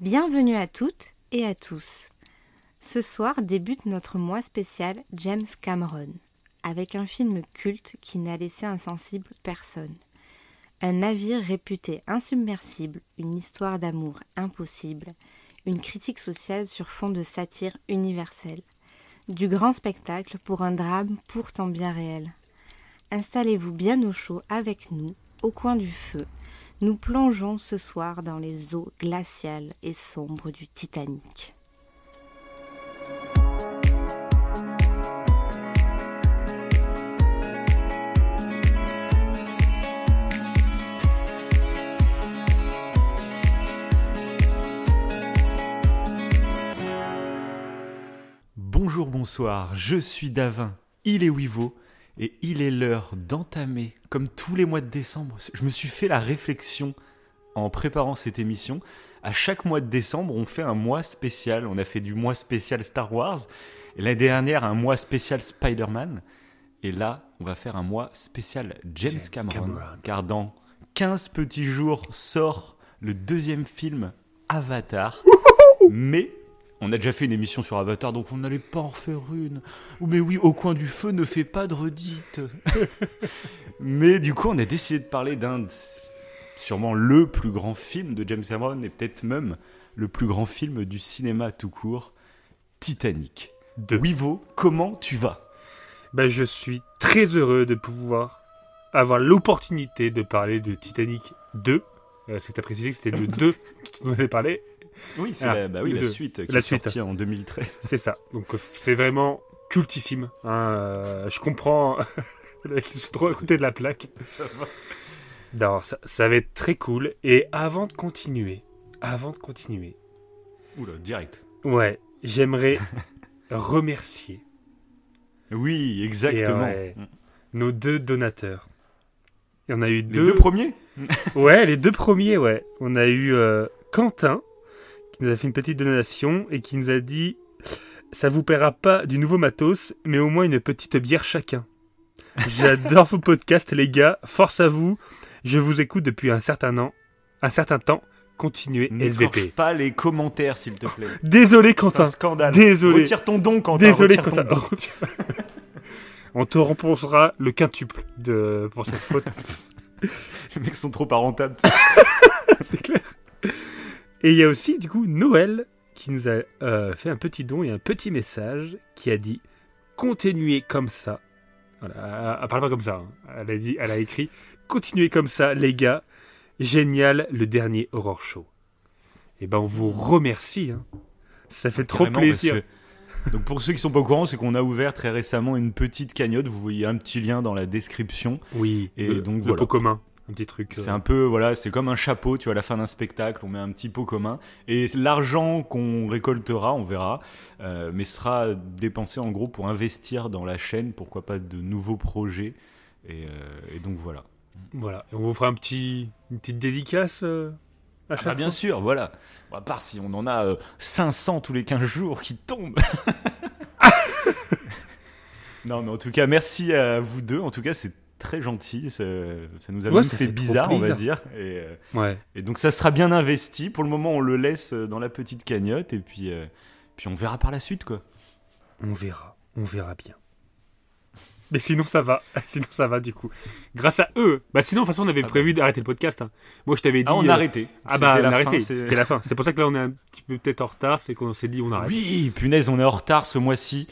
Bienvenue à toutes et à tous. Ce soir débute notre mois spécial James Cameron, avec un film culte qui n'a laissé insensible personne. Un navire réputé insubmersible, une histoire d'amour impossible, une critique sociale sur fond de satire universelle. Du grand spectacle pour un drame pourtant bien réel. Installez-vous bien au chaud avec nous, au coin du feu. Nous plongeons ce soir dans les eaux glaciales et sombres du Titanic. Bonjour, bonsoir, je suis Davin, il est Wivo, et il est l'heure d'entamer, comme tous les mois de décembre, je me suis fait la réflexion en préparant cette émission. À chaque mois de décembre, on fait un mois spécial. On a fait du mois spécial Star Wars, et l'année dernière, un mois spécial Spider-Man. Et là, on va faire un mois spécial James, Cameron, Cameron. car dans 15 petits jours sort le deuxième film Avatar. Mais on a déjà fait une émission sur Avatar, donc on n'allait pas en refaire une. Ou mais oui, au coin du feu, ne fait pas de redite. mais du coup, on a décidé de parler d'un, de- sûrement le plus grand film de James Cameron, et peut-être même le plus grand film du cinéma tout court, Titanic. Deux. Wivo, comment tu vas? Ben, je suis très heureux de pouvoir avoir l'opportunité de parler de Titanic 2. Euh, c'est à préciser que c'était le 2 dont on allait parler. Oui, c'est Ah, la, bah oui, la suite qui La est suite. sortie en 2013. C'est ça. Donc euh, c'est vraiment cultissime. hein. Euh, je comprends qu'ils sont trop à côté de la plaque. Non, ça, ça va être très cool. Et avant de continuer, avant de continuer, Oula, direct. ouais, j'aimerais remercier Oui, exactement. ouais. nos deux donateurs. Il y en a eu Les deux. deux premiers? Ouais, les deux premiers, ouais. On a eu euh, Quentin, qui nous a fait une petite donation et qui nous a dit Ça vous paiera pas du nouveau matos, mais au moins une petite bière chacun. J'adore vos podcasts, les gars. Force à vous. Je vous écoute depuis un certain an, un certain temps. Continuez SVP. pas les commentaires, s'il te plaît. Désolé, C'est un Quentin. scandale. Désolé. Retire ton don, Quentin. Désolé, retire Quentin. On te remboursera le quintuple de... pour cette faute. Les mecs sont trop pas rentables. c'est clair. Et il y a aussi, du coup, Noël qui nous a euh, fait un petit don et un petit message qui a dit Continuez comme ça. Voilà, elle, elle parle pas comme ça. hein. Elle, a dit, elle a écrit Continuez comme ça, les gars. Génial, le dernier Horror Show. Et ben, on vous remercie. hein. Ça fait trop Carrément, plaisir. Donc pour ceux qui sont pas au courant, c'est qu'on a ouvert très récemment une petite cagnotte. Vous voyez un petit lien dans la description. Oui, Et le, donc, le voilà. pot commun. C'est euh, un peu voilà, c'est comme un chapeau. Tu vois, à la fin d'un spectacle, on met un petit pot commun et l'argent qu'on récoltera, on verra, euh, mais sera dépensé en gros pour investir dans la chaîne. Pourquoi pas de nouveaux projets. Et, euh, et donc voilà. Voilà. Et on vous fera un petit, une petite dédicace euh, à Ah chaque bah, bien fois sûr, voilà. Bon, à part si on en a euh, 500 tous les 15 jours qui tombent. non, mais en tout cas, merci à vous deux. En tout cas, c'est très gentil. Ça, ça nous a Ouais, même fait, bizarre, on va dire. Et, euh, Ouais. et donc, ça sera bien investi. Pour le moment, on le laisse euh, dans la petite cagnotte. Et puis, euh, puis on verra par la suite, quoi. On verra, on verra bien. Mais sinon ça va, sinon ça va du coup. Grâce à eux. Bah sinon de toute façon on avait Ah bah. prévu d'arrêter le podcast. hein. Moi je t'avais dit. Ah, on euh, a arrêté. Ah bah on a arrêté, c'était la fin. C'est pour ça que là on est un petit peu peut-être en retard, c'est qu'on s'est dit on arrête. Oui, punaise, on est en retard ce mois-ci.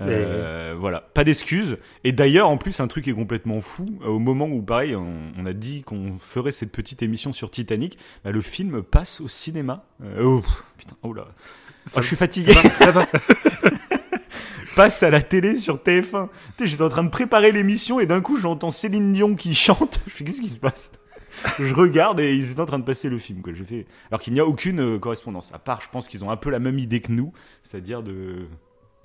Euh, Voilà, pas d'excuses. Et d'ailleurs, en plus, un truc est complètement fou. euh, Au moment où, pareil, on, on a dit qu'on ferait cette petite émission sur Titanic, bah, le film passe au cinéma. Euh, oh, putain, oh là. Ça Oh, je suis fatigué. Ça va, ça va. passe à la télé sur TF1. Tu sais, J'étais en train de préparer l'émission et d'un coup, j'entends Céline Dion qui chante. Je fais, qu'est-ce qui se passe? Je regarde et ils étaient en train de passer le film. Quoi. J'ai fait... Alors qu'il n'y a aucune euh, correspondance. À part, je pense qu'ils ont un peu la même idée que nous. C'est-à-dire de.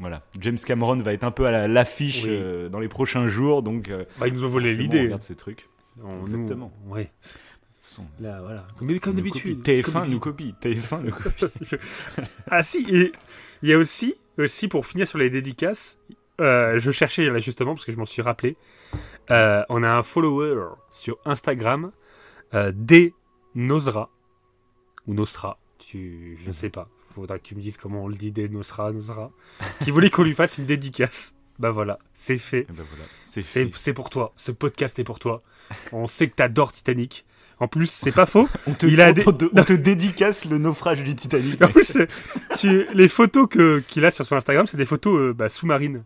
Voilà. James Cameron va être un peu à la- l'affiche Oui. euh, dans les prochains jours. Donc, euh, Bah, ils nous ont volé l'idée. regarde ce truc. On- nous, Exactement. ouais. Sont- Là voilà. Comme, comme nous d'habitude. copie. comme TF1 nous copie. TF1 nous copie. Ah si, et il y a aussi, aussi pour finir sur les dédicaces, euh, je cherchais là justement parce que je m'en suis rappelé. Euh, on a un follower sur Instagram, euh, D Nosra ou Nostra, tu, je sais pas. Faudra que tu me dises comment on le dit des Nosra, Nosra. Qui voulait qu'on lui fasse une dédicace. Bah voilà, c'est fait. Et ben voilà, c'est C'est fait. c'est pour toi. Ce podcast est pour toi. On sait que t'adores Titanic. En plus, c'est pas faux. On te, Il a on des- te- on te dédicace le naufrage du Titanic. En plus, tu- les photos qu'il a sur son Instagram, c'est des photos euh, bah, sous-marines.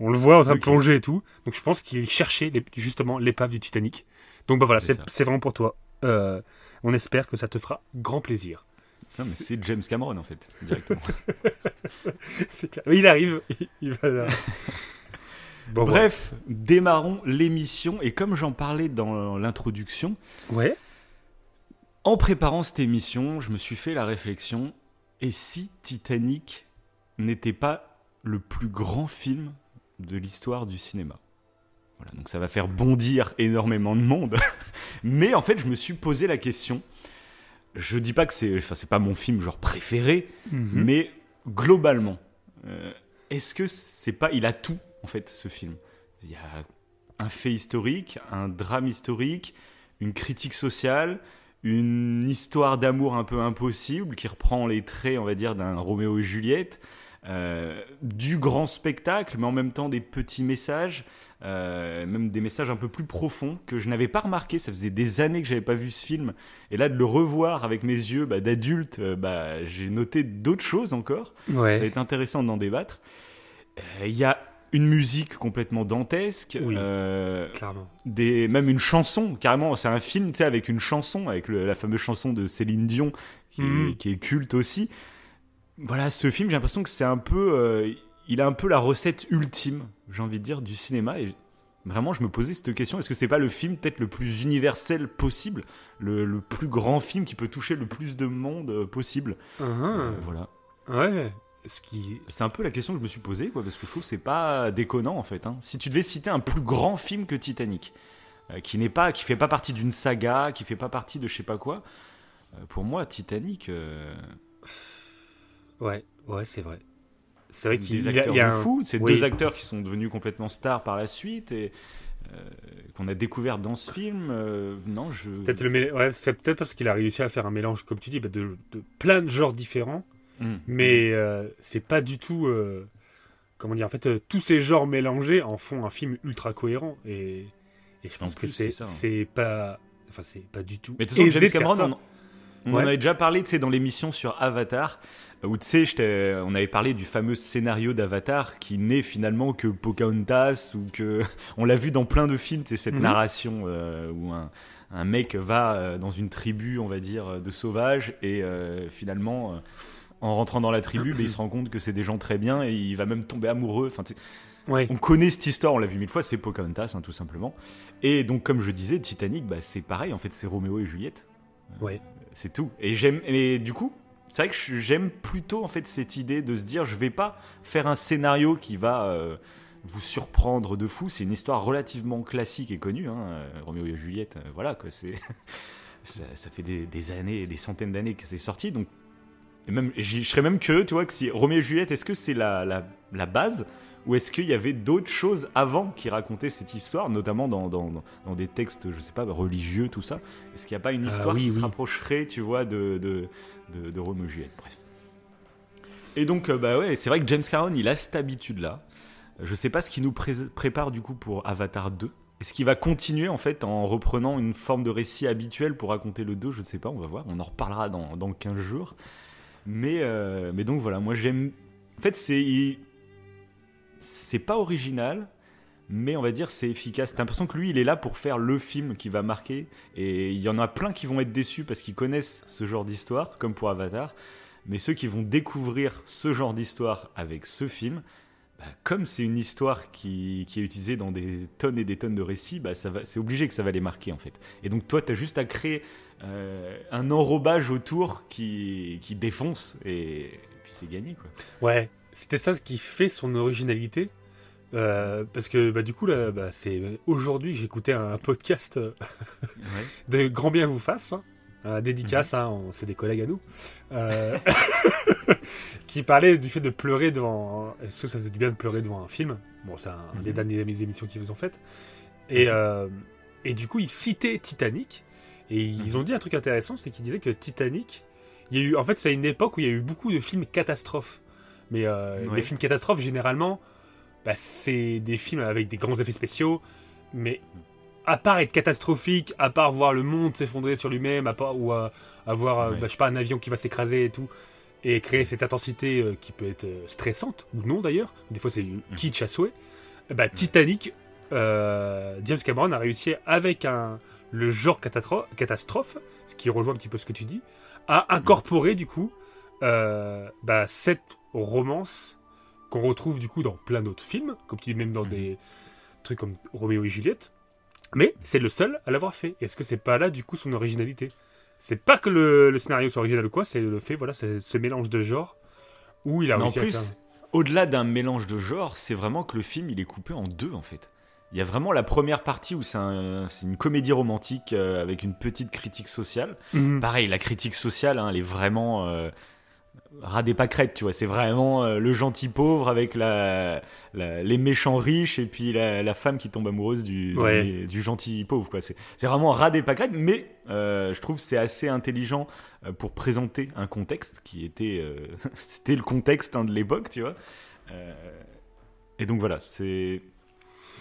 On le voit en train de plonger et tout. Donc je pense qu'il cherchait les- justement l'épave du Titanic. Donc bah voilà, c'est vraiment pour toi. Euh, on espère que ça te fera grand plaisir. Non, mais c'est James Cameron en fait, directement. C'est clair. Mais il arrive. Il, va là. Bon, Bref, démarrons l'émission. Et comme j'en parlais dans l'introduction. Ouais. en préparant cette émission, je me suis fait la réflexion et si Titanic n'était pas le plus grand film de l'histoire du cinéma? Voilà, donc ça va faire bondir énormément de monde. Mais en fait, je me suis posé la question. Je dis pas que c'est, enfin, c'est pas mon film genre préféré, Mhm. mais globalement, euh, est-ce que c'est pas, il a tout en fait ce film? Il y a un fait historique, un drame historique, une critique sociale, une histoire d'amour un peu impossible qui reprend les traits, on va dire, d'un Roméo et Juliette, euh, du grand spectacle, mais en même temps des petits messages, euh, même des messages un peu plus profonds que je n'avais pas remarqué. Ça faisait des années que j'avais pas vu ce film, et là de le revoir avec mes yeux bah, d'adulte, euh, bah, j'ai noté d'autres choses encore. Ça va être intéressant d'en débattre. Il y a une musique complètement dantesque, Oui. Clairement. des, même une chanson, carrément, c'est un film avec une chanson, avec le- la fameuse chanson de Céline Dion, qui, qui est culte aussi. Voilà, ce film, j'ai l'impression que c'est un peu. euh, il a un peu la recette ultime, j'ai envie de dire, du cinéma. Et vraiment, je me posais cette question est-ce que c'est pas le film peut-être le plus universel possible le, le plus grand film qui peut toucher le plus de monde euh, possible? Euh, Mhm. Voilà. Ouais. Ce. C'est un peu la question que je me suis posée, quoi, parce que je trouve que c'est pas déconnant en fait. hein. Si tu devais citer un plus grand film que Titanic, euh, qui n'est pas, qui fait pas partie d'une saga, qui fait pas partie de je sais pas quoi, euh, pour moi Titanic, euh, Ouais. Ouais, c'est vrai. C'est vrai qu'il y a, y un- fou, c'est oui. deux acteurs qui sont devenus complètement stars par la suite et euh, qu'on a découvert dans ce film. euh, non, je. Peut-être le ouais, c'est peut-être parce qu'il a réussi à faire un mélange, comme tu dis, bah, de, de plein de genres différents, Mm. mais euh, c'est pas du tout. comment dire En fait, tous ces genres mélangés en font un film ultra cohérent et, et je En pense que c'est hein. c'est pas. Enfin, c'est pas du tout. Mais de toute façon, James Cameron, on, on Ouais. en avait déjà parlé, tu sais, dans l'émission sur Avatar, où tu sais, on avait parlé du fameux scénario d'Avatar qui n'est finalement que Pocahontas ou que on l'a vu dans plein de films, c'est cette Mhm. narration euh, où un, un mec va euh, dans une tribu, on va dire, de sauvages et euh, finalement. euh, en rentrant dans la tribu, ben, il se rend compte que c'est des gens très bien et il va même tomber amoureux. Enfin, Ouais. on connaît cette histoire, on l'a vu mille fois, c'est Pocahontas, hein, tout simplement. Et donc, comme je disais, Titanic, bah, c'est pareil, en fait, c'est Roméo et Juliette. Ouais. C'est tout. Et j'aime. Et du coup, c'est vrai que j'aime plutôt en fait cette idée de se dire, je vais pas faire un scénario qui va euh, vous surprendre de fou. C'est une histoire relativement classique et connue. Hein. euh, Roméo et Juliette, euh, voilà quoi. C'est ça, ça fait des, des années, des centaines d'années que c'est sorti. Donc, et même, je serais même curieux, tu vois, que si Roméo et Juliette, est-ce que c'est la, la, la base ou est-ce qu'il y avait d'autres choses avant qui racontaient cette histoire, notamment dans, dans, dans- des textes, je sais pas, religieux, tout ça? Est-ce qu'il n'y a pas une histoire oui, qui se rapprocherait, tu vois, de, de, de, de Roméo et Juliette Bref. Et donc, euh, bah ouais, c'est vrai que James Cameron, il a cette habitude-là. Je sais pas ce qu'il nous pré- prépare du coup pour Avatar 2. Est-ce qu'il va continuer en fait en reprenant une forme de récit habituel pour raconter le 2 Je ne sais pas, on va voir. On en reparlera dans, dans 15 jours. Mais, euh, mais donc voilà, moi j'aime. En fait, c'est. C'est pas original, mais on va dire c'est efficace. T'as l'impression que lui, il est là pour faire le film qui va marquer. Et il y en a plein qui vont être déçus parce qu'ils connaissent ce genre d'histoire, comme pour Avatar. Mais ceux qui vont découvrir ce genre d'histoire avec ce film, bah, comme c'est une histoire qui, est utilisée dans des tonnes et des tonnes de récits, bah, c'est obligé que ça va les marquer en fait. Et donc toi, tu as juste à créer euh, un enrobage autour qui, qui défonce et, puis c'est gagné quoi. Ouais, c'était ça ce qui fait son originalité. Euh, parce que bah, du coup, là, bah, c'est aujourd'hui, j'écoutais un podcast euh, de Grand Bien vous fasse, hein, euh, dédicace, hein, on- c'est des collègues à nous, qui parlait du fait de pleurer devant. Est-ce que ça faisait du bien de pleurer devant un film? Bon, c'est un, des Mhm. dernières émissions qu'ils vous ont faites. Et, euh, et du coup, ils citaient Titanic. Et ils Mhm. ont dit un truc intéressant, c'est qu'ils disaient que Titanic il y a eu, en fait, c'est une époque où il y a eu beaucoup de films catastrophes. Mais Ouais. les films catastrophes, généralement, bah, c'est des films avec des grands effets spéciaux. Mais à part être catastrophique, à part voir le monde s'effondrer sur lui-même, à part ou à, à voir, euh, Ouais. bah, je sais pas, un avion qui va s'écraser et tout, et créer cette intensité euh, qui peut être euh, stressante ou non d'ailleurs. Des fois, c'est Mm. kitsch à souhait. Bah, Titanic, euh, James Cameron a réussi avec un le genre catastro- catastrophe, ce qui rejoint un petit peu ce que tu dis, à incorporer du coup euh, bah, cette romance qu'on retrouve du coup dans plein d'autres films, comme tu dis même dans Mhm. des trucs comme Roméo et Juliette. Mais c'est le seul à l'avoir fait. Est-ce que c'est pas là du coup son originalité? C'est pas que le, le scénario soit original ou quoi, c'est le fait voilà, c'est ce mélange de genres où il a en réussi à plus, faire- au-delà d'un mélange de genres, c'est vraiment que le film il est coupé en deux en fait. Il y a vraiment la première partie où c'est un- c'est une comédie romantique euh, avec une petite critique sociale. Mhm. Pareil, la critique sociale, hein, elle est vraiment euh, ras des pâquerettes, tu vois. C'est vraiment euh, le gentil pauvre avec la, la- les méchants riches et puis la, la femme qui tombe amoureuse du, du- Ouais. du, gentil pauvre, quoi. C'est vraiment ras des pâquerettes, mais euh, je trouve que c'est assez intelligent euh, pour présenter un contexte qui était, euh, c'était le contexte hein, de l'époque, tu vois. Et donc voilà, c'est,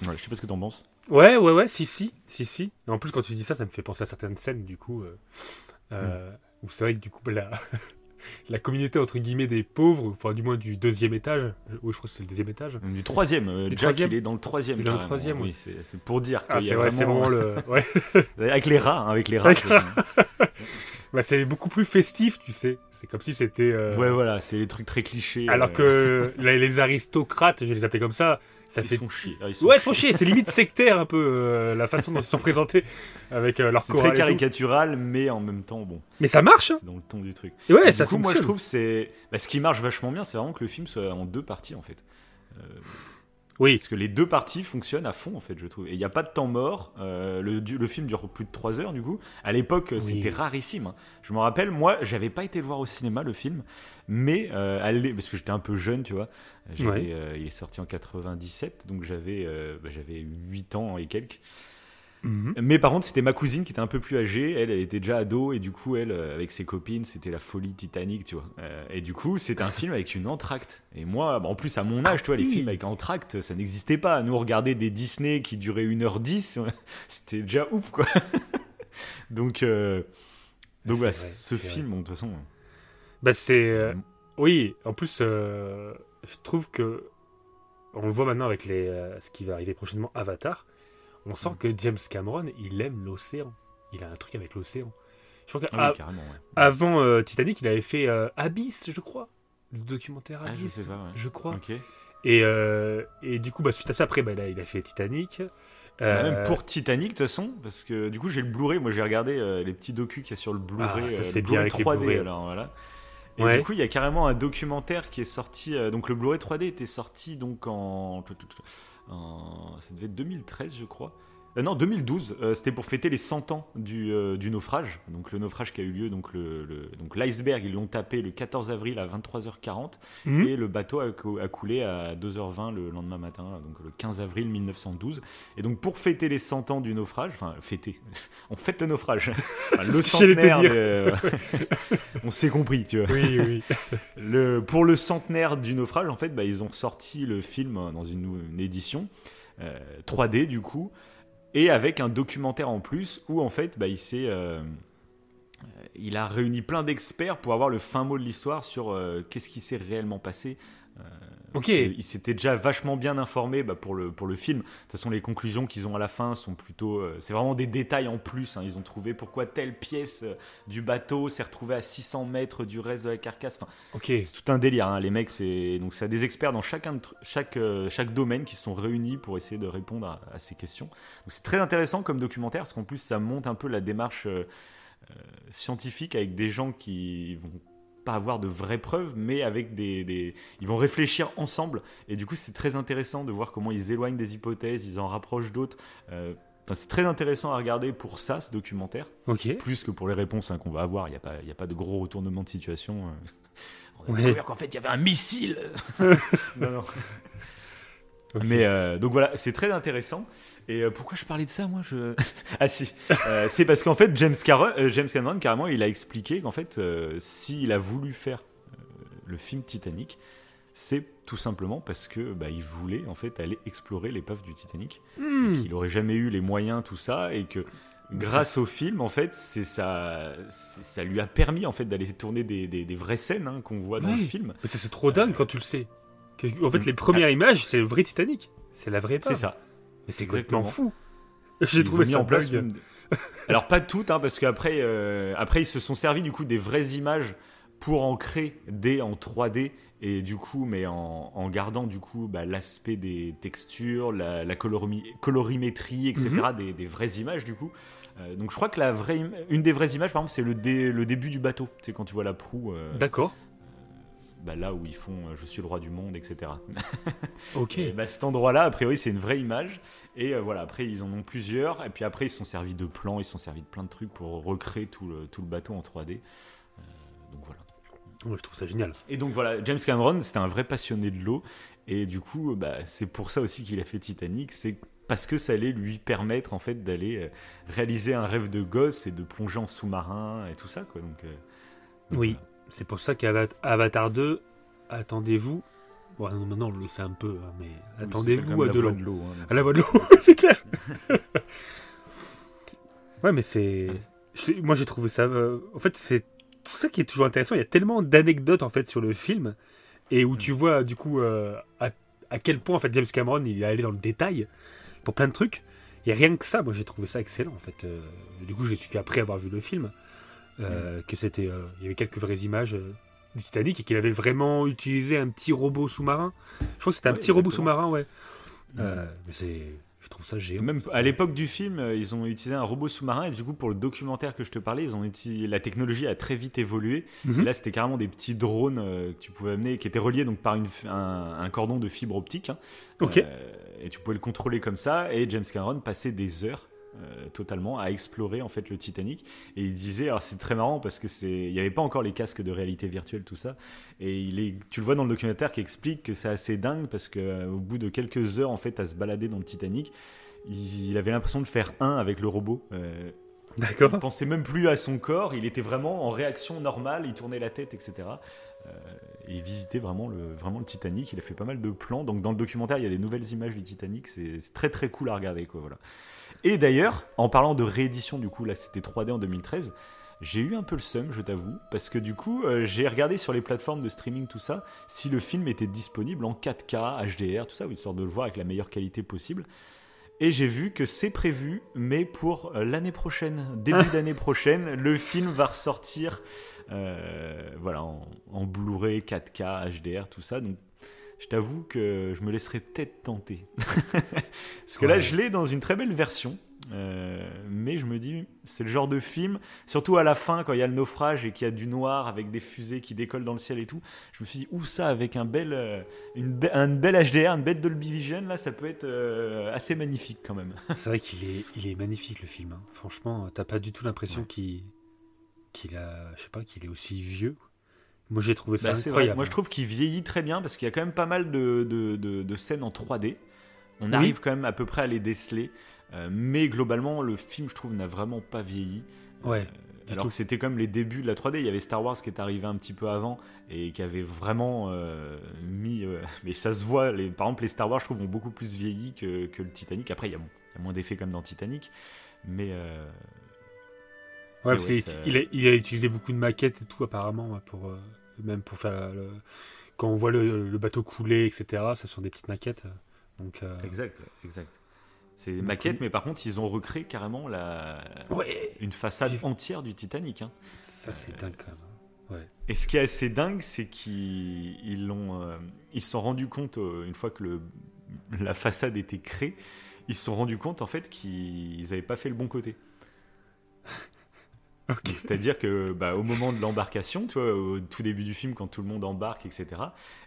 voilà, je sais pas ce que t'en penses. Ouais, ouais, ouais, si, si, si, si. En plus, quand tu dis ça, ça me fait penser à certaines scènes, du coup, euh, où c'est vrai que, du coup, la, la communauté, entre guillemets, des pauvres, enfin, du moins du deuxième étage, oui, je crois que c'est le deuxième étage. Du troisième, euh, Jack troisième il est dans le troisième. Il est dans le troisième, oui. oui. c'est c'est pour dire Ah, qu'il y c'est a vrai, c'est vraiment... le. Ouais. Avec les rats, hein, avec les rats. Bah, c'est beaucoup plus festif, tu sais. C'est comme si c'était. euh, Ouais, voilà, c'est les trucs très clichés. Alors euh, que les, les aristocrates, je vais les appeler comme ça, ça Ils fait. sont. Ah, ils sont Ouais, ils sont chier, c'est limite sectaire un peu euh, la façon dont ils sont présentés avec euh, leur C'est chorale. très caricatural, mais en même temps, bon, Mais ça marche, hein c'est dans le ton du truc. Et ouais, Et ça du coup, moi, je trouve c'est bah, ce qui marche vachement bien, c'est vraiment que le film soit en deux parties, en fait. Euh, Oui, Parce que les deux parties fonctionnent à fond, en fait, je trouve. Et il n'y a pas de temps mort. euh, le, du- le film dure plus de 3 heures, du coup. À l'époque, Oui. c'était rarissime. hein. Je me rappelle, moi, j'avais pas été le voir au cinéma, le film. Mais, euh, parce que j'étais un peu jeune, tu vois. Ouais. euh, il est sorti en 97, donc j'avais, euh, bah, j'avais 8 ans et quelques. Mhm. Mais par contre, c'était ma cousine qui était un peu plus âgée. Elle, elle était déjà ado et du coup, elle, euh, avec ses copines, c'était la folie Titanic, tu vois. Euh, et du coup, c'était un film avec une entracte. Et moi, bah, en plus, à mon âge, tu vois, les films avec entracte, ça n'existait pas. Nous, on regardait des Disney qui duraient 1h10. C'était déjà ouf, quoi. donc, euh, donc C'est voilà, vrai, ce c'est film, bon, de toute façon. Bah, c'est. euh, Oui, en plus, je trouve que. On le voit maintenant avec les, ce qui va arriver prochainement, Avatar. On sent Mm. que James Cameron, il aime l'océan. Il a un truc avec l'océan. Je crois Ah oui, ouais. euh, Titanic, il avait fait euh, Abyss, je crois. Le documentaire Ah, je Abyss, sais pas, ouais. je crois. Et, euh, et du coup, bah, suite à ça, après, bah, là, il a fait Titanic. Bah, Même pour Titanic, de toute façon, parce que du coup, j'ai le Blu-ray. Moi, j'ai regardé les petits docus qu'il y a sur le Blu-ray. Ah, ça, c'est bien Blu-ray avec les 3D, Blu-ray. alors voilà. Et Ouais. du coup, il y a carrément un documentaire qui est sorti. donc, le Blu-ray 3D était sorti donc en. En- ça devait être 2013, je crois. Euh, non, 2012. euh, C'était pour fêter les 100 ans du, euh, du naufrage. Donc, le naufrage qui a eu lieu. Donc, le, le- donc l'iceberg, ils l'ont tapé le 14 avril à 23h40. mhm. Et le bateau a, a coulé à 2h20 le lendemain matin, donc le 15 avril 1912. Et donc pour fêter les 100 ans du naufrage, enfin fêter, on fête le naufrage. Enfin, le centenaire, de- on s'est compris, tu vois. Oui, oui. Le, pour le centenaire du naufrage, en fait, bah, ils ont sorti le film dans une, une édition euh, 3D du coup, et avec un documentaire en plus où en fait, bah, il s'est euh, euh, il a réuni plein d'experts pour avoir le fin mot de l'histoire sur euh, qu'est-ce qui s'est réellement passé. Ok. parce que Il s'était déjà vachement bien informé bah, pour, le, pour le film. De toute façon, les conclusions qu'ils ont à la fin sont plutôt. euh, c'est vraiment des détails en plus. hein. Ils ont trouvé pourquoi telle pièce euh, du bateau s'est retrouvée à 600 mètres du reste de la carcasse. Enfin, Ok. c'est tout un délire. hein. Les mecs, c'est donc c'est des experts dans chacun chaque, euh, chaque domaine qui se sont réunis pour essayer de répondre à, à ces questions. Donc c'est très intéressant comme documentaire parce qu'en plus ça monte un peu la démarche scientifique avec des gens qui vont pas avoir de vraies preuves, mais avec des, des- ils vont réfléchir ensemble. Et du coup, c'est très intéressant de voir comment ils éloignent des hypothèses, ils en rapprochent d'autres. Euh, enfin, c'est très intéressant à regarder pour ça, ce documentaire Ok. plus que pour les réponses hein, qu'on va avoir. Il n'y a, a pas de gros retournement de situation. euh. On a Ouais. découvert qu'en fait, il y avait un missile. non, non. Mais euh, donc voilà, c'est très intéressant. Et euh, pourquoi je parlais de ça, moi je... Ah si, euh, c'est parce qu'en fait, James, Cameron, James Cameron, carrément, il a expliqué qu'en fait, s'il a voulu faire le film Titanic, c'est tout simplement parce que bah, il voulait en fait aller explorer l'épave du Titanic. Hmm. Qu'il aurait jamais eu les moyens, tout ça, et que grâce au film, en fait, c'est ça, ça lui a permis en fait d'aller tourner des, des, vraies scènes hein, qu'on voit dans le film. Mais c'est trop dingue quand tu le sais. En fait, les premières images, c'est le vrai Titanic. C'est la vraie épave. C'est ça. Mais c'est exactement fou. J'ai trouvé ça en place. Alors pas toutes, hein, parce qu'après, euh, après ils se sont servis du coup des vraies images pour en créer des en 3D et du coup, mais en, gardant du coup bah, l'aspect des textures, la, colorimétrie, etc. Mhm. des, vraies images du coup. Euh, donc je crois que la vraie, une des vraies images, par exemple, c'est le, le début du bateau. C'est quand tu vois la proue. Euh, D'accord. Bah, là où ils font Je suis le roi du monde, etc. ok. bah, cet endroit-là, a priori, c'est une vraie image. Et voilà, après, ils en ont plusieurs. Et puis après, ils se sont servis de plans, ils se sont servis de plein de trucs pour recréer tout le, tout le bateau en 3D. donc voilà je trouve ça génial. Et donc voilà, James Cameron, c'était un vrai passionné de l'eau. Et du coup, bah, c'est pour ça aussi qu'il a fait Titanic. C'est parce que ça allait lui permettre en fait d'aller euh, réaliser un rêve de gosse et de plonger en sous-marin et tout ça. Quoi. Donc, euh, oui, c'est pour ça qu'Avatar 2, attendez-vous. Bon, non, non, c'est un peu, hein, mais attendez-vous à de l'eau. Hein, à la voix de l'eau, c'est clair. ouais, mais c'est. Moi, j'ai trouvé ça. Euh, en fait, c'est ça qui est toujours intéressant. Il y a tellement d'anecdotes en fait sur le film et où tu mm. vois du coup euh, à, quel point en fait James Cameron il est allé dans le détail pour plein de trucs. Et rien que ça, moi j'ai trouvé ça excellent en fait. Euh, du coup, j'ai su qu'après avoir vu le film, euh, mm. que c'était, il y avait quelques vraies images du Titanic et qu'il avait vraiment utilisé un petit robot sous-marin. Je crois que c'était un petit robot sous-marin, ouais. Mm. mais c'est je trouve ça géant. Même à l'époque du film, euh, ils ont utilisé un robot sous-marin et du coup pour le documentaire que je te parlais, ils ont utilisé la technologie a très vite évolué. Mhm. là, c'était carrément des petits drones euh, que tu pouvais amener, qui étaient reliés donc par une, un, cordon de fibre optique. Hein. Ok. Euh, et tu pouvais le contrôler comme ça. Et James Cameron passait des heures euh, totalement à explorer en fait le Titanic et il disait alors c'est très marrant parce que c'est il n'y avait pas encore les casques de réalité virtuelle tout ça et il est tu le vois dans le documentaire qui explique que c'est assez dingue parce que euh, au bout de quelques heures en fait à se balader dans le Titanic il, avait l'impression de faire un avec le robot euh, D'accord. Il pensait même plus à son corps, il était vraiment en réaction normale, il tournait la tête, etc. et il visitait vraiment le, vraiment le Titanic. Il a fait pas mal de plans. Donc dans le documentaire, il y a des nouvelles images du Titanic. C'est très très cool à regarder. Quoi, voilà. Et d'ailleurs, en parlant de réédition, du coup, là c'était 3D en 2013, j'ai eu un peu le seum, je t'avoue, parce que du coup, euh, j'ai regardé sur les plateformes de streaming, tout ça, si le film était disponible en 4K, HDR, tout ça, histoire de le voir avec la meilleure qualité possible. Et j'ai vu que c'est prévu, mais pour euh, l'année prochaine, début d'année prochaine, le film va ressortir euh, voilà, en, en Blu-ray, 4K, HDR, tout ça. Donc je t'avoue que je me laisserai peut-être tenter. Parce que là, je l'ai dans une très belle version. Euh, mais je me dis, c'est le genre de film, surtout à la fin, quand il y a le naufrage et qu'il y a du noir avec des fusées qui décollent dans le ciel et tout. Je me suis dit, où ça, avec un bel, euh, une, un bel HDR, une belle Dolby Vision, là, ça peut être euh, assez magnifique quand même. c'est vrai qu'il est, il est magnifique le film. Hein. Franchement, t'as pas du tout l'impression qu'il, qu'il a, je sais pas, qu'il est aussi vieux. Moi j'ai trouvé ça bah, incroyable. Moi je trouve qu'il vieillit très bien parce qu'il y a quand même pas mal de, de, de, scènes en 3D. On arrive quand même à peu près à les déceler. Euh, mais globalement, le film, je trouve, n'a vraiment pas vieilli. Ouais. Euh, alors que c'était comme les débuts de la 3D. Il y avait Star Wars qui est arrivé un petit peu avant et qui avait vraiment euh, mis. mais ça se voit. Les, par exemple, les Star Wars, je trouve, ont beaucoup plus vieilli que, que le Titanic. Après, il y a, y a moins d'effets comme dans Titanic. Mais Ouais, parce qu'il a, il a, utilisé beaucoup de maquettes et tout, apparemment, pour, euh, même pour faire. Le, quand on voit le, bateau couler, etc., ce sont des petites maquettes. Donc, euh, Exact, exact. C'est des maquettes, mais par contre, ils ont recréé carrément la... une façade entière du Titanic. Hein. Ça, c'est dingue quand même. Hein. Ouais. Et ce qui est assez dingue, c'est qu'ils l'ont, euh, ils se sont rendus compte, une fois que le, la façade était créée, ils se sont rendus compte en fait qu'ils n'avaient pas fait le bon côté. C'est-à-dire que bah, au moment de l'embarcation, tu vois, au tout début du film, quand tout le monde embarque, etc.,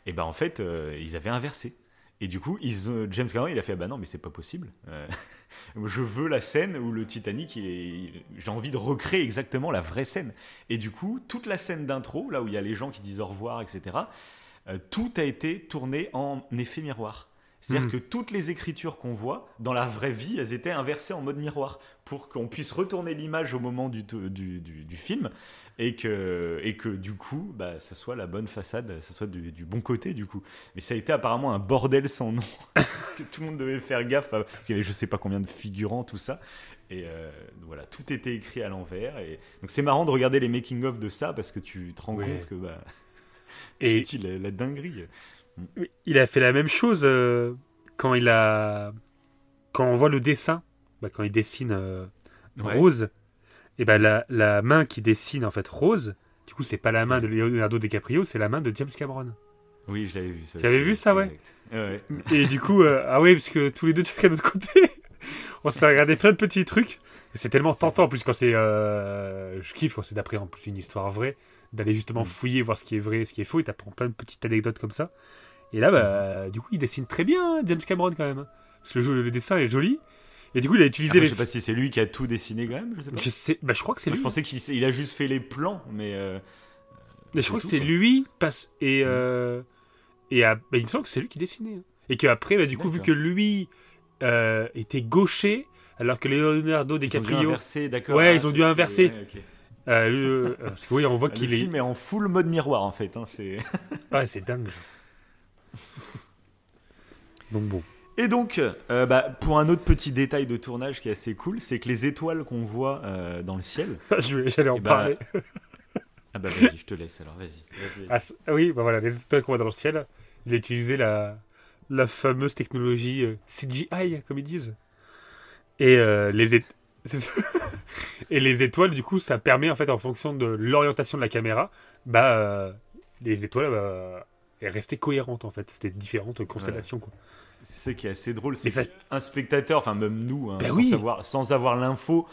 et ben en fait, euh, ils avaient inversé. Et du coup, euh, James Cameron, il a fait bah non, mais c'est pas possible. Euh, je veux la scène où le Titanic, j'ai envie de recréer exactement la vraie scène. Et du coup, toute la scène d'intro, là où il y a les gens qui disent au revoir, etc., tout a été tourné en effet miroir. C'est-à-dire Mhm. que toutes les écritures qu'on voit dans la vraie vie, elles étaient inversées en mode miroir pour qu'on puisse retourner l'image au moment du, du, du- du film et que, et que du coup, bah, ça soit la bonne façade, ça soit du, bon côté du coup. Mais ça a été apparemment un bordel sans nom que tout le monde devait faire gaffe à- parce qu'il y avait je sais pas combien de figurants tout ça et euh, voilà tout était écrit à l'envers et donc c'est marrant de regarder les making of de ça parce que tu te rends compte que bah Et la dinguerie. Il a fait la même chose euh, quand il a. Quand on voit le dessin, bah, quand il dessine euh, Ouais. Rose, et ben la, la main qui dessine en fait Rose, du coup, c'est pas la main de Leonardo DiCaprio, c'est la main de James Cameron. Oui, je l'avais vu. Ça Tu avais vu ça, ouais. Et du coup, euh, ah oui, parce que tous les deux de chacun de notre côté, on s'est regardé plein de petits trucs. Et C'est tellement tentant en plus quand c'est. euh, je kiffe quand c'est d'après en plus une histoire vraie, d'aller justement Mm. fouiller, voir ce qui est vrai, ce qui est faux, et t'apprends plein de petites anecdotes comme ça. Et là, bah, du coup, il dessine très bien, hein, James Cameron quand même. hein. Parce que le, jeu- le dessin est joli. Et du coup, il a utilisé Après, les. je sais pas si c'est lui qui a tout dessiné quand même. Je sais pas. Je sais, bah, je crois que c'est lui. je pensais qu'il a juste fait les plans, mais euh, Mais je crois que c'est lui passe et Mm. euh, et à- bah, il me semble que c'est lui qui dessinait hein. et qu'après bah, du coup vu que lui euh, était gaucher alors que Leonardo ils ont dû DiCaprio inverser, d'accord. Ouais, Ah, ils ont dû inverser. ouais, euh, euh, parce que oui on voit Le qu'il est film est en full mode miroir en fait. hein, c'est... ouais c'est dingue donc bon Et donc, euh, bah, pour un autre petit détail de tournage qui est assez cool, c'est que les étoiles qu'on voit euh, dans le ciel. Je vais- j'allais en Eh bah, parler Ah bah vas-y, je te laisse alors, vas-y. Ah, ah oui bah voilà les étoiles qu'on voit dans le ciel il a utilisé la la fameuse technologie euh, CGI comme ils disent et euh, les ça. et les étoiles du coup ça permet en fait en fonction de l'orientation de la caméra bah euh, les étoiles elles restaient cohérentes en fait c'était différentes constellations quoi C'est ça qui est assez drôle, c'est ça- qu'un spectateur, enfin même nous, hein, Ben sans, oui. savoir, sans avoir l'info,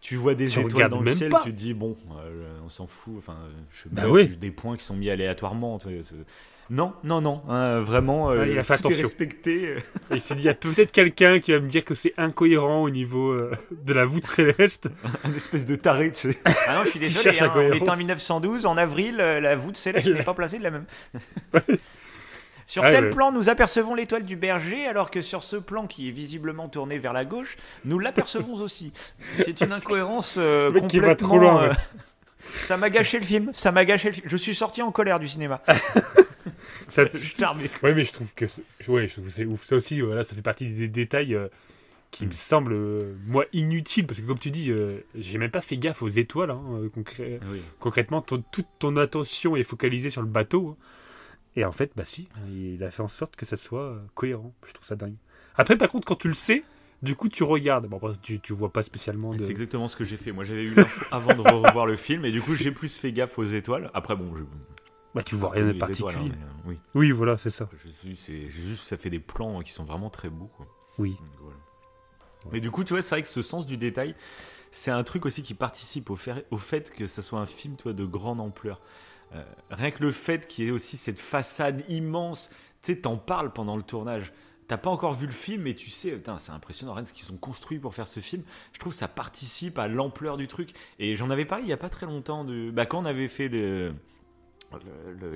tu vois des Tu étoiles dans le ciel, pas. tu te dis bon, euh, on s'en fout. Enfin, je pas, oui. des points qui sont mis aléatoirement. Non, non, non, hein, vraiment, euh, Ouais, il a fait tout est attention. respecté. Et il s'est dit il y a peut-être quelqu'un qui va me dire que c'est incohérent au niveau euh, de la voûte céleste Un espèce de taré, tu sais. Ah non, je suis désolé, hein, on est en 1912, en avril, euh, la voûte céleste n'est pas placée de la même. Sur Ouais, tel ouais. plan, nous apercevons l'étoile du berger, alors que sur ce plan qui est visiblement tourné vers la gauche, nous l'apercevons aussi. C'est une incohérence euh, mec qui complètement. va trop loin, euh, ouais. ça m'a gâché le film. Ça m'a gâché le film. Je suis sorti en colère du cinéma. Ça- Je suis charmé. Ouais, mais je trouve que c'est- ouais, ouf. Ça aussi, voilà, ça fait partie des détails euh, qui Mm. me semblent, euh, moi, inutiles. Parce que, comme tu dis, euh, j'ai même pas fait gaffe aux étoiles. hein, concré- Oui. concrètement, ton- toute ton attention est focalisée sur le bateau. hein. Et en fait, bah si, il a fait en sorte que ça soit cohérent. Je trouve ça dingue. Après, par contre, quand tu le sais, du coup, tu regardes. Bon, tu, tu vois pas spécialement de. C'est exactement ce que j'ai fait. Moi, j'avais eu l'info avant de revoir le film, et du coup, j'ai plus fait gaffe aux étoiles. Après, bon, je. Bah, tu vois rien de étoiles, particulier. hein, mais, euh, oui. Oui, voilà, c'est ça. C'est juste, ça fait des plans qui sont vraiment très beaux. Quoi. Oui. Donc, voilà. Mais du coup, tu vois, c'est vrai que ce sens du détail, c'est un truc aussi qui participe au, fait- au fait que ça soit un film, toi, de grande ampleur. Euh, rien que le fait qu'il y ait aussi cette façade immense, tu sais, t'en parles pendant le tournage. T'as pas encore vu le film, mais tu sais, c'est impressionnant, rien ce qu'ils ont construit pour faire ce film. Je trouve que ça participe à l'ampleur du truc. Et j'en avais parlé il y a pas très longtemps, de... bah, quand on avait fait le-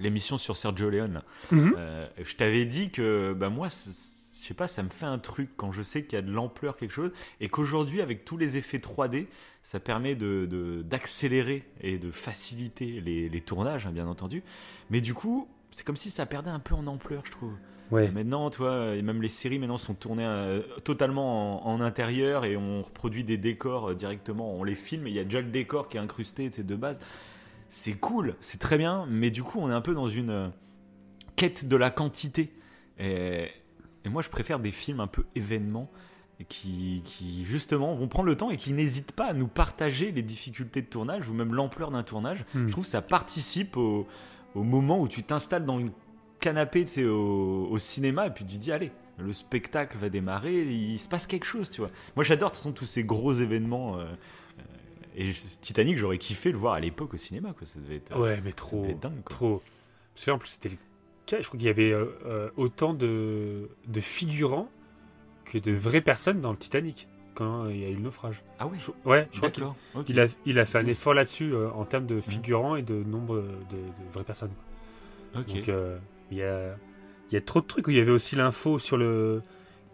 l'émission sur Sergio Leone. Mhm. Euh, je t'avais dit que bah moi, je sais pas, ça me fait un truc quand je sais qu'il y a de l'ampleur quelque chose et qu'aujourd'hui avec tous les effets 3D, ça permet de de- d'accélérer et de faciliter les, les tournages, hein, bien entendu. Mais du coup, c'est comme si ça perdait un peu en ampleur, je trouve. Ouais. Maintenant, tu vois, et même les séries maintenant sont tournées euh, totalement en, en intérieur et on reproduit des décors euh, directement, on les filme et il y a déjà le décor qui est incrusté, de base. C'est cool, c'est très bien, mais du coup, on est un peu dans une euh, quête de la quantité. Et, et moi, je préfère des films un peu événements qui, qui, justement, vont prendre le temps et qui n'hésitent pas à nous partager les difficultés de tournage ou même l'ampleur d'un tournage. Hmm. Je trouve que ça participe au, au moment où tu t'installes dans le canapé tu sais, au, au cinéma et puis tu dis allez le spectacle va démarrer il se passe quelque chose tu vois moi j'adore de toute façon tous ces gros événements euh, et Titanic j'aurais kiffé le voir à l'époque au cinéma quoi ça devait être, Ouais, mais ça trop. devait être dingue quoi. Trop. Parce que, en plus, c'était. Je crois qu'il y avait euh, euh, autant de, de figurants que de vraies personnes dans le Titanic quand euh, il y a eu le naufrage. ah oui Je- ouais, je crois qu'il d'accord ok. il a, il a fait un effort là-dessus euh, en termes de figurants et de nombre de, de vraies personnes. ok Donc, euh, il y a. il y a trop de trucs. Il y avait aussi l'info sur le.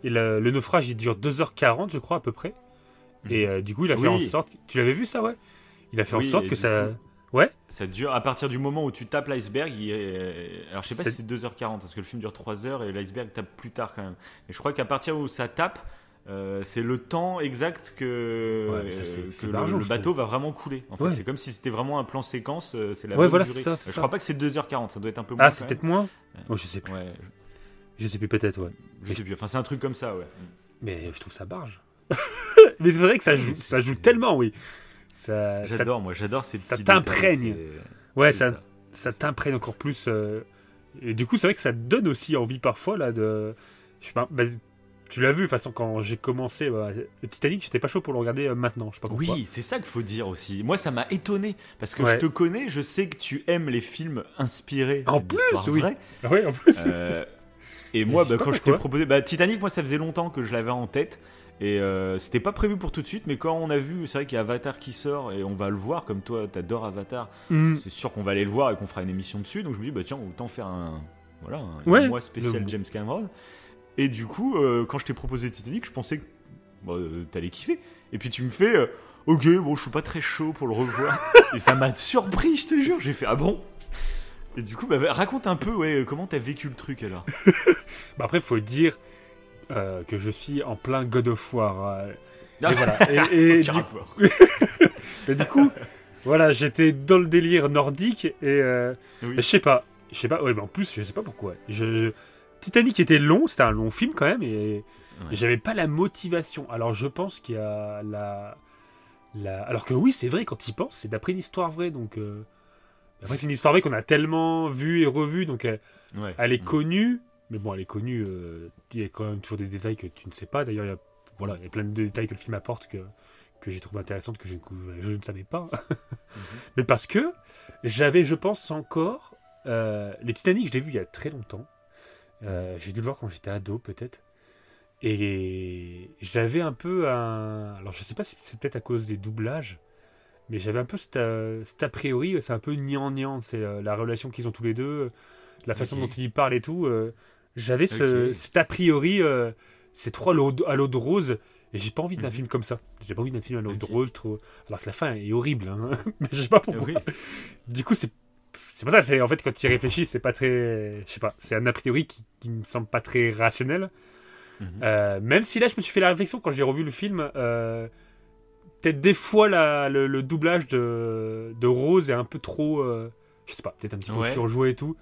Et le, le naufrage, il dure 2h40, je crois, à peu près. Et euh, du coup, il a fait Oui. en sorte. Tu l'avais vu ça, ouais? Il a fait Oui, en sorte que ça. coup- Ouais? Ça dure à partir du moment où tu tapes l'iceberg. il est- Alors je sais pas C'est- si c'est 2h40 parce que le film dure 3h et l'iceberg tape plus tard quand même. Mais je crois qu'à partir où ça tape, euh, c'est le temps exact que, Ouais, ça, euh, que le, bateau va vraiment couler. En fait, Ouais. c'est comme si c'était vraiment un plan séquence. C'est la Ouais, bonne voilà, durée. ça, je crois pas que c'est 2h40. Ça doit être un peu moins. Ah, c'est peut-être moins? Oh, je sais plus. Je sais plus, peut-être, ouais. je sais plus. Enfin, c'est un truc comme ça, ouais. Mais je trouve ça barge. Mais c'est vrai que ça joue, ça tellement, oui. Ça, ça- J'adore, moi, j'adore ces ça t'imprègne. Ouais, ça, ça t'imprègne encore plus. euh, Et du coup, c'est vrai que ça te donne aussi envie parfois là de. Je sais pas. bah, tu l'as vu, de toute façon, quand j'ai commencé bah, le Titanic, j'étais pas chaud pour le regarder euh, maintenant. Je sais pas pourquoi. Oui, c'est ça qu'il faut dire aussi. Moi, ça m'a étonné parce que Ouais. je te connais, je sais que tu aimes les films inspirés En plus, oui. Ah Ouais, en plus. Euh, et moi, bah, quand je t'ai proposé, bah, Titanic, moi, ça faisait longtemps que je l'avais en tête. Et euh, c'était pas prévu pour tout de suite, mais quand on a vu, c'est vrai qu'il y a Avatar qui sort et on va le voir, comme toi, t'adores Avatar, Hmm. c'est sûr qu'on va aller le voir et qu'on fera une émission dessus. Donc je me dis, bah tiens, autant faire un, voilà, un Ouais. mois spécial Le- James Cameron. Et du coup, euh, quand je t'ai proposé Titanic, je pensais que bah, euh, t'allais kiffer. Et puis tu me fais, euh, ok, bon, je suis pas très chaud pour le revoir. et ça m'a surpris, je te jure. J'ai fait, ah bon? Et du coup, bah, bah, raconte un peu, ouais, comment t'as vécu le truc alors? Bah, après, faut dire euh, que je suis en plein God of War. euh, et voilà. Et, et Aucun du, et du coup, voilà, j'étais dans le délire nordique et. euh, Oui. Je sais pas, je sais pas, ouais, mais en plus, je sais pas pourquoi. Je, je- Titanic était long, c'était un long film quand même, et Ouais. j'avais pas la motivation. Alors je pense qu'il y a la, la. Alors que oui, c'est vrai, quand il pense, c'est d'après une histoire vraie, donc. euh, Après, c'est une histoire vraie qu'on a tellement vue et revue, donc elle, Ouais. elle est Mm. connue, mais bon, elle est connue, euh, il y a quand même toujours des détails que tu ne sais pas. D'ailleurs, il y a, voilà, il y a plein de détails que le film apporte que, que j'ai trouvé intéressantes, que je, ne- je ne savais pas. Mais parce que j'avais, je pense, encore. euh, les Titanic, je l'ai vu il y a très longtemps. Euh, j'ai dû le voir quand j'étais ado, peut-être. Et j'avais un peu un. Alors, je sais pas si c'est peut-être à cause des doublages, mais j'avais un peu cet, a priori, c'est un peu niant-niant. C'est euh, la relation qu'ils ont tous les deux, la façon dont ils parlent et tout. euh, j'avais ce, cet a priori, euh, ces trois à l'eau de rose. Et j'ai pas envie d'un Mhm. film comme ça. J'ai pas envie d'un film à l'eau de rose, trop. Alors que la fin est horrible, hein. mais je sais pas pourquoi. Oui. Du coup, c'est c'est pour ça. C'est en fait quand tu y réfléchis, c'est pas très. Je sais pas. C'est un a priori qui, qui me semble pas très rationnel. Mhm. Euh, même si là, je me suis fait la réflexion quand j'ai revu le film. euh, peut-être des fois la- le, le doublage de, de Rose est un peu trop. euh, je sais pas. Peut-être un petit peu Ouais. surjoué et tout.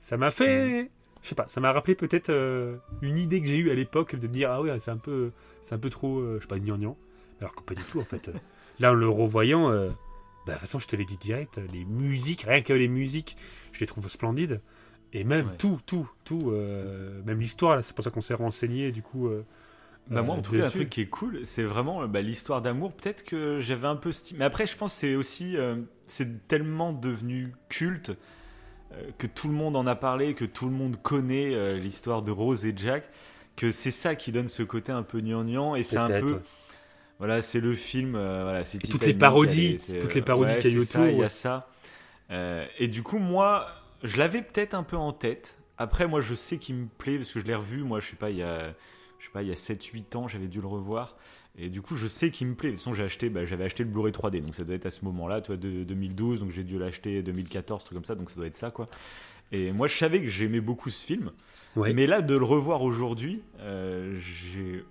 Ça m'a fait. Je sais pas. Ça m'a rappelé peut-être euh, une idée que j'ai eue à l'époque de me dire ah ouais c'est un peu c'est un peu trop euh, je sais pas gnangnan. Alors que pas du tout en fait. Là en le revoyant. euh, bah, de toute façon, je te l'ai dit direct, les musiques, rien que les musiques, je les trouve splendides. Et même Ouais. tout, tout, tout, euh, même l'histoire, c'est pour ça qu'on s'est renseigné, du coup. euh, Bah moi, en euh, tout cas, un truc qui est cool, c'est vraiment euh, bah, l'histoire d'amour. Peut-être que j'avais un peu... Mais après, je pense que c'est aussi... euh, c'est tellement devenu culte euh, que tout le monde en a parlé, que tout le monde connaît euh, l'histoire de Rose et Jack, que c'est ça qui donne ce côté un peu gnangnan. Et c'est un peu... ouais. Voilà, c'est le film. euh, voilà, c'est toutes les parodies, toutes euh, les parodies ouais, qu'il y a autour, Il y a ça. Euh, et du coup, moi, je l'avais peut-être un peu en tête. Après, moi, je sais qu'il me plaît parce que je l'ai revu. Moi, je sais pas, il y a, je sais pas, il y a 7-8 ans, j'avais dû le revoir. Et du coup, je sais qu'il me plaît. De toute façon, j'ai acheté, bah, j'avais acheté le Blu-ray 3D, donc ça doit être à ce moment-là, toi, de 2012. Donc j'ai dû l'acheter 2014, truc comme ça. Donc ça doit être ça, quoi. Et moi, je savais que j'aimais beaucoup ce film. Ouais. Mais là, de le revoir aujourd'hui, euh, j'ai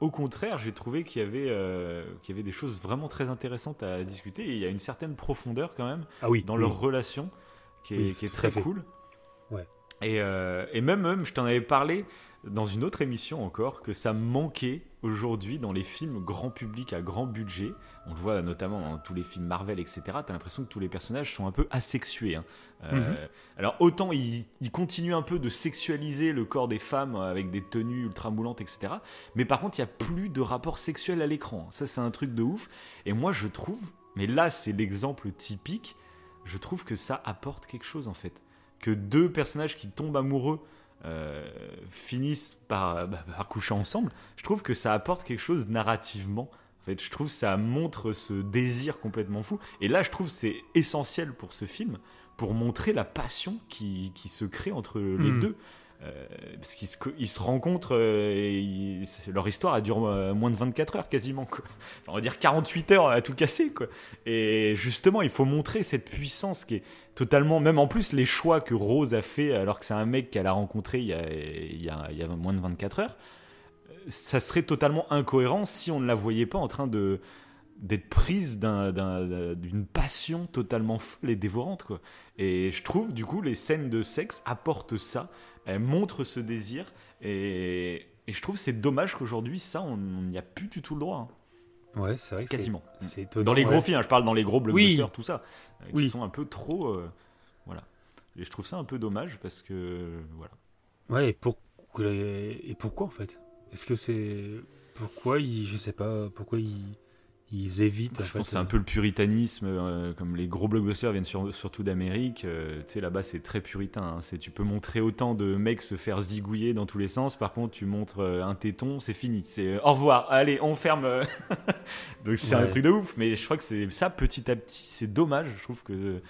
au contraire, j'ai trouvé qu'il y, avait, euh, qu'il y avait des choses vraiment très intéressantes à discuter. Et il y a une certaine profondeur quand même Ah oui, dans oui. leur relation qui est, Oui, qui est tout très fait. cool. Ouais. Et, euh, et même, même, je t'en avais parlé dans une autre émission encore, que ça me manquait aujourd'hui dans les films grand public à grand budget. On le voit notamment dans tous les films Marvel, etc. T'as l'impression que tous les personnages sont un peu asexués. hein. Euh, Mhm. Alors autant ils, ils continuent un peu de sexualiser le corps des femmes avec des tenues ultra moulantes, etc. Mais par contre, il n'y a plus de rapport sexuel à l'écran. Ça, c'est un truc de ouf. Et moi, je trouve, mais là, c'est l'exemple typique, je trouve que ça apporte quelque chose en fait. Que deux personnages qui tombent amoureux euh, finissent par, bah, par coucher ensemble, je trouve que ça apporte quelque chose narrativement. En fait, je trouve que ça montre ce désir complètement fou. Et là, je trouve que c'est essentiel pour ce film, pour montrer la passion qui, qui se crée entre les Mhm. deux. Euh, parce qu'ils se, rencontrent euh, et leur histoire elle dure euh, moins de 24 heures quasiment. On va dire 48 heures à tout casser. Et justement, il faut montrer cette puissance qui est totalement. Même en plus, les choix que Rose a fait alors que c'est un mec qu'elle a rencontré il y a, a- a moins de 24 heures, ça serait totalement incohérent si on ne la voyait pas en train d'être prise d'un- d'un- d'une passion totalement folle et dévorante. Et je trouve du coup les scènes de sexe apportent ça, elles montrent ce désir et, et je trouve c'est dommage qu'aujourd'hui ça on n'y a plus du tout le droit hein, Ouais, c'est vrai quasiment. c'est étonnant. Dans les gros ouais. films, hein, je parle dans les gros blockbusters Oui. tout ça, euh, qui Oui. sont un peu trop euh, voilà. Et je trouve ça un peu dommage parce que voilà. Ouais, et, pour... et pourquoi en fait? Est-ce que c'est. Pourquoi ils. Je sais pas, pourquoi ils. Ils évitent. Bah, en je fait, pense que c'est un peu le puritanisme, euh, comme les gros blockbusters viennent sur- surtout d'Amérique. euh, tu sais, là-bas, c'est très puritain. hein. C'est, tu peux montrer autant de mecs se faire zigouiller dans tous les sens. Par contre, tu montres euh, un téton, c'est fini. C'est euh, au revoir, allez, on ferme. euh. Donc, c'est un truc de ouf. Mais je crois que c'est ça, petit à petit. C'est dommage. Je trouve que.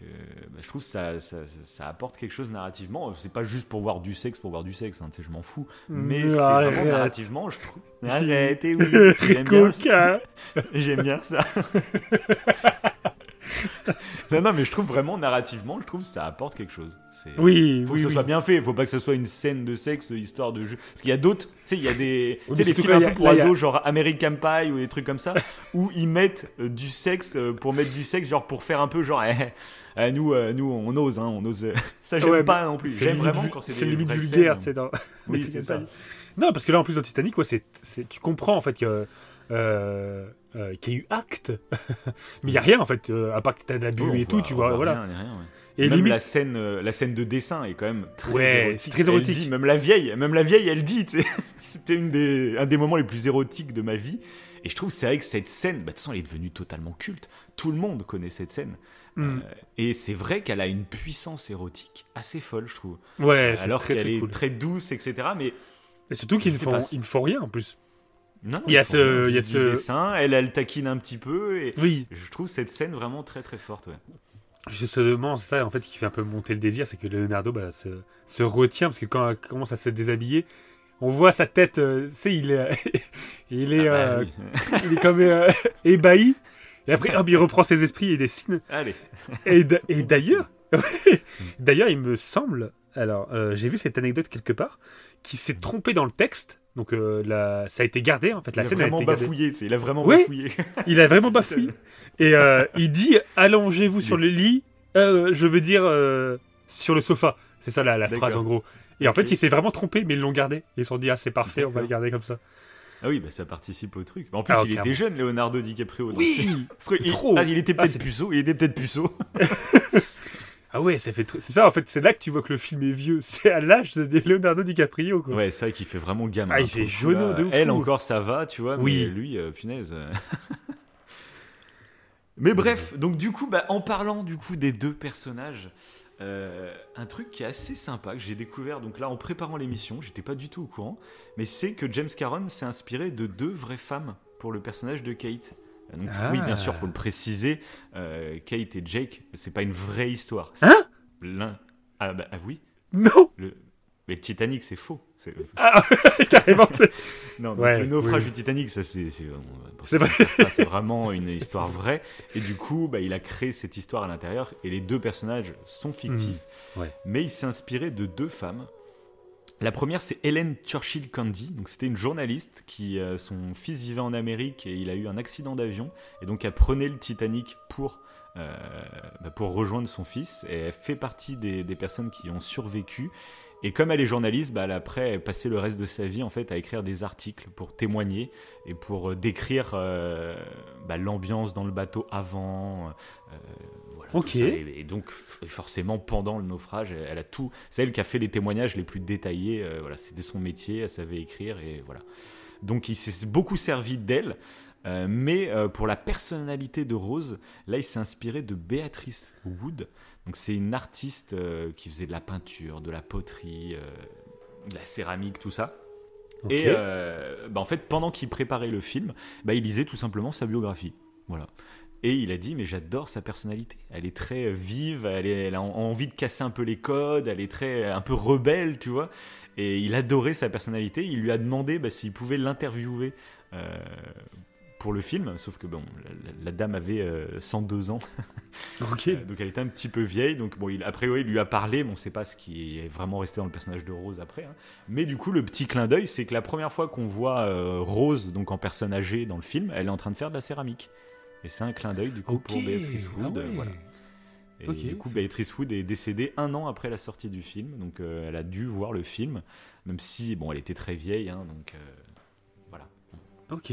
Que bah, je trouve ça, ça, ça- ça apporte quelque chose narrativement. C'est pas juste pour voir du sexe, pour voir du sexe. hein, tu sais, je m'en fous. Mais c'est vraiment narrativement, je trouve. Arrête, et oui. J'aime bien ça. J'aime bien ça. non, non, mais je trouve vraiment narrativement, je trouve que ça apporte quelque chose. Oui, Faut oui, que ça oui. soit bien fait, faut pas que ça soit une scène de sexe, histoire de jeu. Parce qu'il y a d'autres, tu sais, il y a des, Oui, tu sais, mais les surtout films un peu pour a- ados, genre American Pie ou des trucs comme ça, où ils mettent euh, du sexe euh, pour mettre du sexe, genre pour faire un peu genre, eh, nous, euh, nous, on ose, hein, on ose. ça, j'aime Ouais, pas non plus. C'est J'aime vraiment quand c'est c'est des limite vulgaire, sais. dans- Oui, c'est ça. Non, parce que là, en plus, dans Titanic, ouais, c'est, c'est- tu comprends en fait que. Euh, euh, qu'il y a eu acte, mais il y a rien en fait, euh, à part que t'as de la Oh, buée on et tout, voit- tu vois, voilà. rien, rien, ouais. Et même limite, la scène, euh, la scène de dessin est quand même très Ouais, érotique. c'est très érotique. dit, même la vieille, même la vieille, elle dit, c'était une des, un des moments les plus érotiques de ma vie. Et je trouve c'est vrai que cette scène, bah, de toute façon, elle est devenue totalement culte. Tout le monde connaît cette scène. Hmm, Euh, et c'est vrai qu'elle a une puissance érotique assez folle, je trouve. ouais, c'est Alors qu'elle est cool. très douce, etc. Mais Et surtout qu'ils ne font, ils rien en plus. non, Il y a ce- il y a ce- dessin. Elle, elle taquine un petit peu. Et Oui, je trouve cette scène vraiment très très forte. Ouais. justement, c'est ça en fait qui fait un peu monter le désir, c'est que Leonardo bah, se, se retient parce que quand elle commence à se déshabiller, on voit sa tête, euh, tu sais, il est, il est, Ah bah euh, oui. il est comme euh, ébahi. Et après, hop, il reprend ses esprits et dessine. Allez. Et, d'ailleurs, d'ailleurs, il me semble, alors euh, j'ai vu cette anecdote quelque part, qui s'est trompé dans le texte. Donc euh, la- ça a été gardé en fait. La il a scène a vraiment été bafouillé. Il a vraiment Oui. bafouillé. Il a vraiment bafouillé. Et euh, il dit allongez-vous sur le lit. je veux dire sur le sofa. C'est ça la, la phrase en gros. Et en fait, il s'est vraiment trompé, mais ils l'ont gardé. Ils se sont dit ah c'est parfait, on va le garder comme ça. Ah oui, bah ça participe au truc. Mais en plus, Ah, il clairement. était jeune, Leonardo DiCaprio. Oui. Il, trop. ah, il était Ah, peut-être puceau. Il était peut-être puceau. Ah ouais, ça fait c'est ça en fait. C'est là que tu vois que le film est vieux. C'est à l'âge de Leonardo DiCaprio quoi. Ouais, c'est vrai qu'il fait vraiment gamin. Ah, il fait jauneau de ouf. Elle encore, ça va, tu vois. Oui. Mais lui, euh, punaise. mais bref, donc du coup, bah, en parlant du coup des deux personnages, euh, un truc qui est assez sympa que j'ai découvert donc là en préparant l'émission, j'étais pas du tout au courant, mais c'est que James Caron s'est inspiré de deux vraies femmes pour le personnage de Kate. Euh, Donc Ah. oui, bien sûr, faut le préciser, euh, Kate et Jake, c'est pas une vraie histoire. Hein? L'un. Ah bah ah oui. Non. Le... Mais Titanic, c'est faux. C'est- Ah, carrément. Non, donc Ouais, le naufrage oui. du Titanic, ça c'est c'est vraiment une histoire vraie. Et du coup, bah, il a créé cette histoire à l'intérieur. Et les deux personnages sont fictifs, Mmh, ouais. mais il s'est inspiré de deux femmes. La première, c'est Helen Churchill Candy. Donc, c'était une journaliste qui, euh, son fils vivait en Amérique et il a eu un accident d'avion. Et donc, elle prenait le Titanic pour, euh, bah, pour rejoindre son fils. Et elle fait partie des, des personnes qui ont survécu. Et comme elle est journaliste, bah, elle a après passé le reste de sa vie en fait à écrire des articles pour témoigner et pour euh, décrire euh, bah, l'ambiance dans le bateau avant. euh, voilà, Ok. Et, et donc forcément pendant le naufrage, elle, elle a tout. C'est elle qui a fait les témoignages les plus détaillés. euh, voilà, c'était son métier, elle savait écrire et voilà. Donc il s'est beaucoup servi d'elle. Euh, mais euh, pour la personnalité de Rose, là il s'est inspiré de Béatrice Wood. Donc c'est une artiste euh, qui faisait de la peinture, de la poterie, de la céramique, tout ça. Et bah, en fait, pendant qu'il préparait le film, bah, il lisait tout simplement sa biographie. Voilà. Et il a dit, mais j'adore sa personnalité. Elle est très vive, elle, est, elle a envie de casser un peu les codes, elle est très un peu rebelle, tu vois. Et il adorait sa personnalité. Il lui a demandé bah, s'il pouvait l'interviewer pour le film, sauf que bon, la, dame avait 102 ans, Ok. donc elle était un petit peu vieille. Donc bon, il, après ouais, il lui a parlé, mais on ne sait pas ce qui est vraiment resté dans le personnage de Rose après. hein. Mais du coup, le petit clin d'œil, c'est que la première fois qu'on voit euh, Rose, donc en personne âgée dans le film, elle est en train de faire de la céramique. Et c'est un clin d'œil du coup pour Beatrice Ah Wood. euh, ouais. voilà. Et du coup, Beatrice Wood est décédée un an après la sortie du film, donc euh, elle a dû voir le film, même si bon, elle était très vieille, hein, donc euh, voilà. Ok.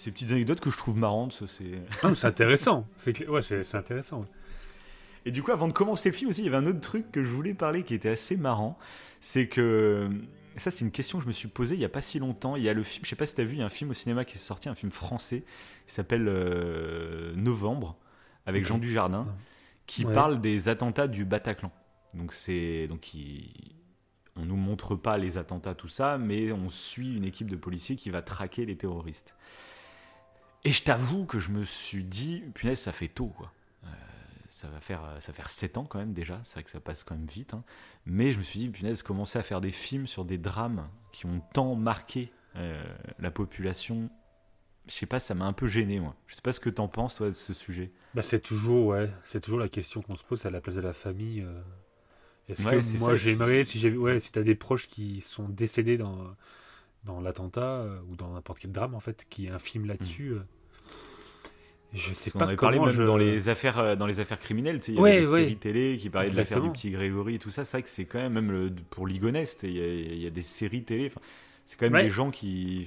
Ces petites anecdotes que je trouve marrantes, c'est. Intéressant. C'est ouais, intéressant. Et du coup, avant de commencer le film aussi, il y avait un autre truc que je voulais parler qui était assez marrant. C'est que. Ça, c'est une question que je me suis posée il n'y a pas si longtemps. Il y a le film, je sais pas si tu as vu, il y a un film au cinéma qui est sorti, un film français, qui s'appelle euh, Novembre, avec. Jean Dujardin, qui Ouais. parle des attentats du Bataclan. Donc, c'est. Donc, il- on nous montre pas les attentats, tout ça, mais on suit une équipe de policiers qui va traquer les terroristes. Et je t'avoue que je me suis dit, punaise, ça fait tôt, quoi ça va faire ça va faire 7 ans quand même déjà, c'est vrai que ça passe quand même vite. hein. Mais je me suis dit, punaise, commencer à faire des films sur des drames qui ont tant marqué euh, la population, je sais pas, ça m'a un peu gêné moi. Je sais pas ce que t'en penses toi de ce sujet. Bah, c'est toujours, ouais, c'est toujours la question qu'on se pose à la place de la famille. euh, Est-ce Ouais, que moi ça, j'aimerais, si ouais, si t'as des proches qui sont décédés dans dans l'attentat euh, ou dans n'importe quel drame en fait, qui est un film là-dessus, euh, je sais pas parlé comment même je... dans les affaires euh, dans les affaires criminelles, tu sais, il y Ouais, avait des ouais. séries télé qui parlaient de l'affaire du petit Grégory et tout ça. C'est vrai que c'est quand même même le- pour Ligonest, il y, a, il y a des séries télé. c'est quand même Ouais. des gens qui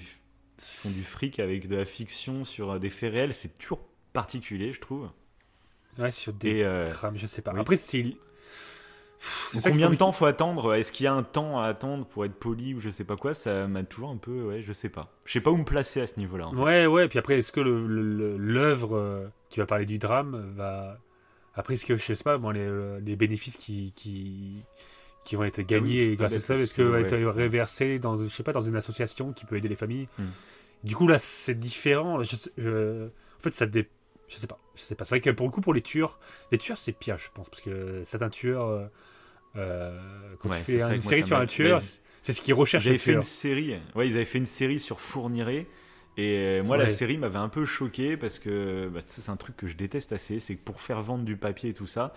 font du fric avec de la fiction sur des faits réels. C'est toujours particulier, je trouve. Ouais, sur des euh, trames, je sais pas. oui. Après, c'est. Combien de temps faut attendre? Est-ce qu'il y a un temps à attendre pour être poli ou je sais pas quoi? Ça m'a toujours un peu, ouais, je sais pas. Je sais pas où me placer à ce niveau-là. en fait. Ouais, ouais. Puis après, est-ce que l'œuvre euh, qui va parler du drame va. Après, est-ce que, je sais pas, bon, les, euh, les bénéfices qui, qui, qui vont être gagnés Ah oui, grâce à ça, est-ce que que, va ouais. être réversé dans, je sais pas, dans une association qui peut aider les familles? Hmm. Du coup, là, c'est différent. Je sais- euh, en fait, ça dé... Je sais pas. Je sais pas. C'est vrai que pour le coup, pour les tueurs, les tueurs, c'est pire, je pense. Parce que certains tueurs. Euh, quand Ouais, tu fais une série sur un tueur, c'est ce qu'ils recherchent. J'avais les fait une série. Ouais, ils avaient fait une série sur Fourniret. Et euh, moi, la série m'avait un peu choqué parce que bah, c'est un truc que je déteste assez. C'est que pour faire vendre du papier et tout ça,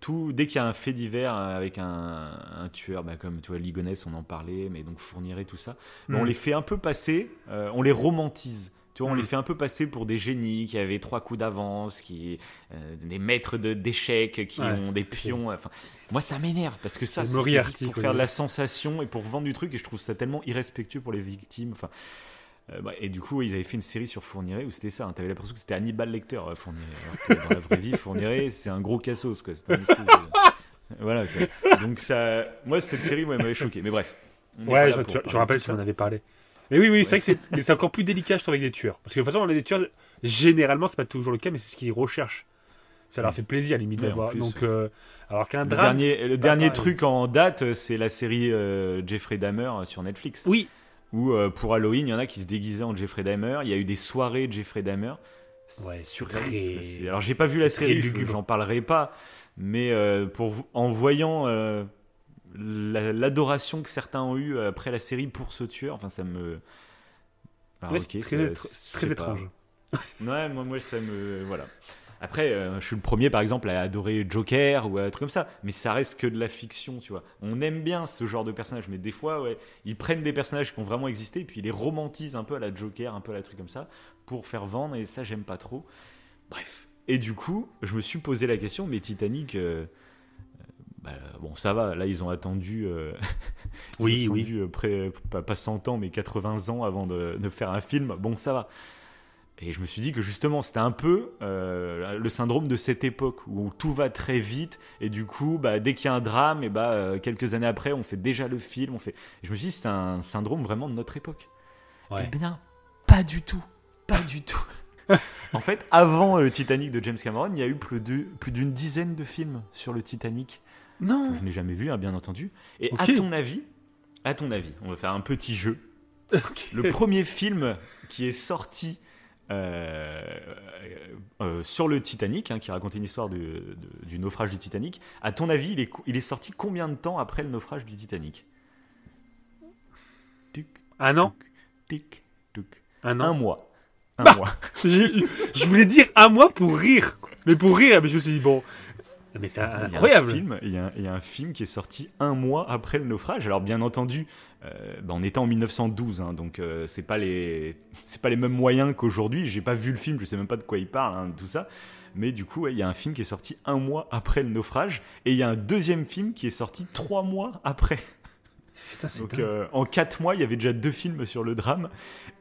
tout, dès qu'il y a un fait divers avec un, un tueur, bah, comme tu vois, Ligonès, on en parlait, mais donc Fourniret, tout ça, bah, on Hmm. les fait un peu passer, euh, on les romantise. Tu vois, on Mm. les fait un peu passer pour des génies qui avaient trois coups d'avance, qui euh, des maîtres de- d'échecs, qui Ouais, ont des pions. Enfin, moi, ça m'énerve parce que ça, C'est pour quoi, faire de la sensation et pour vendre du truc. Et je trouve ça tellement irrespectueux pour les victimes. Enfin, euh, bah, et du coup, ils avaient fait une série sur Fourniret où c'était ça. hein. T'avais l'impression que c'était Hannibal Lecter, euh, Fourniret. Alors que dans la vraie vie, Fourniret, c'est un gros cassos. Quoi. Un de- Voilà. Quoi. Donc ça, moi, cette série, moi, m'avait choqué. Mais bref. Ouais, je, pour je- rappelle si ça. on en avait parlé. Mais oui, oui, c'est vrai que c'est- encore plus délicat, je trouve, avec des tueurs. Parce que de toute façon, des tueurs, généralement, c'est pas toujours le cas, mais c'est ce qu'ils recherchent. Ça leur fait plaisir, limite, Ouais, d'avoir. Donc, euh, alors qu'un Le drame. dernier, le dernier truc en date, c'est la série euh, Jeffrey Dahmer euh, sur Netflix. Oui, Où euh, pour Halloween, il y en a qui se déguisaient en Jeffrey Dahmer. Il y a eu des soirées de Jeffrey Dahmer. Ouais, surréaliste. très- Alors j'ai pas vu la série, j'en parlerai pas. Mais pour vous- en voyant l'adoration que certains ont eue après la série pour ce tueur, enfin ça me. Alors, Ouais, ça- très, étrange. Ouais, moi, moi, ça me. Voilà. Après, euh, je suis le premier, par exemple, à adorer Joker ou un truc comme ça. Mais ça reste que de la fiction, tu vois. On aime bien ce genre de personnages, mais des fois, ouais, ils prennent des personnages qui ont vraiment existé, et puis ils les romantisent un peu à la Joker, un peu à la truc comme ça, pour faire vendre, et ça, j'aime pas trop. Bref. Et du coup, je me suis posé la question, mais Titanic. euh, bah, bon, ça va. Là, ils ont attendu. euh, ils Oui, ont oui. attendu, euh, près- pas, pas 100 ans, mais 80 ans avant de, de faire un film. Bon, ça va. Et je me suis dit que justement, c'était un peu euh, le syndrome de cette époque où tout va très vite et du coup, bah, dès qu'il y a un drame, et bah, quelques années après, on fait déjà le film. On fait... Et je me suis dit, c'est un syndrome vraiment de notre époque. Ouais. Eh bien, pas du tout. Pas du tout. en fait, avant le Titanic de James Cameron, il y a eu plus d'une dizaine de films sur le Titanic Non que je n'ai jamais vu, hein, bien entendu. Et à ton avis, à ton avis, on va faire un petit jeu. Le premier film qui est sorti euh, euh, sur le Titanic, hein, qui racontait une histoire du, de- du naufrage du Titanic. À ton avis, il est, co- il est sorti combien de temps après le naufrage du Titanic? Un an tic, tic. Un Un an mois. Un Bah mois. je, je voulais dire un mois pour rire. Mais pour rire, mais je me suis dit, bon. Mais c'est incroyable. film- Il y, a un- il y a un film qui est sorti un mois après le naufrage. Alors bien entendu, euh, bah, on était en 1912, hein, donc euh, c'est pas les c'est pas les mêmes moyens qu'aujourd'hui. J'ai pas vu le film, je sais même pas de quoi il parle, hein, tout ça. Mais du coup, ouais, il y a un film qui est sorti un mois après le naufrage, et il y a un deuxième film qui est sorti trois mois après. Putain, Donc euh, en quatre mois, il y avait déjà deux films sur le drame.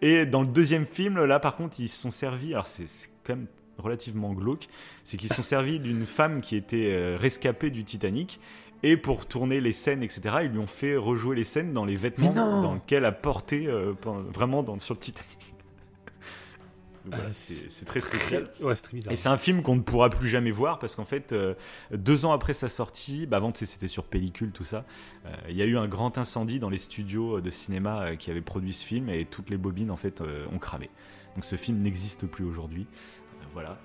Et dans le deuxième film, là par contre, ils se sont servis. Alors c'est quand même relativement glauque. C'est qu'ils se sont servis d'une femme qui était euh, rescapée du Titanic. Et pour tourner les scènes, etc., ils lui ont fait rejouer les scènes dans les vêtements dans lesquels elle a porté euh, vraiment dans, sur le Titanic. Voilà, Ah, c'est très spécial. Ouais, très. Et c'est un film qu'on ne pourra plus jamais voir parce qu'en fait, euh, deux ans après sa sortie, bah avant c'était sur pellicule tout ça, euh, il y a eu un grand incendie dans les studios de cinéma qui avaient produit ce film et toutes les bobines en fait euh, ont cramé. Donc ce film n'existe plus aujourd'hui. Voilà.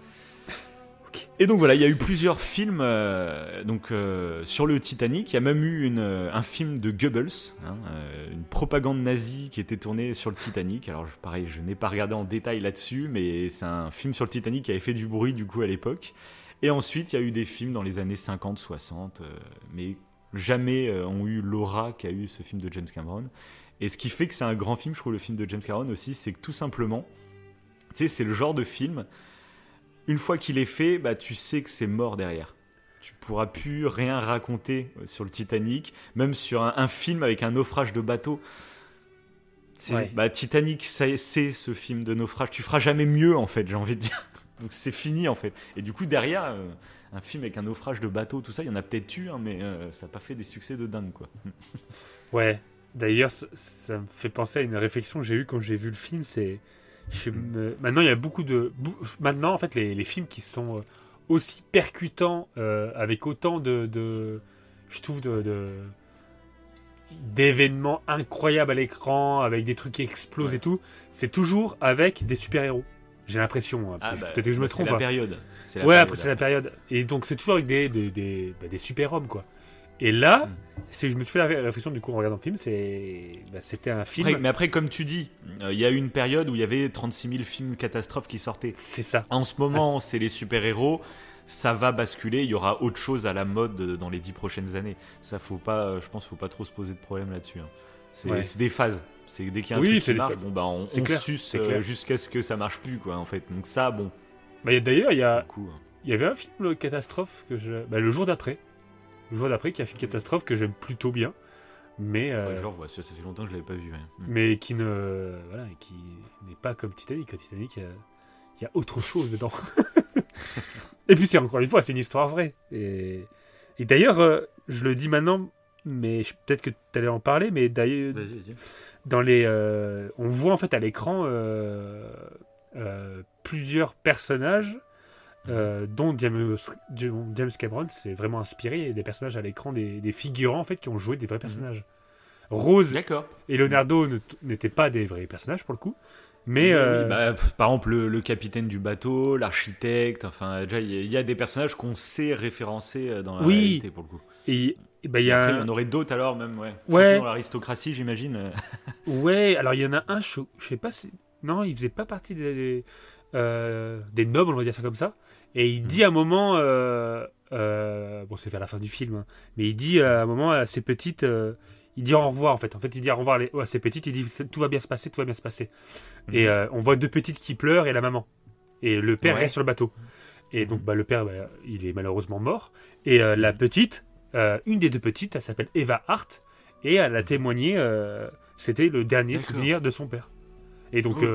Et donc voilà, il y a eu plusieurs films euh, donc euh, sur le Titanic. Il y a même eu une, euh, un film de Goebbels, hein, euh, une propagande nazie qui était tournée sur le Titanic. Alors pareil, je n'ai pas regardé en détail là-dessus, mais c'est un film sur le Titanic qui avait fait du bruit du coup à l'époque. Et ensuite, il y a eu des films dans les années 50-60, mais jamais ont eu l'aura qu'a eu ce film de James Cameron. Et ce qui fait que c'est un grand film, je trouve, le film de James Cameron aussi, c'est que tout simplement, tu sais, c'est le genre de film, une fois qu'il est fait, bah, tu sais que c'est mort derrière. Tu pourras plus rien raconter euh, sur le Titanic, même sur un, un film avec un naufrage de bateau. Ouais. bah, Titanic, c'est ce film de naufrage. Tu feras jamais mieux, en fait, j'ai envie de dire. Donc c'est fini, en fait. Et du coup, derrière, euh, un film avec un naufrage de bateau, tout ça, il y en a peut-être eu, hein, mais euh, ça n'a pas fait des succès de dingue, quoi. Ouais. D'ailleurs, ça me fait penser à une réflexion que j'ai eue quand j'ai vu le film. C'est je me- maintenant il y a beaucoup de maintenant en fait les, les films qui sont euh, aussi percutants euh, avec autant de, de- je trouve de, de- d'événements incroyables à l'écran avec des trucs qui explosent Ouais. et tout. C'est toujours avec des super héros. J'ai l'impression. hein. Ah, Peut-être bah, peut-être que je me bah, trompe. C'est la hein. période. C'est la Ouais, période, après c'est la période. Et donc c'est toujours avec des, des, des, bah, des super-hommes, quoi. Et là, je me suis fait la ré- réflexion du coup en regardant le film, bah, c'était un film. Après- mais après, comme tu dis, euh, il y a eu une période où il y avait 36 000 films catastrophes qui sortaient. C'est ça. En ce moment, c'est les super-héros. Ça va basculer. Il y aura autre chose à la mode dans les dix prochaines années. Ça, faut pas. Je pense, faut pas trop se poser de problème là-dessus. hein. C'est Ouais. des phases. C'est dès qu'il y a un Oui, truc qui marche, bon bah on, on clair, suce c'est euh, clair. jusqu'à ce que ça marche plus, quoi. En fait. Donc ça, bon. Bah, D'ailleurs, il y a, du coup, euh, il y avait un film catastrophe que je, bah, le jour d'après, le jour d'après, qui est un film catastrophe que j'aime plutôt bien, mais euh, je le. Ça, fait longtemps que je l'avais pas vu. Mm. mais qui ne, voilà, qui n'est pas comme Titanic. Titanic, il y a, y a autre chose dedans. et puis c'est encore une fois, c'est une histoire vraie. Et, et d'ailleurs, euh, je le dis maintenant, mais je- peut-être que tu allais en parler, mais d'ailleurs, Vas-y, vas-y. dans les, euh, on voit en fait à l'écran euh, euh, plusieurs personnages euh, dont James, James Cameron s'est vraiment inspiré des personnages à l'écran, des, des figurants en fait qui ont joué des vrais personnages. Rose et Leonardo n'étaient pas des vrais personnages pour le coup, mais Oui, euh, oui, bah, par exemple, le, le capitaine du bateau, l'architecte, enfin, déjà, il y, a- il y a des personnages qu'on sait référencer euh, dans la Oui. réalité, pour le coup. et, y Après, il y en aurait d'autres alors, même, ouais. Ouais. Surtout dans l'aristocratie, j'imagine. Ouais, alors il y en a un, je, je sais pas si. Non, il faisait pas partie des, euh, des nobles, on va dire ça comme ça. Et il dit à un moment. euh, euh, bon, c'est vers la fin du film, hein, mais il dit à un moment à ses petites. euh, il dit au revoir en fait. En fait, il dit au revoir les- à ses petites. Il dit tout va bien se passer, tout va bien se passer. Et euh, on voit deux petites qui pleurent et la maman. Et le père Ouais. reste sur le bateau. Et donc, bah, le père, bah, il est malheureusement mort. Et euh, la petite, euh, une des deux petites, elle s'appelle Eva Hart. Et elle a témoigné, euh, c'était le dernier souvenir de son père. Et donc, ok,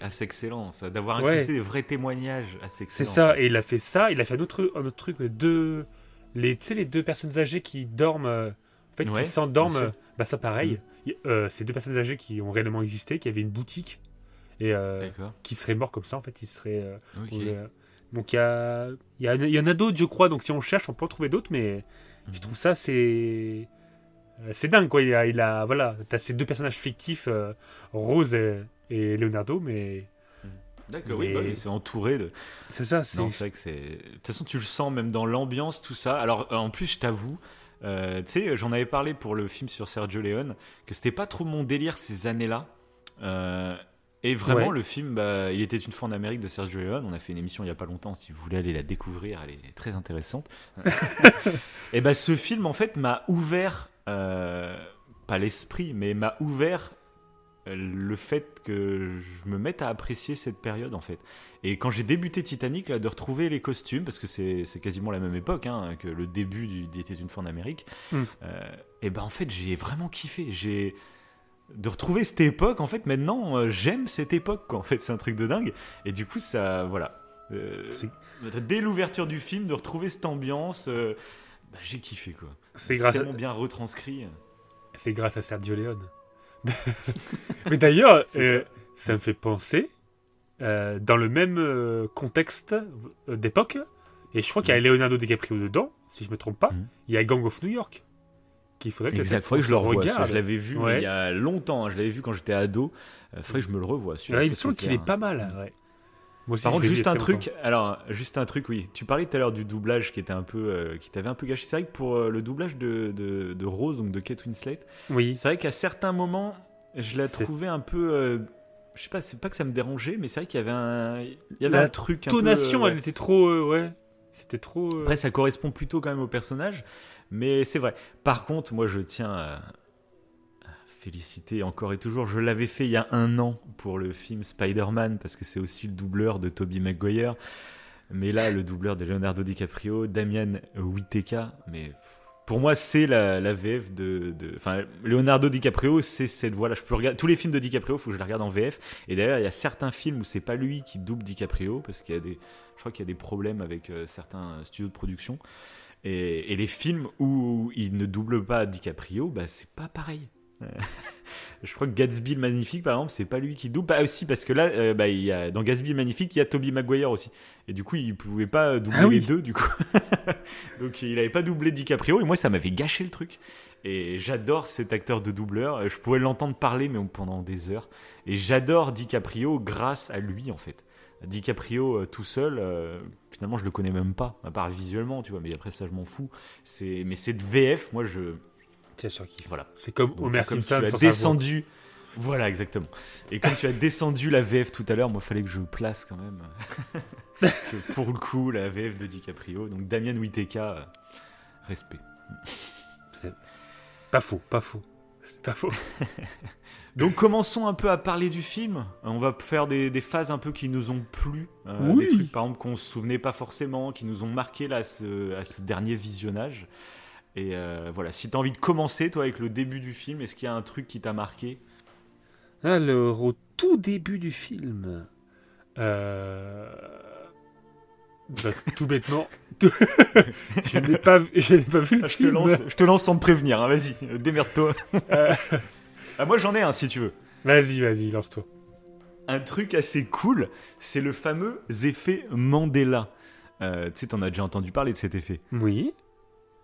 ah, c'est excellent, ça, d'avoir ouais. incrusté des vrais témoignages, ah, c'est c'est excellent. ça. Et il a fait ça. Il a fait un autre, un autre truc. Deux, les, tu sais, les deux personnes âgées qui dorment, euh, en fait, Ouais, qui s'endorment. euh, Bah, ça, pareil. Euh, c'est deux personnes âgées qui ont réellement existé, qui avaient une boutique. Et euh, qui seraient morts comme ça, en fait. Ils seraient. euh, donc il y, a, y, a- y en a d'autres, je crois. Donc si on cherche, on peut en trouver d'autres. Mais je Mhm. trouve ça, c'est. C'est dingue, quoi. Il a, il a voilà, t'as ces deux personnages fictifs, Rose et, et Leonardo, mais. D'accord, oui, bah oui, c'est entouré de. C'est ça, c'est. Non, c'est vrai que c'est. De toute façon, tu le sens même dans l'ambiance, tout ça. Alors, euh, en plus, je t'avoue, euh, tu sais, j'en avais parlé pour le film sur Sergio Leone, que c'était pas trop mon délire ces années-là. Euh, et vraiment, Ouais. le film, bah, il était une fois en Amérique de Sergio Leone. On a fait une émission il y a pas longtemps. Si vous voulez aller la découvrir, elle est très intéressante. et bah, ce film, en fait, m'a ouvert, euh, pas l'esprit, mais m'a ouvert le fait que je me mette à apprécier cette période, en fait. Et quand j'ai débuté Titanic, là, de retrouver les costumes, parce que c'est c'est quasiment la même époque hein, que le début du d'Était une fois en Amérique, Mm. et ben en fait j'ai vraiment kiffé. J'ai de retrouver cette époque. En fait, maintenant euh, j'aime cette époque. Quoi. En fait, c'est un truc de dingue. Et du coup, ça, voilà. Euh, dès l'ouverture du film, de retrouver cette ambiance, euh, bah, j'ai kiffé quoi. C'est tellement bien retranscrit. c'est grâce à Sergio Leone. Mais d'ailleurs, euh, ça me fait penser, euh, dans le même euh, contexte d'époque, et je crois qu'il y a Leonardo DiCaprio dedans, si je me trompe pas, Mhm. il y a Gang of New York. Qu'il faudrait que Faudrait que je le revoie. Je l'avais vu Ouais. il y a longtemps. hein. Je l'avais vu quand j'étais ado. Euh, faudrait que je me le revoie. Ouais, il me semble qu'il est pas mal. ouais. Aussi, Par contre, juste un truc. longtemps. Alors, juste un truc, oui. Tu parlais tout à l'heure du doublage qui était un peu, euh, qui t'avait un peu gâché. C'est vrai que pour euh, le doublage de, de, de Rose, donc de Kate Winslet, Oui, c'est vrai qu'à certains moments, je la trouvais un peu. euh, je sais pas, c'est pas que ça me dérangeait, mais c'est vrai qu'il y avait un, il y avait La un truc. peu, tonation, euh, elle était trop. ouais. C'était trop. Après, ça correspond plutôt quand même au personnage, mais c'est vrai. Par contre, moi, je tiens à féliciter encore et toujours. Je l'avais fait il y a un an pour le film Spider-Man, parce que c'est aussi le doubleur de Tobey Maguire. Mais là, le doubleur de Leonardo DiCaprio, Damian Whiteka, mais pour moi, c'est la, VF de, Enfin, Leonardo DiCaprio, c'est cette voix-là. Je peux regarder tous les films de DiCaprio, faut que je les regarde en VF. Et d'ailleurs, il y a certains films où c'est pas lui qui double DiCaprio, parce qu'il y a des, je crois qu'il y a des problèmes avec euh, certains studios de production. Et, et les films où il ne double pas DiCaprio, bah c'est pas pareil. Euh, je crois que Gatsby le Magnifique, par exemple, c'est pas lui qui double. Bah aussi parce que là, euh, bah, il y a, dans Gatsby le Magnifique, il y a Toby Maguire aussi. Et du coup, il pouvait pas doubler Ah oui. les deux, du coup. Donc il avait pas doublé DiCaprio et moi, ça m'avait gâché le truc. Et j'adore cet acteur de doubleur. Je pouvais l'entendre parler, mais pendant des heures. Et j'adore DiCaprio grâce à lui, en fait. DiCaprio euh, tout seul, euh, finalement, je le connais même pas, à part visuellement, tu vois. Mais après, ça, je m'en fous. C'est, mais cette VF, moi, je, Qui voilà. C'est comme Donc, Homer comme Simpson tu as descendu, voilà, exactement. Et comme tu as descendu la VF tout à l'heure, moi, fallait que je place quand même. que pour le coup, la VF de DiCaprio. Donc, Damien Whiteka, euh, respect. C'est Pas faux, pas faux. C'est pas faux. Donc commençons un peu à parler du film. On va faire des, des phases un peu qui nous ont plu, euh, Oui. des trucs par exemple qu'on se souvenait pas forcément, qui nous ont marqué là à ce, à ce dernier visionnage. Et euh, voilà, si tu as envie de commencer toi avec le début du film, est-ce qu'il y a un truc qui t'a marqué? Alors, au tout début du film, euh... bah, tout bêtement, je n'ai pas, vu- je n'ai pas vu le je, te film. lance, je te lance sans te prévenir, hein, vas-y, démerde-toi. Euh, Ah, moi j'en ai un si tu veux. Vas-y, vas-y, lance-toi. Un truc assez cool, c'est le fameux effet Mandela. Euh, tu sais, t'en as déjà entendu parler de cet effet. Oui,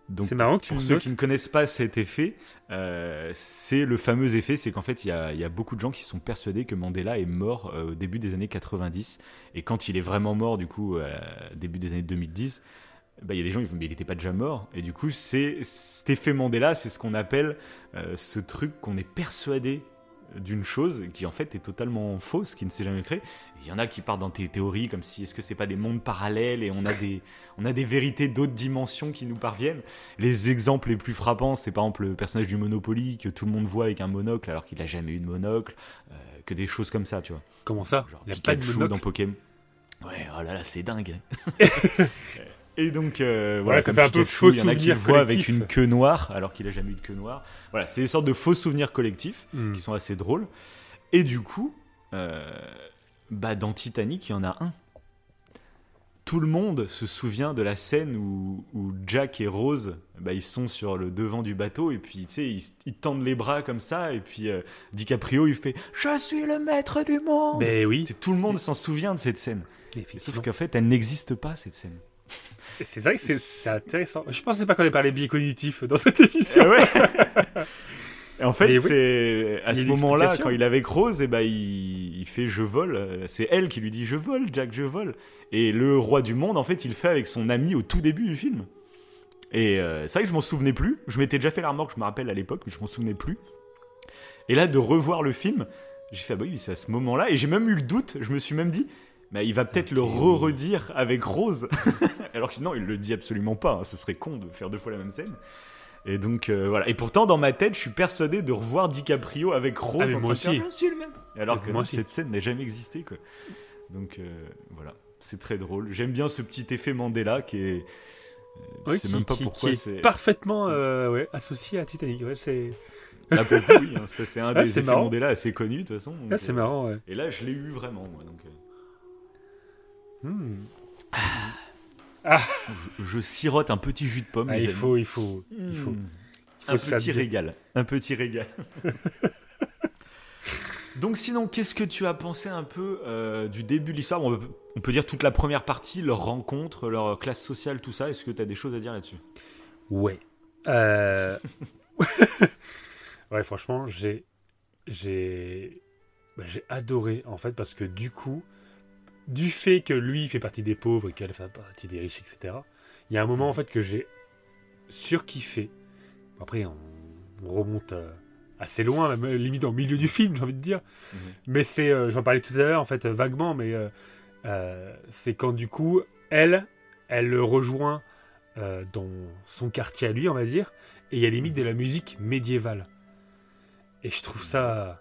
Donc, c'est marrant que tu Pour ceux notes. qui ne connaissent pas cet effet, euh, c'est le fameux effet, c'est qu'en fait, il y a, il y a beaucoup de gens qui sont persuadés que Mandela est mort euh, au début des années 90. Et quand il est vraiment mort, du coup, euh, début des années 2010, bah, il y a des gens qui vont mais il n'était pas déjà mort. Et du coup, c'est cet effet Mandela, c'est ce qu'on appelle ce truc qu'on est persuadé d'une chose qui en fait est totalement fausse, qui ne s'est jamais créée. Il y en a qui partent dans tes théories comme si est-ce que c'est pas des mondes parallèles et on a des on a des vérités d'autres dimensions qui nous parviennent? Les exemples les plus frappants, c'est par exemple le personnage du Monopoly que tout le monde voit avec un monocle alors qu'il a jamais eu de monocle, euh, que des choses comme ça, tu vois. Comment ça? Genre Il n'y a pas de monocle dans Pokémon. Ouais, oh là là, c'est dingue. Et donc, euh, voilà, Ouais, ça fait un peu faux il y en a qui le voient avec une queue noire alors qu'il a jamais eu de queue noire. Voilà, c'est des sortes de faux souvenirs collectifs Hmm. qui sont assez drôles. Et du coup, euh, bah dans Titanic, il y en a un. Tout le monde se souvient de la scène où, où Jack et Rose, bah, ils sont sur le devant du bateau et puis tu sais, ils, ils tendent les bras comme ça et puis euh, DiCaprio il fait Je suis le maître du monde. Ben oui, tout le monde s'en souvient de cette scène. Sauf qu'en fait, elle n'existe pas cette scène. C'est vrai que c'est- intéressant. Je pensais pas qu'on ait parlé biais cognitifs dans cette émission. Ouais. Et en fait, oui. c'est à ce moment-là, quand il est avec Rose, et ben il, il fait je vole. C'est elle qui lui dit je vole, Jack, je vole. Et le roi du monde, en fait, il le fait avec son ami au tout début du film. Et euh, c'est vrai que je m'en souvenais plus. Je m'étais déjà fait la remarque, je me rappelle à l'époque, mais je m'en souvenais plus. Et là, de revoir le film, j'ai fait ah bah oui, c'est à ce moment-là. Et j'ai même eu le doute. Je me suis même dit, bah, il va peut-être le re-redire avec Rose. Alors que non, il le dit absolument pas. hein. Ce serait con de faire deux fois la même scène. Et donc euh, voilà. Et pourtant, dans ma tête, je suis persuadé de revoir DiCaprio avec Rose Ah, mais en moi train de faire, aussi. Je suis le même. Alors Mais que moi non, cette scène n'a jamais existé, quoi. Donc euh, voilà, c'est très drôle. J'aime bien ce petit effet Mandela qui est. euh, je Oui, sais qui, même pas qui- pourquoi c'est. parfaitement euh, ouais, associé à Titanic. Ouais, c'est Là, pour oui, hein, c'est un Ah, des effets marrant. Mandela assez connus de toute façon. donc, ah, c'est marrant. Ouais. Et là, je l'ai eu vraiment. moi, donc, Hmm. je, je sirote un petit jus de pomme. Ah, il faut, il faut, il faut. Faut Un petit régal. Un petit régal. Donc sinon, qu'est-ce que tu as pensé un peu euh, du début de l'histoire? On, peut- on peut dire toute la première partie, leur rencontre, leur classe sociale, tout ça. Est-ce que tu as des choses à dire là-dessus? Ouais. Euh, ouais, franchement, j'ai, j'ai, bah, j'ai adoré en fait parce que du coup, du fait que lui fait partie des pauvres et qu'elle fait partie des riches, etc. Il y a un moment en fait que j'ai surkiffé. Après, on, on remonte euh, assez loin, même euh, limite au milieu du film, j'ai envie de dire. Mhm. Mais c'est, euh, j'en parlais tout à l'heure en fait vaguement, mais euh, c'est quand du coup elle, elle le rejoint dans son quartier à lui, on va dire, et il y a limite de la musique médiévale. Et je trouve ça.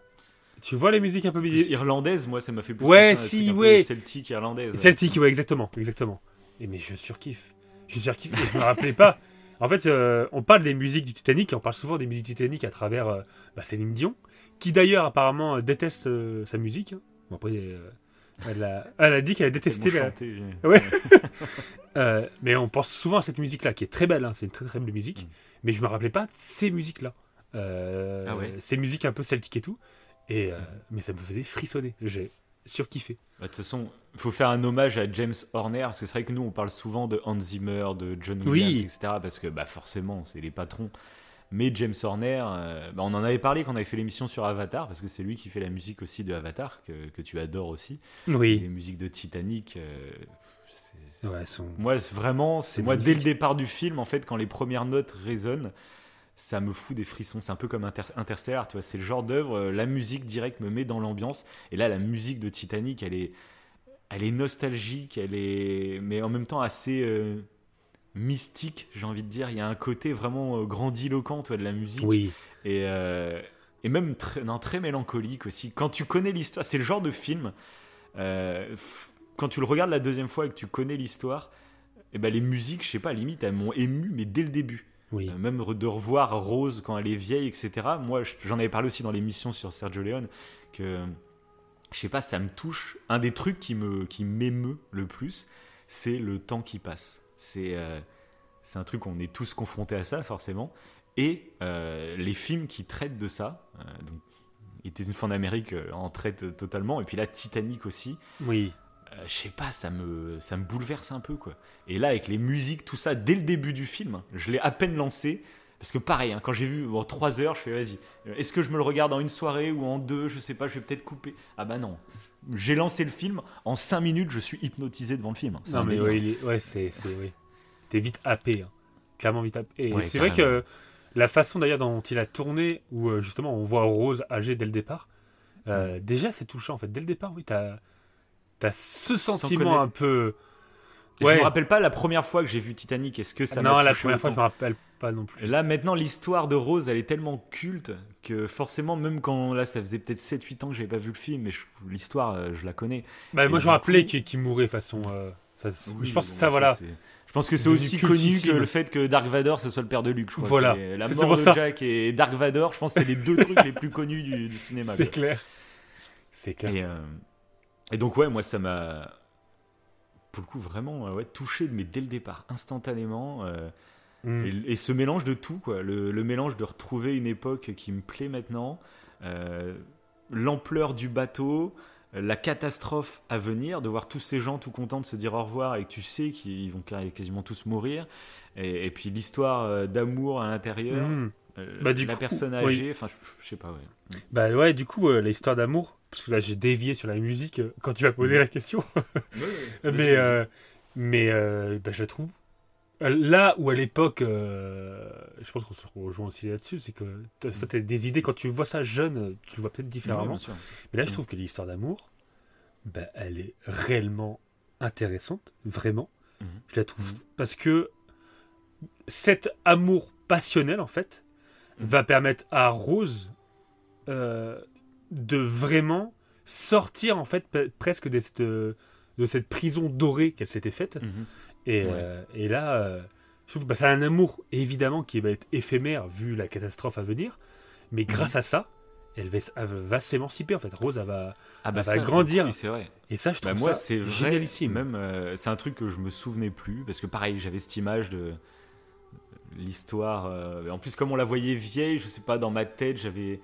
Tu vois les musiques un peu médiévales irlandaise, moi, ça m'a fait plus Ouais, si, ouais. celtique irlandaise. Celtique, ouais, exactement, exactement. Et mais je surkiffe. Je surkiffe. Et je me rappelais pas. En fait, euh, on parle des musiques du Titanic, et on parle souvent des musiques du Titanic à travers euh, bah, Céline Dion, qui d'ailleurs apparemment euh, déteste euh, sa musique. hein. Bon, après, elle, a, elle a dit qu'elle Tellement la, chanté. Ouais. Mais on pense souvent à cette musique-là, qui est très belle, hein, c'est une très très belle musique, Mm. mais je me rappelais pas de ces musiques-là. Ah ouais. Ces musiques un peu celtiques et tout. Et, euh, mais ça me faisait frissonner. J'ai surkiffé. Bah, De toute façon, il faut faire un hommage à James Horner, parce que c'est vrai que nous, on parle souvent de Hans Zimmer, de John Oui. Williams, etc., parce que bah, forcément, c'est les patrons. Mais James Horner, euh, bah, on en avait parlé quand on avait fait l'émission sur Avatar, parce que c'est lui qui fait la musique aussi de Avatar, que, que tu adores aussi. Les Oui. musiques de Titanic. euh, c'est- Ouais, son... Moi, c'est vraiment, c'est moi dès le départ du film, en fait, quand les premières notes résonnent, ça me fout des frissons. C'est un peu comme Inter- Interstellar, tu vois. C'est le genre d'œuvre, euh, la musique directe me met dans l'ambiance. Et là, la musique de Titanic, elle est, elle est nostalgique, elle est, mais en même temps assez euh, mystique, j'ai envie de dire. Il y a un côté vraiment euh, grandiloquent, tu vois, de la musique Oui. et, euh, et même très, non, très mélancolique aussi. Quand tu connais l'histoire, c'est le genre de film, euh, quand tu le regardes la deuxième fois et que tu connais l'histoire, et ben les musiques, je sais pas, limite, elles m'ont ému, mais dès le début. Oui. Euh, même de revoir Rose quand elle est vieille, etc. Moi, je- j'en avais parlé aussi dans l'émission sur Sergio Leone, que je sais pas, ça me touche. Un des trucs qui me qui m'émeut le plus, c'est le temps qui passe. C'est euh, c'est un truc on est tous confrontés à ça forcément. Et euh, les films qui traitent de ça, donc, était une fois en Amérique euh, en traite totalement, et puis là Titanic aussi. Oui. Euh, je sais pas, ça me, ça me bouleverse un peu, quoi. Et là, avec les musiques, tout ça, dès le début du film, je l'ai à peine lancé. Parce que pareil, hein, quand j'ai vu bon, 3 heures, je fais vas-y, euh, est-ce que je me le regarde en une soirée ou en deux Je sais pas, je vais peut-être couper. Ah bah non. J'ai lancé le film, en 5 minutes, je suis hypnotisé devant le film. C'est Non, mais ouais, il est- ouais, c'est. c'est- oui. T'es vite happé. hein. Clairement vite happé. Et Ouais, c'est vrai que la façon d'ailleurs dont il a tourné, où euh, justement on voit Rose âgée dès le départ, euh, déjà c'est touchant en fait. Dès le départ, oui, t'as as ce sentiment un peu. Je Ouais. me rappelle pas la première fois que j'ai vu Titanic. Est-ce que ça m'a non, la première fois, je me rappelle pas non plus. Là, maintenant, l'histoire de Rose, elle est tellement culte que forcément, même quand là, ça faisait peut-être 7-8 ans que j'avais pas vu le film, mais je- l'histoire, euh, je la connais. Bah, Et moi, je me rappelais coup- qu'il mourait façon. euh, ça- Oui, je pense que ça, voilà. c'est- Je pense que C'est aussi connu que le fait que Dark Vador ce soit le père de Luke. Je crois. Voilà. La mort de ça. Jack et Dark Vador, je pense que c'est les deux trucs les plus connus du, du cinéma. C'est clair. C'est clair. Et, euh, et donc, ouais, moi, ça m'a, pour le coup, vraiment euh, ouais, touché, mais dès le départ, instantanément. euh, Mm. et, et ce mélange de tout, quoi. Le, le mélange de retrouver une époque qui me plaît maintenant, euh, l'ampleur du bateau, la catastrophe à venir, de voir tous ces gens tout contents de se dire au revoir et que tu sais qu'ils vont quasiment tous mourir. Et, et puis l'histoire d'amour à l'intérieur, Mm. euh, Bah, du la coup, personne âgée, enfin, je, je sais pas, ouais. Bah ouais, du coup, euh, l'histoire d'amour, parce que là j'ai dévié sur la musique euh, quand tu m'as posé Mhm. la question. Mais euh, mais euh, bah, je la trouve. euh, Là où à l'époque, euh, je pense qu'on se rejoint aussi là-dessus, c'est que Mhm. as des idées, quand tu vois ça jeune, tu le vois peut-être différemment. Mais là, je Mm. trouve que l'histoire d'amour, bah, elle est réellement intéressante, vraiment. Je la trouve parce que cet amour passionnel, en fait, va permettre à Rose euh, de vraiment sortir, en fait, presque de cette, de cette prison dorée qu'elle s'était faite. Mhm. Et, Ouais. euh, et là, euh, je trouve que bah, c'est un amour, évidemment, qui va être éphémère vu la catastrophe à venir. Mais Mhm. grâce à ça, elle va, s'émanciper, en fait. Rose, elle va... Ah bah Elle va ça, grandir. oui, c'est vrai. Et ça, je Bah trouve moi ça c'est vrai, même euh, c'est un truc que je me souvenais plus parce que pareil j'avais cette image de l'histoire. euh, en plus comme on la voyait vieille, je sais pas dans ma tête j'avais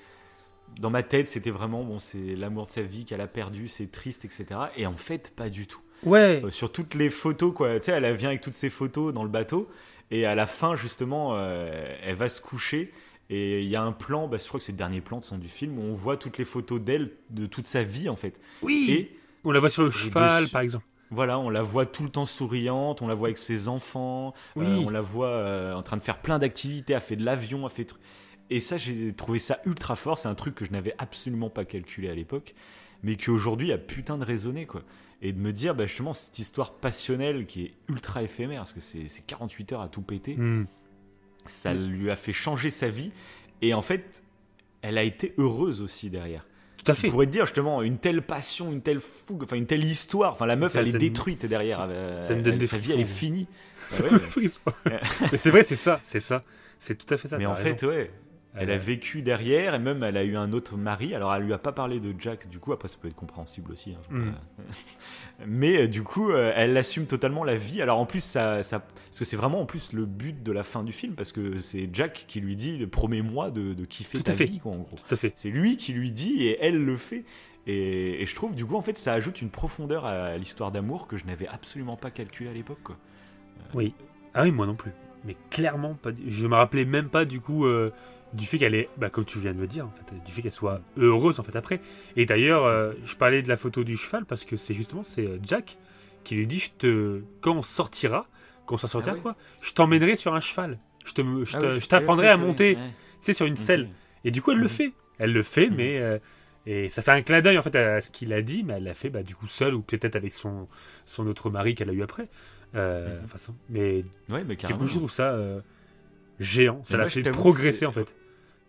dans ma tête c'était vraiment bon c'est l'amour de sa vie qu'elle a perdu, c'est triste etc. Et en fait pas du tout. Ouais, Euh, sur toutes les photos quoi, tu sais elle vient avec toutes ses photos dans le bateau et à la fin justement euh, elle va se coucher. Et il y a un plan, bah, je crois que c'est le dernier plan de son du film, où on voit toutes les photos d'elle, de toute sa vie en fait. oui. Et On la voit sur le cheval, par exemple. voilà, on la voit tout le temps souriante, on la voit avec ses enfants, Oui. euh, on la voit en train de faire plein d'activités, elle fait de l'avion, elle fait... Et ça, j'ai trouvé ça ultra fort, c'est un truc que je n'avais absolument pas calculé à l'époque, mais qui aujourd'hui a putain de résonné, quoi. Et de me dire, bah, justement, cette histoire passionnelle qui est ultra éphémère, parce que c'est c'est 48 heures à tout péter, Hmm. ça lui a fait changer sa vie, et en fait, elle a été heureuse aussi derrière. Tout à fait. pourrais te dire justement une telle passion, une telle fougue, enfin une telle histoire. Enfin la meuf elle est détruite derrière. euh, ça me donne elle- des sa vie elle est finie. Ça Bah ouais, frisson. Mais c'est vrai, c'est ça, c'est ça. C'est tout à fait ça. mais en raison. fait ouais, elle a Euh, vécu derrière et même elle a eu un autre mari. Alors elle lui a pas parlé de Jack. Du coup après ça peut être compréhensible aussi. hein, Mm. pas- mais euh, du coup euh, elle assume totalement la vie. Alors en plus ça, ça parce que c'est vraiment en plus le but de la fin du film parce que c'est Jack qui lui dit promets-moi de, de kiffer Tout ta fait. vie quoi en gros. Tout à fait. C'est lui qui lui dit et elle le fait. Et, et je trouve, du coup, en fait, ça ajoute une profondeur à l'histoire d'amour que je n'avais absolument pas calculé à l'époque. quoi. Oui. Ah oui, moi non plus. Mais clairement, pas. Je me rappelais même pas du coup euh, du fait qu'elle est, bah, comme tu viens de me dire, en fait, du fait qu'elle soit heureuse en fait après. Et d'ailleurs, euh, je parlais de la photo du cheval parce que c'est justement c'est euh, Jack qui lui dit, je te, quand on sortira, quand on s'en sortira oui. quoi, je t'emmènerai sur un cheval. Je te, je Ah te- oui, je t'apprendrai à monter, ouais. tu sais, sur une selle. Et du coup, elle le Mhm. fait. Elle le fait, Mhm. mais euh, et ça fait un clin d'œil en fait à ce qu'il a dit, mais elle l'a fait bah, du coup seule ou peut-être avec son son autre mari qu'elle a eu après. Euh, Mhm. enfin, ça. mais Ouais, mais du coup, je trouve ça géant. Ça Mais l'a moi, fait progresser en fait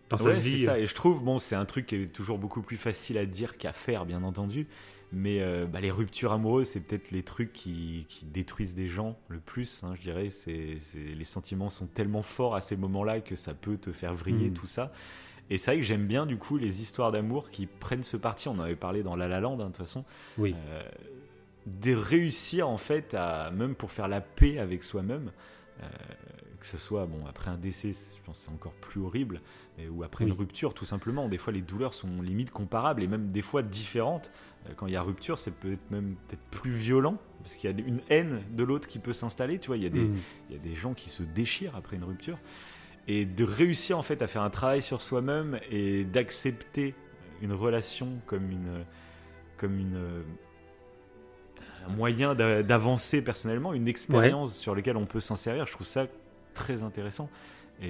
dans sa Ouais, c'est ça. Et je trouve, bon, c'est un truc qui est toujours beaucoup plus facile à dire qu'à faire, bien entendu. Mais euh, bah, les ruptures amoureuses, c'est peut-être les trucs qui, qui détruisent des gens le plus, hein, je dirais. C'est, les sentiments sont tellement forts à ces moments-là que ça peut te faire vriller, Mm. tout ça. Et c'est vrai que j'aime bien, du coup, les histoires d'amour qui prennent ce parti. On en avait parlé dans La La Land, hein, de toute façon. Oui. Euh, de réussir, en fait, à, même pour faire la paix avec soi-même, euh, que ce soit, bon, après un décès, je pense que c'est encore plus horrible, ou après Oui. une rupture, tout simplement. Des fois, les douleurs sont limite comparables et même des fois différentes. Euh, Quand il y a rupture, c'est peut-être même peut-être plus violent, parce qu'il y a une haine de l'autre qui peut s'installer. Tu vois, il y, a des, Mm. il y a des gens qui se déchirent après une rupture. Et de réussir, en fait, à faire un travail sur soi-même et d'accepter une relation comme une. Comme une un moyen d'a- d'avancer personnellement, une expérience sur laquelle on peut s'en servir. Je trouve ça très intéressant. Et,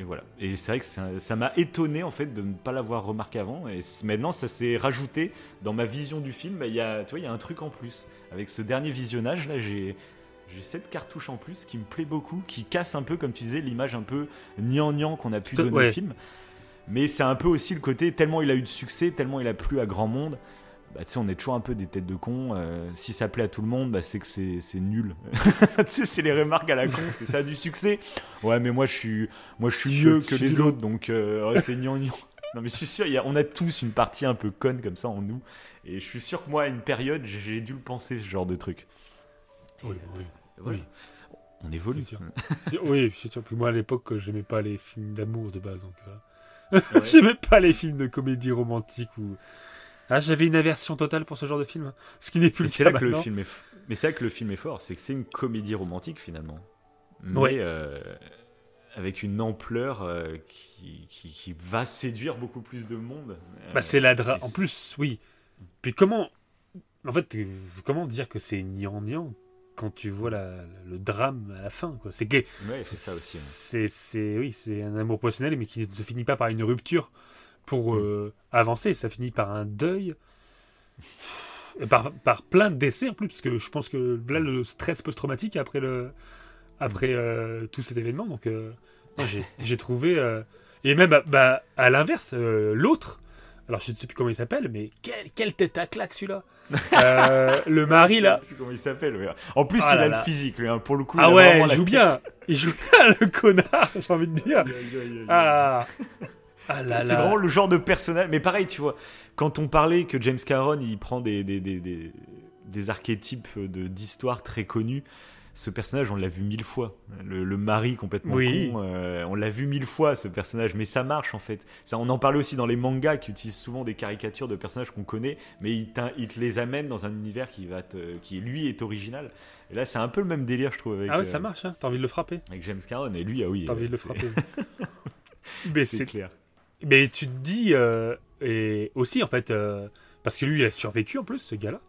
et voilà. Et c'est vrai que ça m'a étonné en fait de ne pas l'avoir remarqué avant. Et maintenant, ça s'est rajouté dans ma vision du film. Bah, Il y a, tu vois, il y a un truc en plus. Avec ce dernier visionnage là, j'ai j'ai cette cartouche en plus qui me plaît beaucoup, qui casse un peu, comme tu disais, l'image un peu gnangnan qu'on a pu donner ouais. au film. Mais c'est un peu aussi le côté tellement il a eu de succès, tellement il a plu à grand monde. Bah, tu sais, on est toujours un peu des têtes de con. euh, si ça plaît à tout le monde, bah, c'est que c'est nul. tu sais, c'est les remarques à la con, c'est ça du succès. Ouais, mais moi je suis, moi, je suis Je mieux que les autres, donc euh, c'est gnangnan. Non, mais je suis sûr, il y a- on a tous une partie un peu conne comme ça en nous. Et je suis sûr que moi, à une période, j'ai dû le penser, ce genre de truc. Oui, oui. Voilà. Oui. On évolue. Sûr. Oui, c'est sûr. Puis moi, à l'époque, j'aimais pas les films d'amour de base. Donc, euh, Ouais. j'aimais pas les films de comédie romantique ou. Ah, j'avais une aversion totale pour ce genre de film. hein. Ce qui n'est plus Mais le cas là que le film est. f- Mais c'est là que le film est fort, c'est que c'est une comédie romantique finalement. Mais Ouais. euh, avec une ampleur euh, qui, qui, qui va séduire beaucoup plus de monde. Bah, c'est la dra... En plus, oui. Puis comment. En fait, comment dire que c'est gnangnan quand tu vois la- le drame à la fin. C'est que. Ouais, c'est ça aussi. ouais. C'est, oui, c'est un amour professionnel, mais qui ne se finit pas par une rupture pour euh, avancer. Ça finit par un deuil. Par, par plein de décès en plus, parce que je pense que là, le stress post-traumatique après, le, après euh, tout cet événement. Donc, euh, j'ai, trouvé. euh, et même bah, à l'inverse, l'autre, alors je ne sais plus comment il s'appelle, mais quelle, quelle tête à claque celui-là Le mari là. Je sais plus comment il s'appelle. En plus, Ah il là a là. le physique, lui. hein. Pour le coup, Ah il ouais, il joue bien. Il joue bien le connard, j'ai envie de dire. Ah, ah là C'est là. vraiment le genre de personnage. Mais pareil, tu vois, quand on parlait que James Cameron, il prend des, des, des, des, des archétypes de- d'histoires très connus, ce personnage, on l'a vu mille fois. Le, le mari complètement Oui. con, euh, on l'a vu mille fois, ce personnage. Mais ça marche, en fait. Ça, on en parlait aussi dans les mangas qui utilisent souvent des caricatures de personnages qu'on connaît, mais il, t'in- il te les amène dans un univers qui, va te, qui, lui, est original. Et là, c'est un peu le même délire, je trouve, avec, Ah ouais, euh, ça marche, hein. t'as envie de le frapper. avec James Cameron. Et lui, ah oui. T'as envie de le frapper. mais, C'est c'est- clair. Mais tu te dis, euh, et aussi en fait, euh, parce que lui il a survécu en plus, ce gars-là.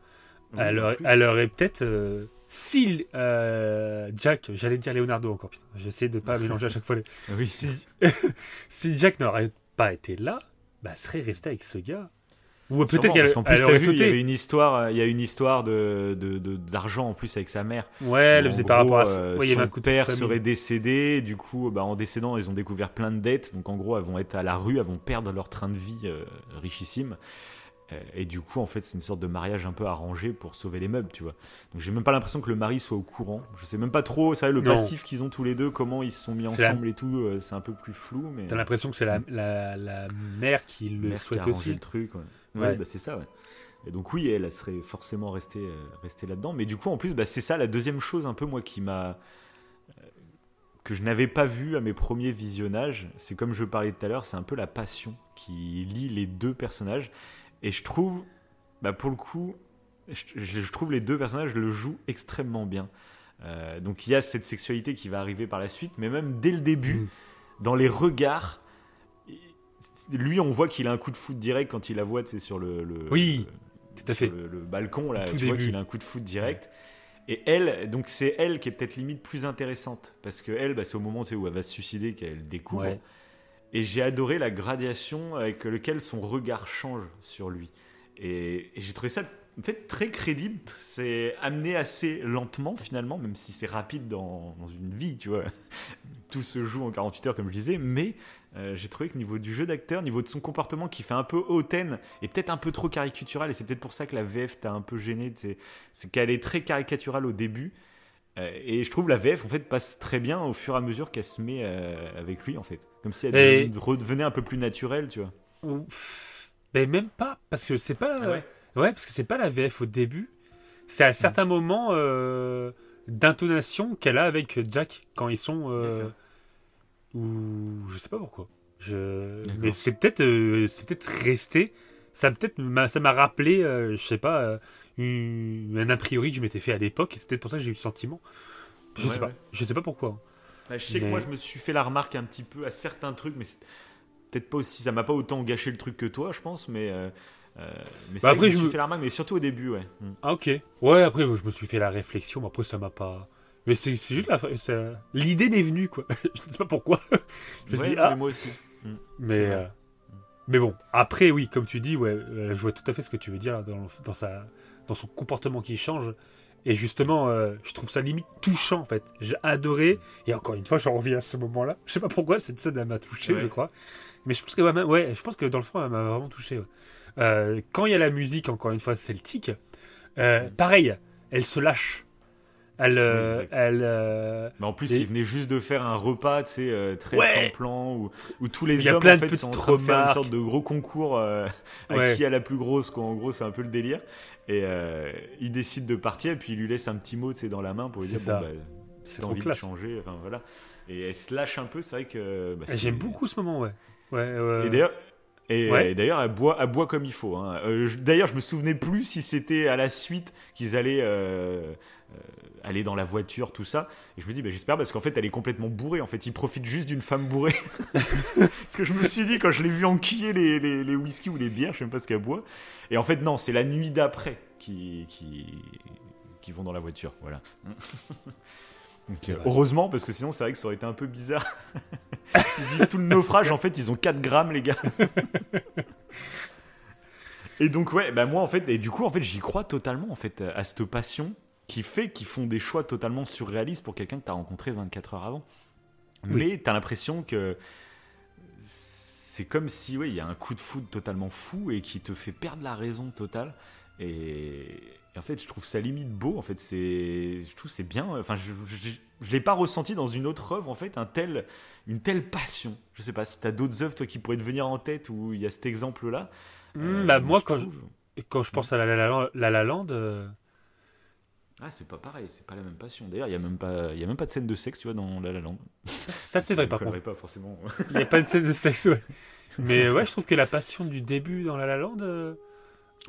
Oui, elle, aurait, plus. elle aurait peut-être. euh, si Jack, j'allais dire Leonardo encore, putain, j'essaie de pas mélanger à chaque fois les. Oui, Si, si Jack n'aurait pas été là, bah, elle serait restée avec ce gars. Ou peut-être qu'elle plus, aurait vu, il y avait une histoire, euh, il y a une histoire de d'argent en plus avec sa mère. Ouais, elle le faisait par gros, rapport à ça. euh, Ouais, il y avait son un coup de père famille. serait décédé, du coup, bah, en décédant, ils ont découvert plein de dettes. Donc en gros, elles vont être à la rue, elles vont perdre leur train de vie euh, richissime. Euh, Et du coup, en fait, c'est une sorte de mariage un peu arrangé pour sauver les meubles, tu vois. Donc j'ai même pas l'impression que le mari soit au courant. Je sais même pas trop, ça, le Non. passif qu'ils ont tous les deux, comment ils se sont mis la- ensemble et tout, c'est un peu plus flou, mais. T'as l'impression que c'est la, la, la mère qui le mère qui a souhaite aussi. le truc. Ouais, Ouais. Bah, c'est ça, ouais. Et donc oui, elle, elle serait forcément restée, euh, restée là-dedans. Mais du coup, en plus, bah, c'est ça la deuxième chose un peu, moi, qui m'a... euh, que je n'avais pas vu à mes premiers visionnages. C'est comme je parlais tout à l'heure, c'est un peu la passion qui lie les deux personnages. Et je trouve, bah, pour le coup, je, trouve les deux personnages le jouent extrêmement bien. Euh, donc il y a cette sexualité qui va arriver par la suite, mais même dès le début, Mm. dans les regards, lui, on voit qu'il a un coup de foot direct quand il la voit, c'est sur le, le- Oui, le- tout à fait. Le, le balcon là, Tout tu vois qu'il a un coup de foot direct. Et elle, donc c'est elle qui est peut-être limite plus intéressante parce que elle, bah, c'est au moment où elle va se suicider qu'elle découvre. Ouais. Et j'ai adoré la gradation avec lequel son regard change sur lui. Et, et j'ai trouvé ça en fait très crédible. C'est amené assez lentement finalement, même si c'est rapide dans, dans une vie, tu vois. Tout se joue en 48 heures comme je disais, mais euh, j'ai trouvé que niveau du jeu d'acteur, niveau de son comportement qui fait un peu hautaine et peut-être un peu trop caricatural, et c'est peut-être pour ça que la VF t'a un peu gêné, c'est qu'elle est très caricaturale au début. Euh, et je trouve la VF en fait passe très bien au fur et à mesure qu'elle se met euh, avec lui en fait, comme si elle Et- redevenait un peu plus naturelle, tu vois. Mais même pas, parce que c'est pas. Ah ouais? Ouais, parce que c'est pas la VF au début. C'est à certains moments d'intonation qu'elle a avec Jack quand ils sont. Ou je sais pas pourquoi. Je... Mais c'est peut-être euh, c'est peut-être resté. Ça peut-être m'a- ça m'a rappelé, euh, je sais pas, euh, une- un a priori que je m'étais fait à l'époque. Et c'est peut-être pour ça que j'ai eu le sentiment. Je Ouais, sais pas. Je sais pas pourquoi. Bah, je sais que moi je me suis fait la remarque un petit peu à certains trucs, mais peut-être pas aussi, ça m'a pas autant gâché le truc que toi, je pense, mais. euh, euh, mais Bah, que après, je me suis fait la remarque, mais surtout au début, ouais. Mm. Ah ok. Ouais, après je me suis fait la réflexion, mais après ça m'a pas. Mais c'est juste la... ça- l'idée m'est venue quoi. je ne sais pas pourquoi. Je me Ouais, non, ah. mais moi aussi. Mais, C'est vrai. euh, mais bon, après, oui, comme tu dis, ouais, euh, je vois tout à fait ce que tu veux dire dans, dans, sa, dans son comportement qui change. Et justement, euh, je trouve ça limite touchant en fait. J'ai adoré. Et encore une fois, j'en reviens à ce moment-là. Je sais pas pourquoi cette scène elle m'a touché, Ouais. je crois. Mais je pense que ouais, je pense que dans le fond, elle m'a vraiment touché. Euh, quand il y a la musique, encore une fois celtique, euh, pareil, elle se lâche. Elle, euh, elle, euh, Mais en plus, Et- il venait juste de faire un repas, tu sais, euh, très Ouais. plan-plan, où, où tous les hommes, en fait, sont en train de faire une sorte de gros concours euh, à Ouais. qui a la plus grosse, quoi. En gros, c'est un peu le délire. Et il décide de partir, et puis il lui laisse un petit mot, tu sais, dans la main pour lui dire, ça. bon, bah, C'est envie classe. de changer, enfin voilà. Et elle se lâche un peu, c'est vrai que. bah, j'aime beaucoup ce moment, ouais. Ouais. Et d'ailleurs, Et, Ouais. et d'ailleurs, elle boit, elle boit comme il faut. hein. Euh, d'ailleurs, je me souvenais plus si c'était à la suite qu'ils allaient euh, euh, aller dans la voiture, tout ça. Et je me dis, bah, j'espère parce qu'en fait, elle est complètement bourrée. En fait, il profite juste d'une femme bourrée. parce que je me suis dit, quand je l'ai vu enquiller les, les, les whisky ou les bières, je sais même pas ce qu'elle boit. Et en fait, non, c'est la nuit d'après qui, qui, qui vont dans la voiture. Voilà. Donc, euh, heureusement, parce que sinon, c'est vrai que ça aurait été un peu bizarre. Ils vivent tout le naufrage, en fait, ils ont 4 grammes, les gars. et donc, ouais, bah moi, en fait, et du coup, en fait, j'y crois totalement, en fait, à cette passion qui fait qu'ils font des choix totalement surréalistes pour quelqu'un que tu as rencontré 24 heures avant. Oui. Mais tu as l'impression que c'est comme si, oui, il y a un coup de foudre totalement fou et qui te fait perdre la raison totale. Et, et en fait, je trouve ça limite beau. En fait, c'est, je trouve c'est bien. Enfin, je, je, je l'ai pas ressenti dans une autre œuvre. En fait, un tel, une telle passion. Je sais pas si t'as d'autres œuvres toi qui pourraient te venir en tête où il y a cet exemple-là. Hmm, Euh, bah, moi, quand je, trouve- quand je pense à La La, La, La La Land, euh, ah, c'est pas pareil. C'est pas la même passion. D'ailleurs, il y a même pas, y a même pas de scène de sexe, tu vois, dans La La Land. ça c'est vrai par contre. pas forcément. Il n'y a pas de scène de sexe, ouais. Mais ouais, je trouve que la passion du début dans La La Land, euh,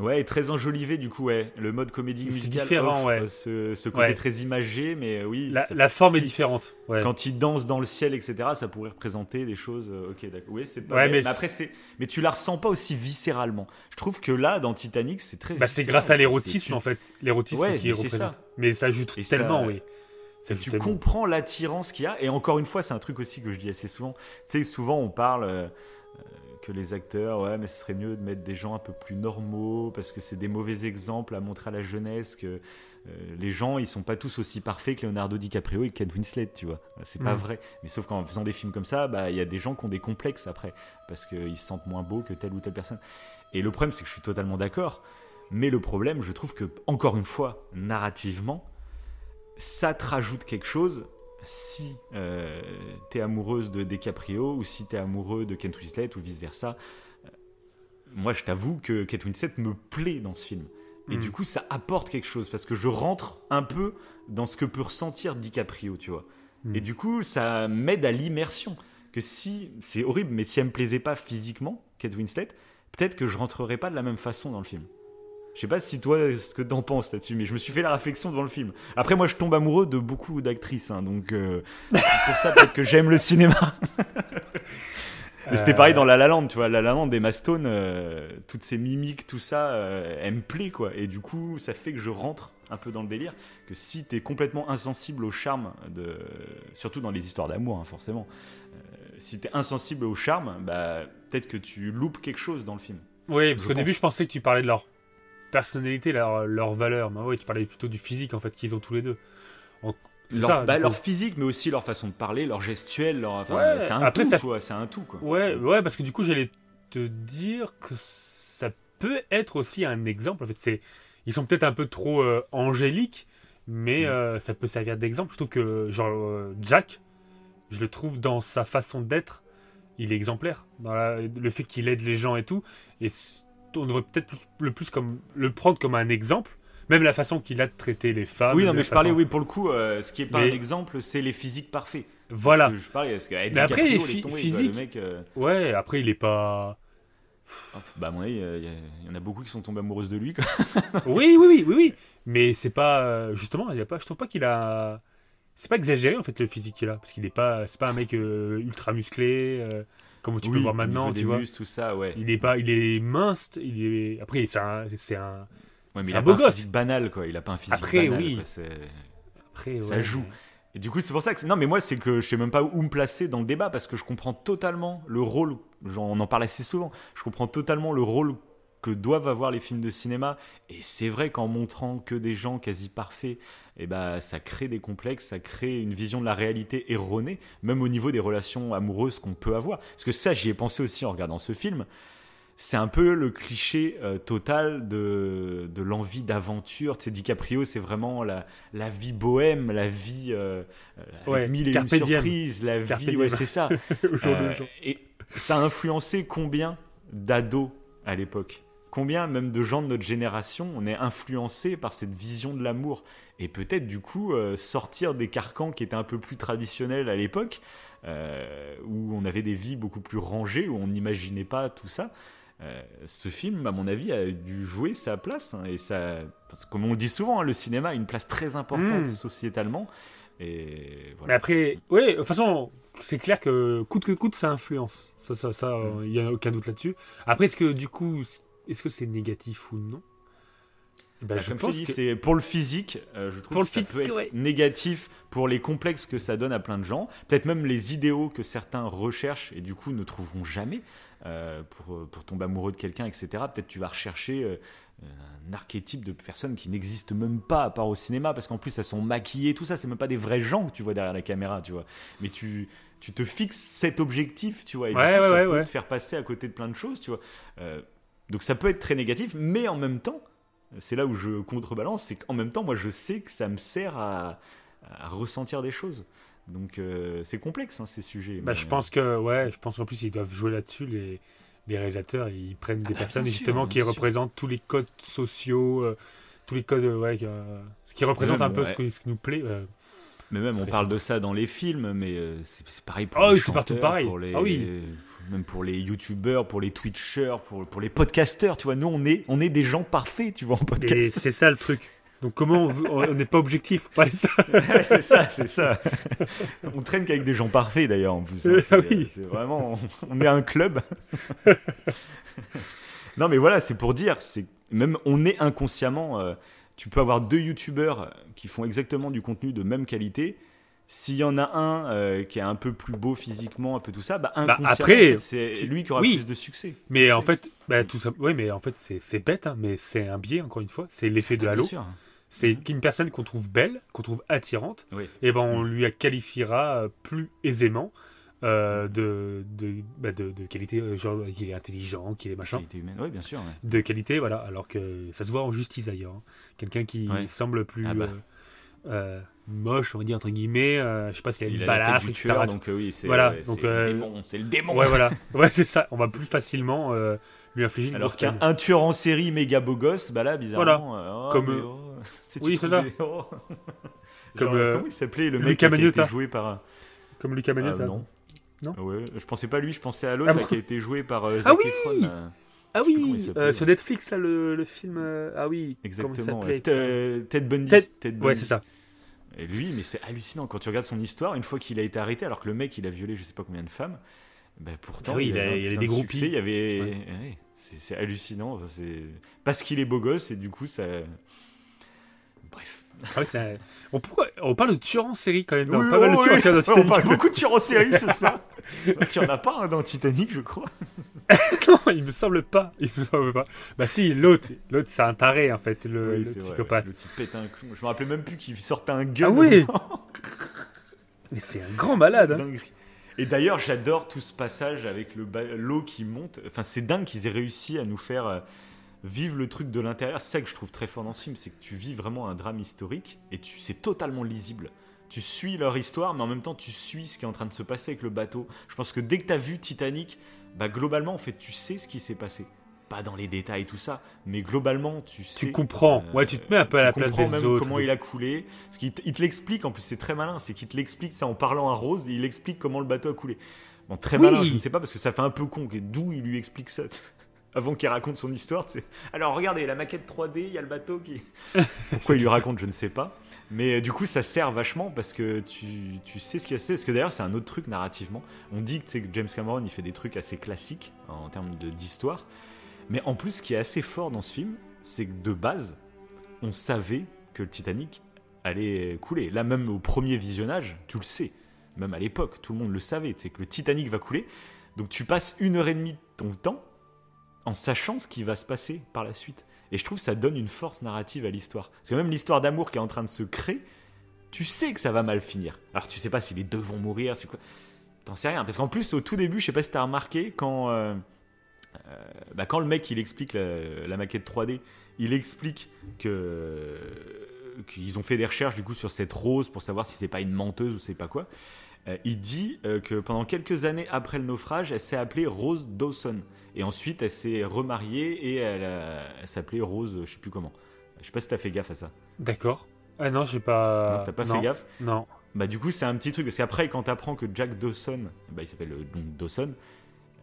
Ouais, et très enjolivé du coup, ouais. Le mode comédie C'est musicale différent, offre ouais. ce, ce côté Ouais. très imagé, mais euh, oui. la, ça- la forme est différente. Ouais. Quand il danse dans le ciel, etc., ça pourrait représenter des choses. euh, ok, d'accord. Oui, c'est pas. Mais, mais mais après, c'est. Mais tu la ressens pas aussi viscéralement. Je trouve que là, dans Titanic, c'est très. Bah, c'est grâce à l'érotisme en fait. L'érotisme qui est ça. représenté. Mais ça joue Et ça- tellement, oui. Ça joue tu tellement. comprends l'attirance qu'il y a. Et encore une fois, c'est un truc aussi que je dis assez souvent. Tu sais, souvent on parle euh, que les acteurs, ouais, mais ce serait mieux de mettre des gens un peu plus normaux parce que c'est des mauvais exemples à montrer à la jeunesse que euh, les gens, ils sont pas tous aussi parfaits que Leonardo DiCaprio et Kate Winslet, tu vois. C'est pas Mm. vrai. Mais sauf qu'en faisant des films comme ça, bah, il y a des gens qui ont des complexes après parce qu'ils se sentent moins beaux que telle ou telle personne. Et le problème, c'est que je suis totalement d'accord. Mais le problème, je trouve que, encore une fois, narrativement, ça te rajoute quelque chose si euh, t'es amoureuse de DiCaprio ou si t'es amoureux de Kate Winslet ou vice versa. Moi, je t'avoue que Kate Winslet me plaît dans ce film. Et Mm. du coup, ça apporte quelque chose parce que je rentre un peu dans ce que peut ressentir DiCaprio, tu vois. Mm. Et du coup, ça m'aide à l'immersion. Que si, c'est horrible, mais si elle me plaisait pas physiquement, Kate Winslet, peut-être que je rentrerais pas de la même façon dans le film. Je sais pas si toi, ce que t'en penses là-dessus, mais je me suis fait la réflexion devant le film. Après, moi, je tombe amoureux de beaucoup d'actrices, hein, donc euh, c'est pour ça peut-être que j'aime le cinéma. Mais c'était Euh, pareil dans La La Land, tu vois, La La Land, Emma Stone, euh, toutes ces mimiques, tout ça, euh, elle me plaît, quoi. Et du coup, ça fait que je rentre un peu dans le délire, que si t'es complètement insensible au charme, de... surtout dans les histoires d'amour, hein, forcément, euh, si t'es insensible au charme, bah, peut-être que tu loupes quelque chose dans le film. Oui, parce qu'au début, je pensais que tu parlais de leur personnalité, leur, leur valeur. Mais ouais, tu parlais plutôt du physique en fait qu'ils ont tous les deux. En- Leur, ça, bah, physique, mais aussi leur façon de parler, leur gestuelle, leur... enfin, Ouais, c'est un après, tout, ça- tu vois, c'est un tout, quoi. Ouais, ouais, parce que du coup, j'allais te dire que ça peut être aussi un exemple. En fait, c'est ils sont peut-être un peu trop euh, angéliques, mais Mm. euh, ça peut servir d'exemple. Je trouve que genre euh, Jack, je le trouve dans sa façon d'être, il est exemplaire. Dans la- le fait qu'il aide les gens et tout, et on devrait peut-être plus- le plus comme le prendre comme un exemple. Même la façon qu'il a de traiter les femmes. Oui, non, mais je parlais, oui, pour le coup, euh, ce qui est pas Mais- un exemple, c'est les physiques parfaits. Voilà. Parce que je parlais, parce que, eh, Mais après, les physiques- mec, euh, Ouais, après, il est pas. oh, bah, à mon avis, il y, en a beaucoup qui sont tombés amoureuses de lui, quoi. oui, oui, oui, oui, oui. Mais c'est pas euh, justement, il a pas. Je trouve pas qu'il a. C'est pas exagéré en fait le physique qu'il a, parce qu'il est pas. C'est pas un mec euh, ultra musclé euh, comme tu peux Oui, voir au maintenant, tu vois. tout ça, ouais. Il est pas, il est mince. Il est. Après, c'est un, c'est un. Ouais, mais il un a beau pas un gosse. physique banal, quoi. Il a pas un physique Après, banal, oui. quoi, Après, Ça ouais, joue. Et du coup, c'est pour ça que. Non, mais moi, c'est que je sais même pas où me placer dans le débat parce que je comprends totalement le rôle. genre, on en parle assez souvent. Je comprends totalement le rôle que doivent avoir les films de cinéma. Et c'est vrai qu'en montrant que des gens quasi parfaits, eh ben, ça crée des complexes, ça crée une vision de la réalité erronée, même au niveau des relations amoureuses qu'on peut avoir. Parce que ça, j'y ai pensé aussi en regardant ce film. C'est un peu le cliché euh, total de, de l'envie d'aventure. Tu sais, DiCaprio, c'est vraiment la, la vie bohème, la vie euh, euh, avec Ouais, mille et une surprises, la Carpe vie, ouais, c'est ça. Euh, et ça a influencé combien d'ados à l'époque? Combien même de gens de notre génération on est influencés par cette vision de l'amour Et peut-être du coup euh, sortir des carcans qui étaient un peu plus traditionnels à l'époque, euh, où on avait des vies beaucoup plus rangées, où on n'imaginait pas tout ça. Euh, ce film, à mon avis, a dû jouer sa place. hein, et ça, parce que comme on le dit souvent, hein, le cinéma a une place très importante Mm. sociétalement. Et Mais après, ouais, de toute façon, c'est clair que coûte que coûte, ça influence. Ça, ça, ça, il y a aucun doute là-dessus. Après, est-ce que du coup, est-ce que c'est négatif ou non? Ben, Bah, je comme pense dis, que c'est pour le physique, euh, je trouve Pour que ça physique, peut être ouais. négatif pour les complexes que ça donne à plein de gens. Peut-être même les idéaux que certains recherchent et du coup ne trouveront jamais euh, pour, pour tomber amoureux de quelqu'un, etc. Peut-être tu vas rechercher euh, un archétype de personnes qui n'existent même pas à part au cinéma parce qu'en plus elles sont maquillées, tout ça, c'est même pas des vrais gens que tu vois derrière la caméra, tu vois. Mais tu, tu te fixes cet objectif, tu vois, et Ouais, du coup, ouais, ça peut te faire passer à côté de plein de choses, tu vois. Euh, donc ça peut être très négatif, mais en même temps, c'est là où je contrebalance, c'est qu'en même temps, moi, je sais que ça me sert à, à ressentir des choses. Donc, euh, c'est complexe, hein, ces sujets. bah, mais- je pense que, ouais, je pense qu'en plus, ils doivent jouer là-dessus, les, les réalisateurs. Ils prennent des bah, personnes, sûr, justement, qui sûr. représentent tous les codes sociaux, euh, tous les codes, euh, ouais, euh, ce qui représente un peu ouais. ce, que- ce qui nous plaît. euh. Mais même, on parle de ça dans les films, mais euh, c'est pareil pour Ah les oui, c'est partout chanteurs, pareil. Pour les, Ah oui. Même pour les youtubeurs, pour les twitchers, pour, pour les podcasteurs, tu vois. Nous, on est, on est des gens parfaits, tu vois, en Et podcast. c'est ça le truc. Donc, comment on n'est pas objectif de ça c'est ça, c'est ça. On traîne qu'avec des gens parfaits d'ailleurs en plus. hein. Euh, C'est, oui. c'est vraiment, on est un club. non mais voilà, c'est pour dire, c'est même on est inconsciemment. euh, tu peux avoir deux youtubeurs qui font exactement du contenu de même qualité. S'il y en a un euh, qui est un peu plus beau physiquement, un peu tout ça, bah inconsciemment, après, c'est lui qui aura oui. plus de succès. Mais en fait, bah, tout ça, oui, mais en fait, c'est bête, hein, mais c'est un biais, encore une fois. C'est l'effet de Ah, Halo. C'est Mhm. qu'une personne qu'on trouve belle, qu'on trouve attirante, Oui. et ben on lui qualifiera euh, plus aisément euh, de, de, bah, de, de qualité, genre qu'il est intelligent, qu'il est machin. Qualité humaine. Oui, bien sûr. ouais. De qualité, voilà. Alors que ça se voit en justice d'ailleurs. hein. Quelqu'un qui Ouais. semble plus Ah bah. euh, moche, on va dire entre guillemets. euh, je sais pas s'il a une balafre, etc. tueur, donc euh, oui, c'est Voilà, ouais, donc, c'est euh, le démon. C'est le démon. Ouais, voilà. Ouais, c'est ça. On va plus facilement euh, lui infliger une Alors qu'un un tueur en série méga beau gosse, bah là, bizarrement. euh, oh, Comme, euh, oh, oui, c'est ça. des- oh. Comme, Genre, euh, comment il s'appelait le mec qui a été joué par. Comme Lucas Ah, Magnotta. non. Non Ouais, je pensais pas à lui, je pensais à l'autre Ah bon qui a été joué par euh, Ah Zac oui Efron. Ah oui, euh, sur Netflix, là, le, le film. euh, ah oui, Exactement. Ted Bundy. Ted- Ted Ouais, Bundy. c'est ça. Et lui, mais c'est hallucinant quand tu regardes son histoire. Une fois qu'il a été arrêté, alors que le mec il a violé je sais pas combien de femmes, bah pourtant Ah oui, il a- il y avait des de groupies. Il y avait, Ouais. ouais, c'est c'est hallucinant. Enfin, c'est parce qu'il est beau gosse et du coup ça. Bref. Ah oui, c'est un- on, pourquoi- on parle de tueur en série quand même. Oui, pas mal de tueurs oui. série dans On parle beaucoup de tueurs en série ce soir. Il y en a pas un dans Titanic, je crois. non, il me semble pas. Il me semble pas. Bah si, l'autre, l'autre c'est un taré en fait, le, Oui, le psychopathe. Le type pète un clou. Je me rappelais même plus qu'il sortait un gun. Ah oui. Mais c'est un grand malade. hein. Et d'ailleurs, j'adore tout ce passage avec le ba- l'eau qui monte. Enfin, c'est dingue qu'ils aient réussi à nous faire euh, vivre le truc de l'intérieur. C'est ça que je trouve très fort dans ce film, c'est que tu vis vraiment un drame historique et tu c'est totalement lisible. Tu suis leur histoire, mais en même temps, tu suis ce qui est en train de se passer avec le bateau. Je pense que dès que tu as vu Titanic, bah, globalement, en fait, tu sais ce qui s'est passé. Pas dans les détails, tout ça, mais globalement, tu sais. Tu comprends. Ouais, tu te mets un peu à tu la place comprends des même autres. comment il a coulé. Parce qu'il te, il te l'explique, en plus, c'est très malin. C'est qu'il te l'explique ça en parlant à Rose et il explique comment le bateau a coulé. Bon, très Oui. malin, je ne sais pas, parce que ça fait un peu con. D'où il lui explique ça avant qu'il raconte son histoire. Alors regardez, la maquette 3D, il y a le bateau qui. Pourquoi il lui raconte, je ne sais pas. Mais euh, du coup, ça sert vachement parce que tu, tu sais ce qu'il y a. Parce que d'ailleurs, c'est un autre truc narrativement. On dit que, James Cameron, il fait des trucs assez classiques en termes de- d'histoire. Mais en plus, ce qui est assez fort dans ce film, c'est que de base, on savait que le Titanic allait couler. Là, même au premier visionnage, tu le sais. Même à l'époque, tout le monde le savait. C'est que le Titanic va couler. Donc tu passes une heure et demie de ton temps en sachant ce qui va se passer par la suite. Et je trouve que ça donne une force narrative à l'histoire. Parce que même l'histoire d'amour qui est en train de se créer, tu sais que ça va mal finir. Alors tu sais pas si les deux vont mourir, c'est quoi T'en sais rien. Parce qu'en plus, au tout début, je sais pas si t'as remarqué, quand, euh, euh, bah, quand le mec il explique la, maquette 3D, il explique que qu'ils ont fait des recherches du coup sur cette rose pour savoir si c'est pas une menteuse ou c'est pas quoi. Euh, il dit euh, que pendant quelques années après le naufrage, elle s'est appelée Rose Dawson. Et ensuite, elle s'est remariée et elle, a- elle s'appelait Rose, je sais plus comment. Je sais pas si t'as fait gaffe à ça. D'accord. Ah non, j'ai pas. non, t'as pas non, fait gaffe Non. bah du coup c'est un petit truc parce qu'après quand t'apprends que Jack Dawson, bah il s'appelle euh, donc Dawson,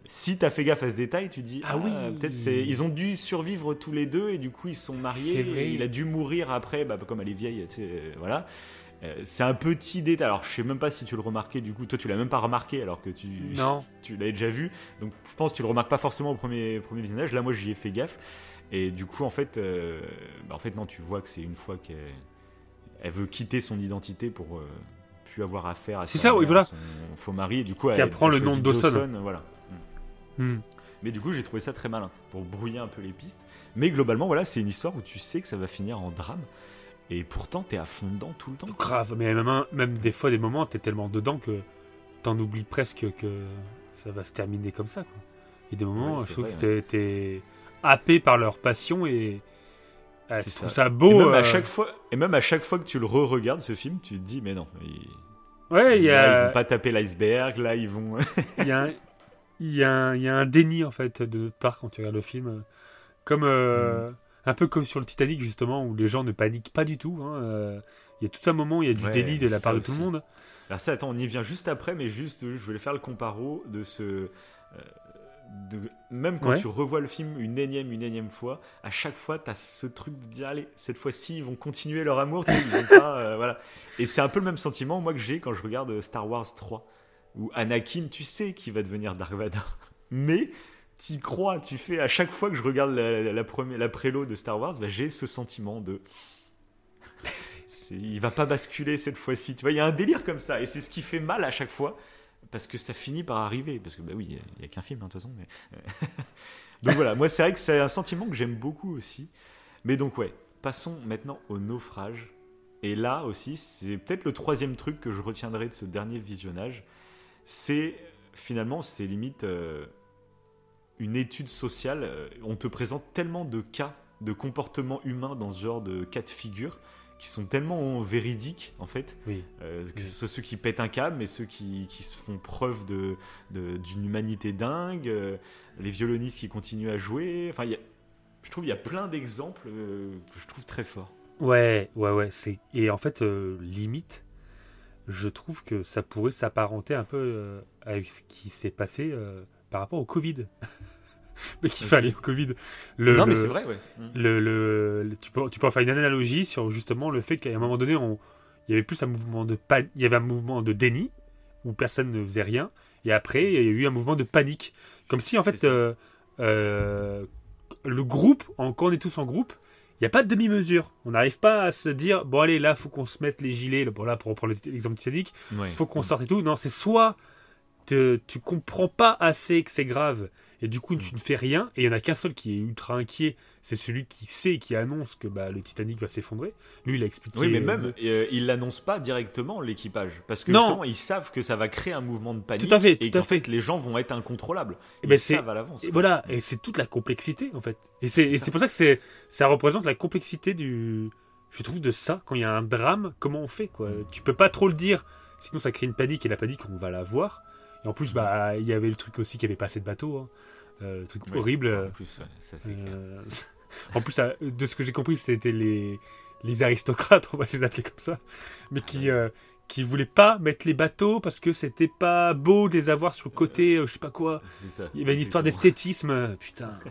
si t'as fait gaffe à ce détail, tu dis Ah ah, oui. peut-être c'est ils ont dû survivre tous les deux et du coup ils sont mariés. C'est vrai. et il a dû mourir après, bah, comme elle est vieille, tu sais, euh, voilà. Euh, c'est un petit détail. Alors je sais même pas si tu le remarquais du coup. Toi tu l'as même pas remarqué alors que tu Non. tu l'avais déjà vu. Donc je pense que tu le remarques pas forcément au premier premier visionnage. Là moi j'y ai fait gaffe et du coup en fait euh, bah, en fait non tu vois que c'est une fois qu'elle elle veut quitter son identité pour euh, plus avoir affaire à C'est ça, oui, voilà. son faux mari et du coup elle, apprend elle le nom de Dawson. voilà. Hmm. Mais du coup, j'ai trouvé ça très malin pour brouiller un peu les pistes. Mais globalement, voilà, c'est une histoire où tu sais que ça va finir en drame. Et pourtant, t'es à fond dedans tout le temps. Grave, mais même, des fois, des moments, t'es tellement dedans que t'en oublies presque que ça va se terminer comme ça. Quoi. Il a des moments, Ouais, je trouve vrai, que t'es- t'es happé par leur passion et ah, je trouve ça. ça, Et beau. même, à euh, chaque fois, et même à chaque fois que tu le re-regardes, ce film, tu te dis, mais non, ils, Ouais, il y là, ils a, vont pas taper l'iceberg, là, ils vont. il y, a un- il y, a un- il y a un déni en fait de notre part quand tu regardes le film. Comme euh, Mm. Un peu comme sur le Titanic justement où les gens ne paniquent pas du tout. hein, euh, Il y a tout un moment où il y a du Ouais, déni de la part de tout le monde. Alors, ça, attends, on y vient juste après, mais juste, je voulais faire le comparo de ce. euh, de, même quand Ouais. tu revois le film une énième, une énième fois, à chaque fois, t'as ce truc de dire, allez, cette fois-ci, ils vont continuer leur amour, tu sais, ils vont pas, euh, voilà. Et c'est un peu le même sentiment, moi, que j'ai quand je regarde Star Wars 3, où Anakin, tu sais qu'il va devenir Dark Vador, mais t'y crois, tu fais, à chaque fois que je regarde la, la, de Star Wars, bah, j'ai ce sentiment de. Il va pas basculer cette fois-ci, tu vois, il y a un délire comme ça, et c'est ce qui fait mal à chaque fois, parce que ça finit par arriver, parce que bah oui, il y a qu'un film hein, de toute façon. Mais... donc voilà, moi c'est vrai que c'est un sentiment que j'aime beaucoup aussi. Mais donc ouais, passons maintenant au naufrage. Et là aussi, c'est peut-être le troisième truc que je retiendrai de ce dernier visionnage. C'est finalement, c'est limite euh, une étude sociale. Euh, On te présente tellement de cas de comportement humain dans ce genre de cas de figure qui sont tellement véridiques en fait. Oui. Euh, que Oui. ce soit ceux qui pètent un câble, mais ceux qui, qui se font preuve de, de- d'une humanité dingue, euh, les violonistes qui continuent à jouer. Enfin, il y a- je trouve qu'il y a plein d'exemples euh, que je trouve très forts. Ouais, ouais, ouais. C'est... Et en fait, limite, je trouve que ça pourrait s'apparenter un peu avec ce qui s'est passé par rapport au Covid. Mais qu'il fallait au Covid. Le, non, mais c'est vrai, ouais. le, le- le- tu, peux, tu peux en faire une analogie sur justement le fait qu'à un moment donné, on, il y avait plus un mouvement de pan- il y avait un mouvement de déni où personne ne faisait rien, et après il y a eu un mouvement de panique, comme si en fait euh, euh, le groupe, en- quand on est tous en groupe, il n'y a pas de demi-mesure. On n'arrive pas à se dire bon allez là faut qu'on se mette les gilets. Bon là pour reprendre l'exemple Titanic, Ouais. il faut qu'on sorte et tout. Non, c'est soit te- tu comprends pas assez que c'est grave et du coup tu ne fais rien et il y en a qu'un seul qui est ultra inquiet, c'est celui qui sait qui annonce que bah, le Titanic va s'effondrer. Lui il a expliqué. Oui, mais euh, même, euh, ils l'annoncent pas directement, l'équipage. Parce que Non. justement, ils savent que ça va créer un mouvement de panique. Tout à fait, et tout à qu'en fait, les gens vont être incontrôlables. Eh Ils ben, savent à l'avance. Et voilà, et c'est toute la complexité en fait. Et c'est et c'est pour ça que c'est ça représente la complexité du je trouve de ça quand il y a un drame, comment on fait quoi? Tu peux pas trop le dire, sinon ça crée une panique et la panique on va la voir. Et en plus bah il y avait le truc aussi qu'il y avait pas assez de bateaux hein. Euh, truc horrible. En plus, ouais, ça c'est clair. Euh, en plus, de ce que j'ai compris, c'était les, les aristocrates, on va les appeler comme ça, mais qui, euh, qui voulaient pas mettre les bateaux parce que c'était pas beau de les avoir sur le côté, euh, je sais pas quoi. Ça. Il y avait une histoire d'esthétisme, putain.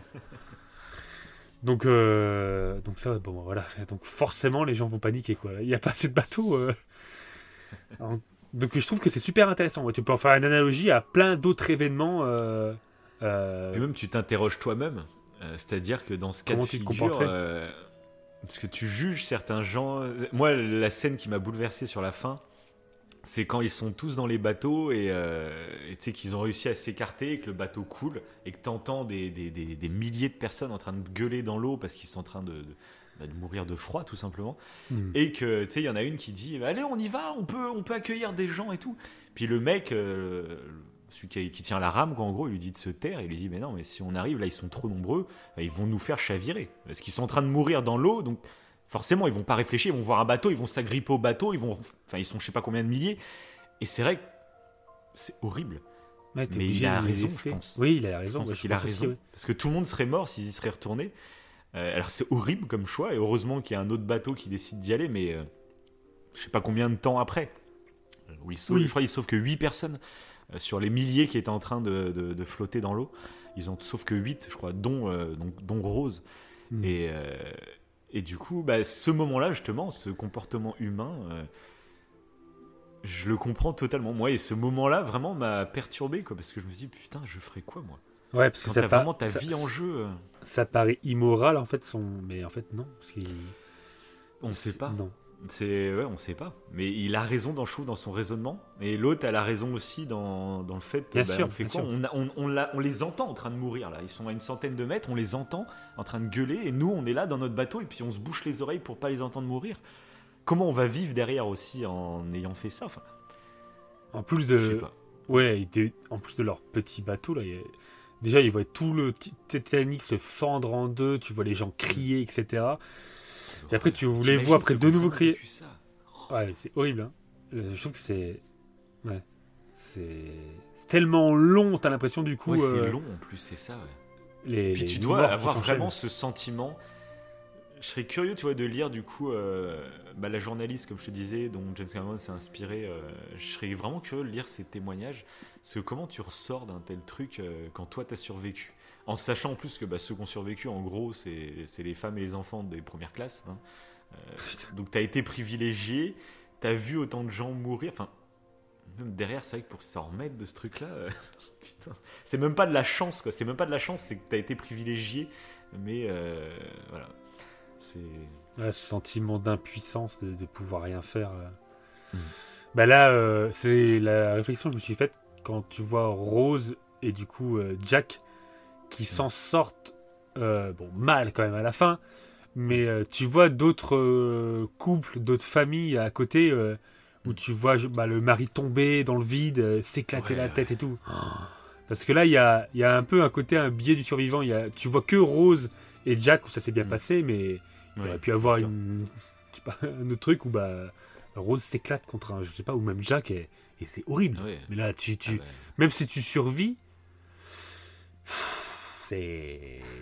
Donc, donc ça, bon, voilà. Donc forcément, les gens vont paniquer, quoi. Il n'y a pas assez de bateaux. Donc je trouve que c'est super intéressant. Tu peux en faire une analogie à plein d'autres événements. euh, euh, Puis même, tu t'interroges toi-même. Euh, C'est-à-dire que dans ce cas Comment de tu te figure, euh, parce que tu juges certains gens. euh, Moi, la scène qui m'a bouleversé sur la fin, c'est quand ils sont tous dans les bateaux et euh, et tu sais qu'ils ont réussi à s'écarter et que le bateau coule et que tu entends des, des- des- des milliers de personnes en train de gueuler dans l'eau parce qu'ils sont en train de, de- bah, de mourir de froid tout simplement. hmm. Et que, tu sais, il y en a une qui dit Allez, on y va, on peut, on peut accueillir des gens et tout. Puis le mec, euh, celui qui, qui tient la rame, quoi, en gros, il lui dit de se taire. Il lui dit Mais non, mais si on arrive, là, ils sont trop nombreux, bah, ils vont nous faire chavirer. Parce qu'ils sont en train de mourir dans l'eau, donc forcément, ils vont pas réfléchir, ils vont voir un bateau, ils vont s'agripper au bateau, ils vont. Enfin, ils sont je sais pas combien de milliers. Et c'est vrai que c'est horrible. Ouais, Mais il a raison, laisser. je pense. Oui, il a Je raison. pense qu'il a aussi, raison. ouais. Parce que tout le monde serait mort s'ils y seraient retournés. Euh, alors c'est horrible comme choix, et heureusement qu'il y a un autre bateau qui décide d'y aller, mais euh, je sais pas combien de temps après. où il sauve, Oui. je crois qu'il sauve que 8 personnes euh, sur les milliers qui étaient en train de, de- de flotter dans l'eau. Ils ont sauf que 8, je crois, dont, euh, donc, dont Rose. Mm. Et, euh, et du coup, bah, ce moment-là, justement, ce comportement humain, euh, je le comprends totalement. Moi, et ce moment-là, vraiment, m'a perturbé, quoi, parce que je me suis dit, putain, je ferais quoi, moi? Ouais, parce que Quand ça, t'as pa- vraiment ta ça- vie en jeu, euh, ça paraît immoral en fait, son... mais en fait non. Parce on sait pas. Non. C'est ouais, on sait pas. Mais il a raison dans son raisonnement et l'autre elle a raison aussi dans, dans le fait Bien bah, sûr, on fait bien quoi on, a- on, on l'a- on les entend en train de mourir là. Ils sont à une centaine de mètres, on les entend en train de gueuler et nous on est là dans notre bateau et puis on se bouche les oreilles pour pas les entendre mourir. Comment on va vivre derrière aussi en ayant fait ça enfin, En plus je sais de, pas. ouais, en plus de leur petit bateau là, il y a- déjà ils voient tout le ti- Titanic se fendre en deux, tu vois les gens crier, etc. Et après, tu les vois après de nouveau crier. Ouais, c'est horrible. Hein. Euh, Je trouve que c'est, ouais, c'est tellement long. T'as l'impression du coup. Ouais, c'est euh, long en plus, c'est ça. ouais. Les, Puis les tu dois avoir vraiment ce sentiment. Je serais curieux, tu vois, de lire du coup euh, bah, la journaliste, comme je te disais, dont James Cameron s'est inspiré. euh, je serais vraiment curieux de lire ses témoignages. Parce que comment tu ressors d'un tel truc quand toi t'as survécu? En sachant en plus que bah, ceux qui ont survécu, en gros, c'est les femmes et les enfants des premières classes. hein. Euh, donc t'as été privilégié, t'as vu autant de gens mourir. Enfin, même derrière, c'est vrai que pour s'en remettre de ce truc-là, euh, c'est même pas de la chance, quoi. C'est même pas de la chance, c'est que t'as été privilégié, mais euh, voilà. C'est. Ouais, ce sentiment d'impuissance de, de pouvoir rien faire. Mm. Bah là, c'est la réflexion que je me suis faite quand tu vois Rose et du coup Jack qui s'en sortent euh, bon mal quand même à la fin, mais euh, tu vois d'autres euh, couples, d'autres familles à côté où Mm. tu vois bah, le mari tomber dans le vide, s'éclater Ouais, la ouais. tête et tout. Parce que là, il y a, y a un peu un côté, un biais du survivant. Y a, tu vois que Rose et Jack où ça s'est bien Mm. passé, mais il Ouais, aurait pu avoir bien sûr. une, je sais pas, un autre truc où bah, Rose s'éclate contre un, je sais pas, ou même Jack, et, et c'est horrible. Mais là, tu, tu, Ah bah, même si tu survis, c'est.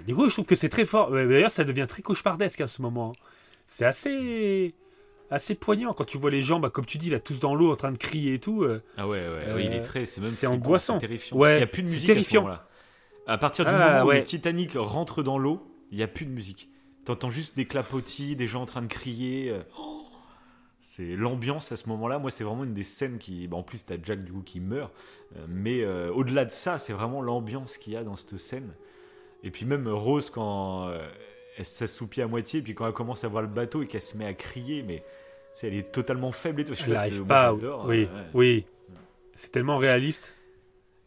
Du coup, je trouve que c'est très fort. D'ailleurs, ça devient très cauchemardesque à ce moment. C'est assez. assez poignant quand tu vois les gens, bah, comme tu dis, là, tous dans l'eau en train de crier et tout. euh, Ah ouais, ouais, ouais, il est très. C'est même. c'est angoissant. C'est terrifiant. Ouais, parce qu'il n'y a plus de musique à ce terrifiant. moment-là. À partir du Ah, moment où le Titanic rentre dans l'eau, il n'y a plus de musique. T'entends juste des clapotis, des gens en train de crier. euh, oh, C'est l'ambiance à ce moment-là. Moi, c'est vraiment une des scènes qui. bah, en plus, t'as Jack du coup qui meurt. Euh, mais euh, au-delà de ça, c'est vraiment l'ambiance qu'il y a dans cette scène. Et puis même Rose quand euh, elle s'assoupit à moitié, et puis quand elle commence à voir le bateau et qu'elle se met à crier, mais elle est totalement faible et tout. Je Elle n'arrive moi, pas. j'adore, oui, ouais. oui. C'est tellement réaliste.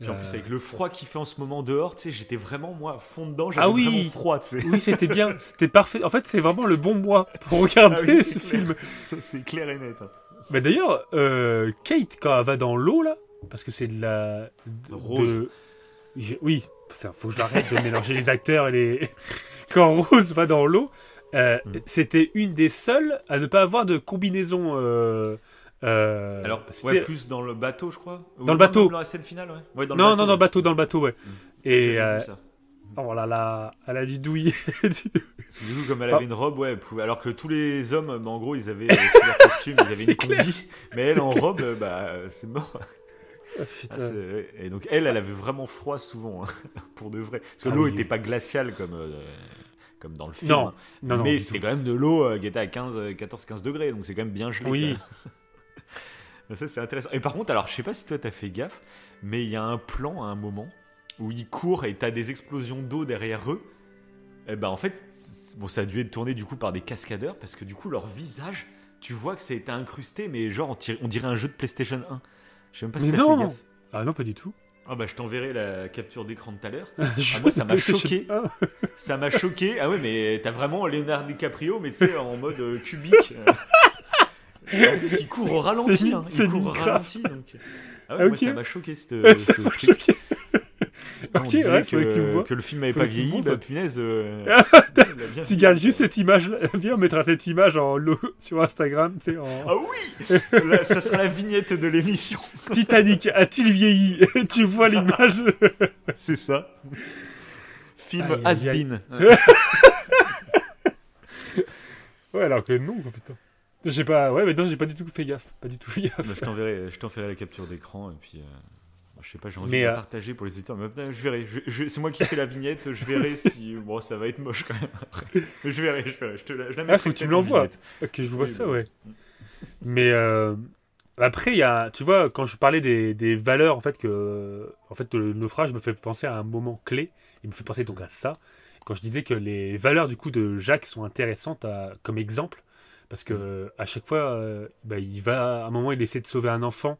Puis en Euh, plus avec le froid qu'il fait en ce moment dehors, tu sais, j'étais vraiment moi fond dedans, j'avais Ah oui. vraiment froid, tu sais. Oui, c'était bien. C'était parfait. En fait, c'est vraiment le bon mois pour regarder Ah oui, ce clair. film. Ça, c'est clair et net. hein. Mais d'ailleurs, euh, Kate, quand elle va dans l'eau, là, parce que c'est de la. de- Rose. de- Oui, faut que j'arrête de mélanger les acteurs et les. Quand Rose va dans l'eau, euh, Mm. c'était une des seules à ne pas avoir de combinaison. euh, euh, Alors, ouais, plus dans le bateau, je crois. Ou Dans le bateau. Dans la scène finale, ouais. Ouais, dans le non, bateau, non, dans le ouais. bateau, dans le bateau, ouais. J'avais Et oh là là, elle a du que du coup, comme elle Ah. avait une robe, ouais, elle pouvait- alors que tous les hommes, bah, en gros, ils avaient euh, leur costume, ils avaient une clair. combi, mais elle en robe, bah, c'est mort. Ah, et donc elle, elle avait vraiment froid souvent, hein, pour de vrai. Parce que Ah l'eau oui. n'était pas glaciale comme, euh, comme dans le film. Non, non, non. mais c'était quand même de l'eau euh, qui était à 15, euh, 14-15 degrés, donc c'est quand même bien gelé. Oui. Ça, c'est intéressant. Et par contre, alors, je sais pas si toi t'as fait gaffe, mais il y a un plan à un moment où ils courent et t'as des explosions d'eau derrière eux. Et ben en fait, bon, ça a dû être tourné du coup par des cascadeurs parce que du coup, leur visage, tu vois que ça a été incrusté, mais genre, on dirait un jeu de PlayStation 1. Je sais même pas si Mais t'as non. fait gaffe. Ah non, pas du tout. Ah bah, je t'enverrai la capture d'écran de tout à l'heure. Ah, moi, ça m'a choqué. pas. Ça m'a choqué. Ah ouais, mais t'as vraiment Leonardo DiCaprio, mais tu sais, en mode euh, cubique. Et en plus, il court au ralenti. C'est- hein. c'est Il court au ralenti. Donc... Ah ouais, Ah, moi, ok. ça m'a choqué, cette, Ça ce m'a truc. choqué. On Ok, disait ouais, que que, que le film n'avait pas vieilli. Bah, punaise. euh, Ah, Tu gardes juste cette image. Viens, on mettra cette image en sur Instagram. Tu sais, en... Ah oui Là, Ça sera la vignette de l'émission. Titanic a-t-il vieilli? Tu vois l'image. C'est ça. Film aïe, Has. Been. ouais, alors que non, putain. J'ai pas, ouais, mais non, j'ai pas du tout fait gaffe, pas du tout fait gaffe. Bah, je t'enverrai, je t'enverrai la capture d'écran et puis. euh, je sais pas, j'ai envie Mais, de euh, partager pour les auditeurs. Mais je verrai. Je- je- c'est moi qui fais la vignette. Je verrai si. Bon, ça va être moche quand même après. Je verrai, je verrai. Je te la, je la Ah, mettrai faut que tu me en l'envoies. Ok, je vois Oui, ça, ouais. Mais euh, après, il y a, tu vois, quand je parlais des, des valeurs, en fait, que, en fait, le naufrage me fait penser à un moment clé. Il me fait penser donc à ça. Quand je disais que les valeurs du coup de Jacques sont intéressantes à- comme exemple, parce que à chaque fois, euh, bah, il va, à un moment, il essaie de sauver un enfant.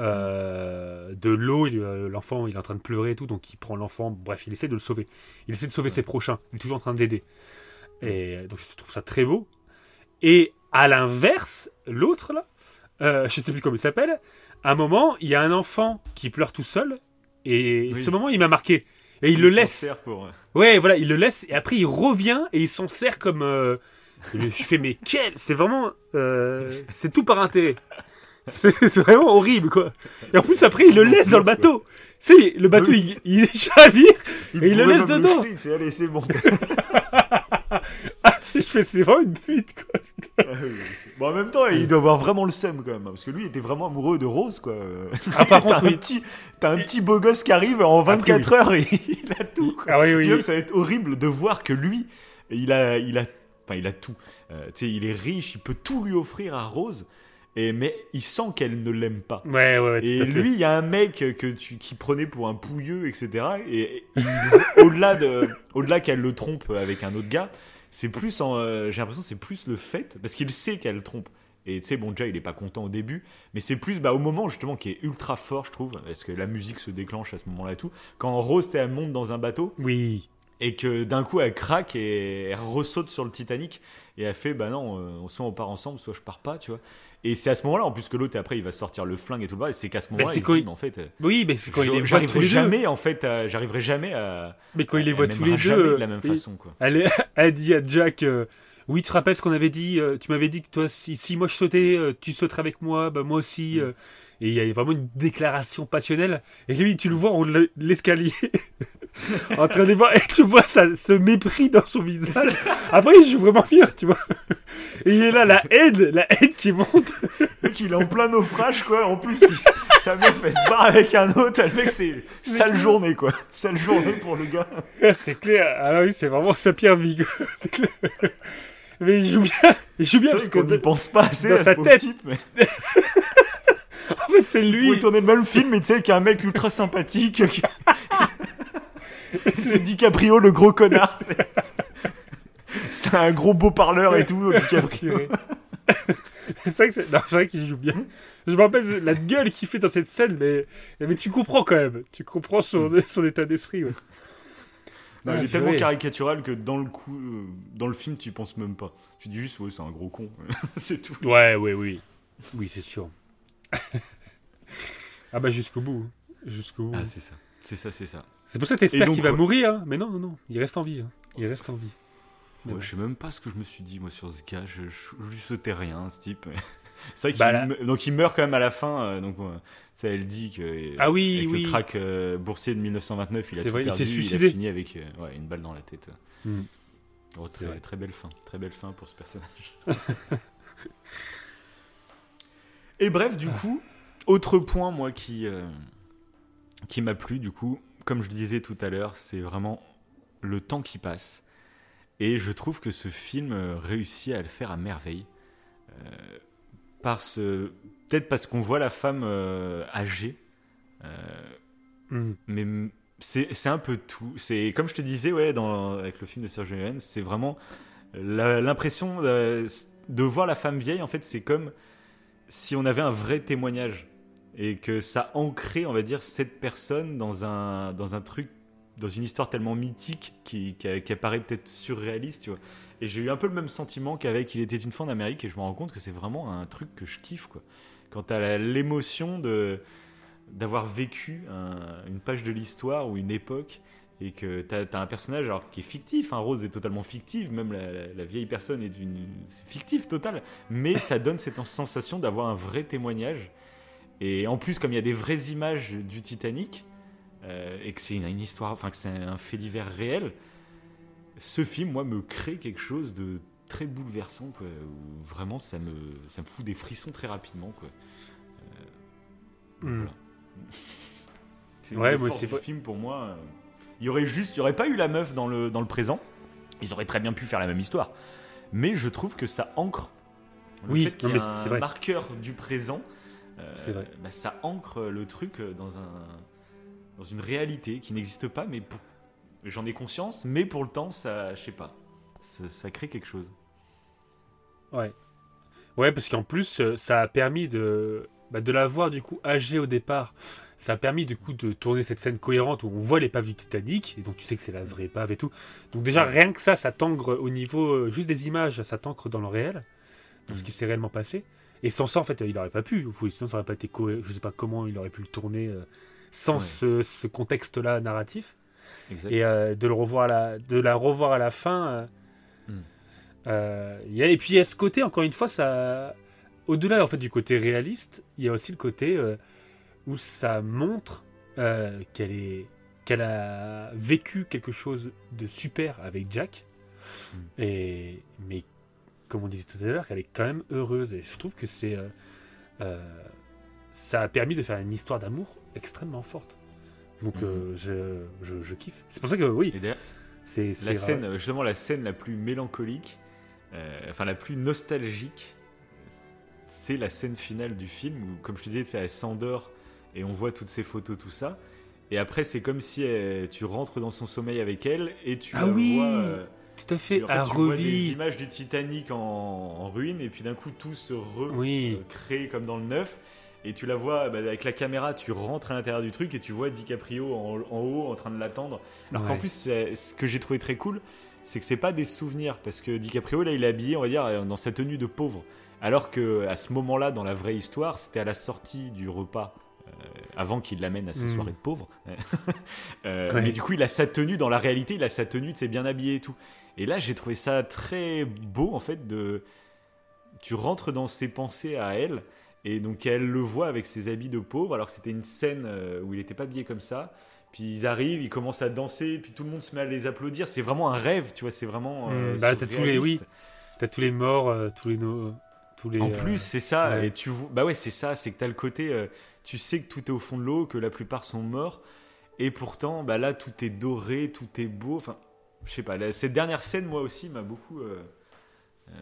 Euh, de l'eau, il- euh, l'enfant il est en train de pleurer et tout, donc il prend l'enfant, bref, il essaie de le sauver. Il essaie de sauver ses prochains, il est toujours en train d'aider. Et donc je trouve ça très beau. Et à l'inverse, l'autre là, euh, je sais plus comment il s'appelle, à un moment, il y a un enfant qui pleure tout seul, et Oui. ce moment il m'a marqué. Et il, le s'en laisse. sert pour. Ouais, voilà, il le laisse, et après il revient, et il s'en sert comme... euh, Je fais, mais quel C'est vraiment... euh, C'est tout par intérêt. C'est c'est vraiment horrible, quoi. Et en plus, après, il le laisse dans le bateau. Sais, le bateau, il, il chavire, Et il le laisse dedans. c'est allez, c'est bon. je fais, c'est vraiment une pute, quoi. Ah oui, c'est- bon, en même temps, il doit avoir vraiment le seum quand même, hein, parce que lui il était vraiment amoureux de Rose quoi. Ah, par T'as contre, un oui. petit, t'as un petit beau gosse qui arrive en 24 heures et il a tout. Quoi. Ah oui, oui. ça va être horrible de voir que lui, il a, il a, enfin, il a tout. Euh, tu sais, il est riche, il peut tout lui offrir à Rose, et mais il sent qu'elle ne l'aime pas. Ouais, ouais, ouais, Et lui, il y a un mec que tu, qui prenait pour un pouilleux, etc. Et, au-delà de, au-delà qu'elle le trompe avec un autre gars, c'est plus, en, euh, j'ai l'impression, c'est plus le fait, parce qu'il sait qu'elle le trompe. Et tu sais, bon, déjà, il est pas content au début, mais c'est plus bah, au moment justement qui est ultra fort, je trouve, parce que la musique se déclenche à ce moment-là et tout. Quand Rose, elle monte dans un bateau Oui. et que d'un coup elle craque et elle ressaute sur le Titanic et elle fait bah non, euh, soit on part ensemble, soit je pars pas, tu vois. Et c'est à ce moment-là, en plus que l'autre après il va sortir le flingue et tout le bas, et c'est qu'à ce moment-là c'est il se dit, mais en fait, euh, Oui, mais c'est quand il les voit tous les deux. jamais en fait, à- j'arriverai jamais à. Mais quand il les voit tous les deux. de la même euh, façon quoi. Elle, elle dit à Jack euh, Oui, tu te rappelles ce qu'on avait dit euh, Tu m'avais dit que toi, si, si moi je sautais, euh, tu sauterais avec moi, bah moi aussi. Mm. euh. Et il y a vraiment une déclaration passionnelle. Et lui, tu le vois en l'escalier, en train de voir, et tu vois ça, ce mépris dans son visage. Après, il joue vraiment bien, tu vois. Et il est là, la haine, la haine qui monte. Mec il est en plein naufrage quoi, en plus il- sa meuf elle se barre avec un autre, le mec c'est sale journée quoi, sale journée pour le gars. c'est clair. Ah oui, c'est vraiment sa pire vie. quoi. C'est clair. Mais il joue bien. Il joue bien parce qu'on n'y pense pas assez dans à ce sa pauvre tête. type, mais en fait, c'est il lui. pourrait tourner le même film, mais tu sais, qu'un mec ultra sympathique. c'est DiCaprio, le gros connard. C'est, un gros beau parleur et tout, DiCaprio. C'est vrai, qu'il joue bien. Je me rappelle la gueule qu'il fait dans cette scène, mais, mais tu comprends quand même. Tu comprends son, son état d'esprit. ouais. Non, Ah, il est tellement caricatural que dans le coup, euh, dans le film, tu y penses même pas. Tu dis juste, ouais, c'est un gros con. c'est tout. Ouais, ouais, oui. Oui, c'est sûr. ah bah jusqu'au bout. Jusqu'au bout. Ah, c'est ça. C'est ça, c'est ça. c'est pour ça que t'espères qu'il va ouais. mourir. hein. Mais non, non, non. Il reste en vie. hein. Il reste en vie. Moi, je sais même pas ce que je me suis dit, moi, sur ce gars. Je, je, je lui sautais rien, ce type. c'est vrai qu'il Bah, là- donc, il meurt quand même à la fin. euh, donc, ça, elle dit que. Ah oui, avec oui. le crack euh, boursier de 1929, il a C'est tout vrai, il perdu. s'est Il a suicidé. fini avec euh, ouais, une balle dans la tête. Hmm. Oh, très belle fin. Très belle fin pour ce personnage. Et bref, du coup, autre point, moi, qui, euh, qui m'a plu, du coup, comme je le disais tout à l'heure, c'est vraiment le temps qui passe. Et je trouve que ce film euh, réussit à le faire à merveille. Euh, parce, peut-être parce qu'on voit la femme euh, âgée. Hmm. mais c'est c'est un peu tout. C'est comme je te disais, ouais, dans, avec le film de Sergio Leone, c'est vraiment l'impression de, de voir la femme vieille. En fait, c'est comme si on avait un vrai témoignage et que ça ancrait, on va dire, cette personne dans un dans un truc, dans une histoire tellement mythique qui, qui, apparaît peut-être surréaliste, tu vois. Et j'ai eu un peu le même sentiment qu'avec Il était une fois en Amérique et je me rends compte que c'est vraiment un truc que je kiffe, quoi. Quand la- l'émotion d'avoir vécu un- une page de l'histoire ou une époque et que tu as, un personnage alors, qui est fictif, hein, Rose est totalement fictive, même la, la- la vieille personne est une c'est fictif total, mais ça donne cette sensation d'avoir un vrai témoignage. Et en plus, comme il y a des vraies images du Titanic euh, et que c'est une, une histoire, enfin que c'est un fait divers réel, ce film, moi, me crée quelque chose de très bouleversant, quoi, où vraiment ça me, ça me fout des frissons très rapidement. Quoi. Euh, Hmm. voilà. c'est Ouais, film pour moi. euh, Il y aurait juste, il y aurait pas eu la meuf dans le, dans le présent. Ils auraient très bien pu faire la même histoire. Mais je trouve que ça ancre. Le Oui, fait qu'il y ait un vrai. marqueur du présent, euh, vrai. bah, ça ancre le truc dans, un, dans une réalité qui n'existe pas, mais pour- j'en ai conscience, mais pour le temps, ça, je sais pas, ça, ça crée quelque chose. Ouais. Ouais, parce qu'en plus, euh, ça a permis de, bah, de la voir du coup âgée au départ. Ça a permis du coup de tourner cette scène cohérente où on voit l'épave du Titanic, et donc tu sais que c'est la vraie épave et tout. Donc déjà, rien que ça, ça t'ancre au niveau euh, juste des images, ça t'ancre dans le réel, dans ce Mhm. qui s'est réellement passé. Et sans ça, en fait, il aurait pas pu. Sinon, ça aurait pas été cohérent. Je sais pas comment il aurait pu le tourner euh, sans Ouais. ce, ce contexte-là narratif. Et euh, de le revoir à la, de la revoir à la fin. Mm. euh, il y a- et puis a ce côté, encore une fois, ça, au-delà en fait du côté réaliste, il y a aussi le côté euh, où ça montre euh, qu'elle est, qu'elle a vécu quelque chose de super avec Jack, Mm. et mais comme on disait tout à l'heure, qu'elle est quand même heureuse. Et je trouve que c'est, euh, ça a permis de faire une histoire d'amour extrêmement forte. Donc Mhm. euh, je, je, je kiffe. C'est pour ça que oui, c'est la rare. scène, justement, la scène la plus mélancolique, enfin la plus nostalgique, c'est la scène finale du film où, comme je te disais, elle s'endort et on voit toutes ces photos, tout ça. Et après, c'est comme si euh, tu rentres dans son sommeil avec elle et tu Ah la oui vois. euh, Tout à fait, tu- en fait, tu vois des images du Titanic en, en ruine et puis d'un coup tout se Oui. recrée comme dans le neuf. Et tu la vois bah, avec la caméra, tu rentres à l'intérieur du truc et tu vois DiCaprio en, en haut en train de l'attendre. Alors qu'en plus, ce que j'ai trouvé très cool, c'est que c'est pas des souvenirs parce que DiCaprio là, il est habillé, on va dire, dans sa tenue de pauvre. Alors que à ce moment-là, dans la vraie histoire, c'était à la sortie du repas. euh, avant qu'il l'amène à ses Mm. soirées de pauvres. Euh, Ouais. Mais du coup, il a sa tenue, dans la réalité, il a sa tenue, c'est bien habillé et tout. Et là, j'ai trouvé ça très beau, en fait, de... Tu rentres dans ses pensées à elle, et donc elle le voit avec ses habits de pauvre, alors que c'était une scène euh, où il n'était pas habillé comme ça. Puis ils arrivent, ils commencent à danser, puis tout le monde se met à les applaudir. C'est vraiment un rêve, tu vois, c'est vraiment... euh, Mm, bah, t'as tous les- oui. T'as tous les morts, tous les no- tous les. En euh, plus, c'est ça. ouais. Et tu bah ouais, c'est ça. C'est que t'as le côté, euh, tu sais que tout est au fond de l'eau, que la plupart sont morts, et pourtant, bah là, tout est doré, tout est beau. Enfin, je sais pas. cette dernière scène, moi aussi, m'a beaucoup, euh,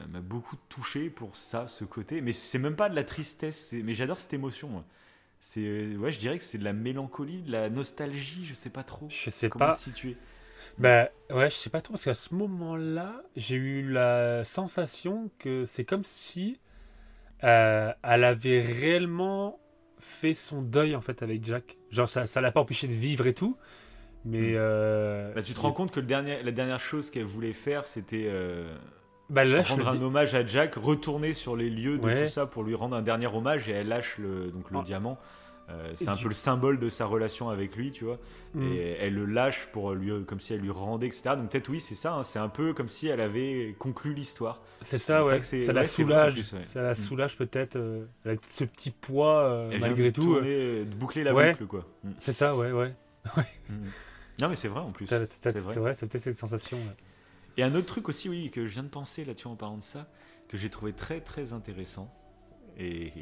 m'a beaucoup touché pour ça, ce côté. Mais c'est même pas de la tristesse. Mais j'adore cette émotion. C'est, ouais, je dirais que c'est de la mélancolie, de la nostalgie. Je sais pas trop. Je sais comment pas. situer. Bah ouais, je sais pas trop parce qu'à ce moment-là, j'ai eu la sensation que c'est comme si euh, elle avait réellement fait son deuil en fait avec Jack. Genre ça, ça l'a pas empêché de vivre et tout, mais Mm. euh, Bah, tu te rends compte que le dernier, la dernière chose qu'elle voulait faire, c'était euh, bah là, rendre un dis- hommage à Jack, retourner sur les lieux de Ouais. tout ça pour lui rendre un dernier hommage et elle lâche le, donc le Ah. diamant. Euh, c'est un peu le symbole de sa relation avec lui, tu vois. Mm. Et elle le lâche pour lui, comme si elle lui rendait, etc. Donc peut-être oui, c'est ça. hein, c'est un peu comme si elle avait conclu l'histoire. C'est ça, ouais. Ça la ouais, soulage. plus, ouais. Ça la soulage peut-être. euh, ce petit poids euh, malgré de tout. euh, tourner, de boucler la Ouais. boucle, quoi. Mm. C'est ça, ouais, ouais. Mm. Non, mais c'est vrai en plus. C'est vrai. C'est peut-être cette sensation. Et un autre truc aussi, oui, que je viens de penser là-dessus en parlant de ça, que j'ai trouvé très très intéressant et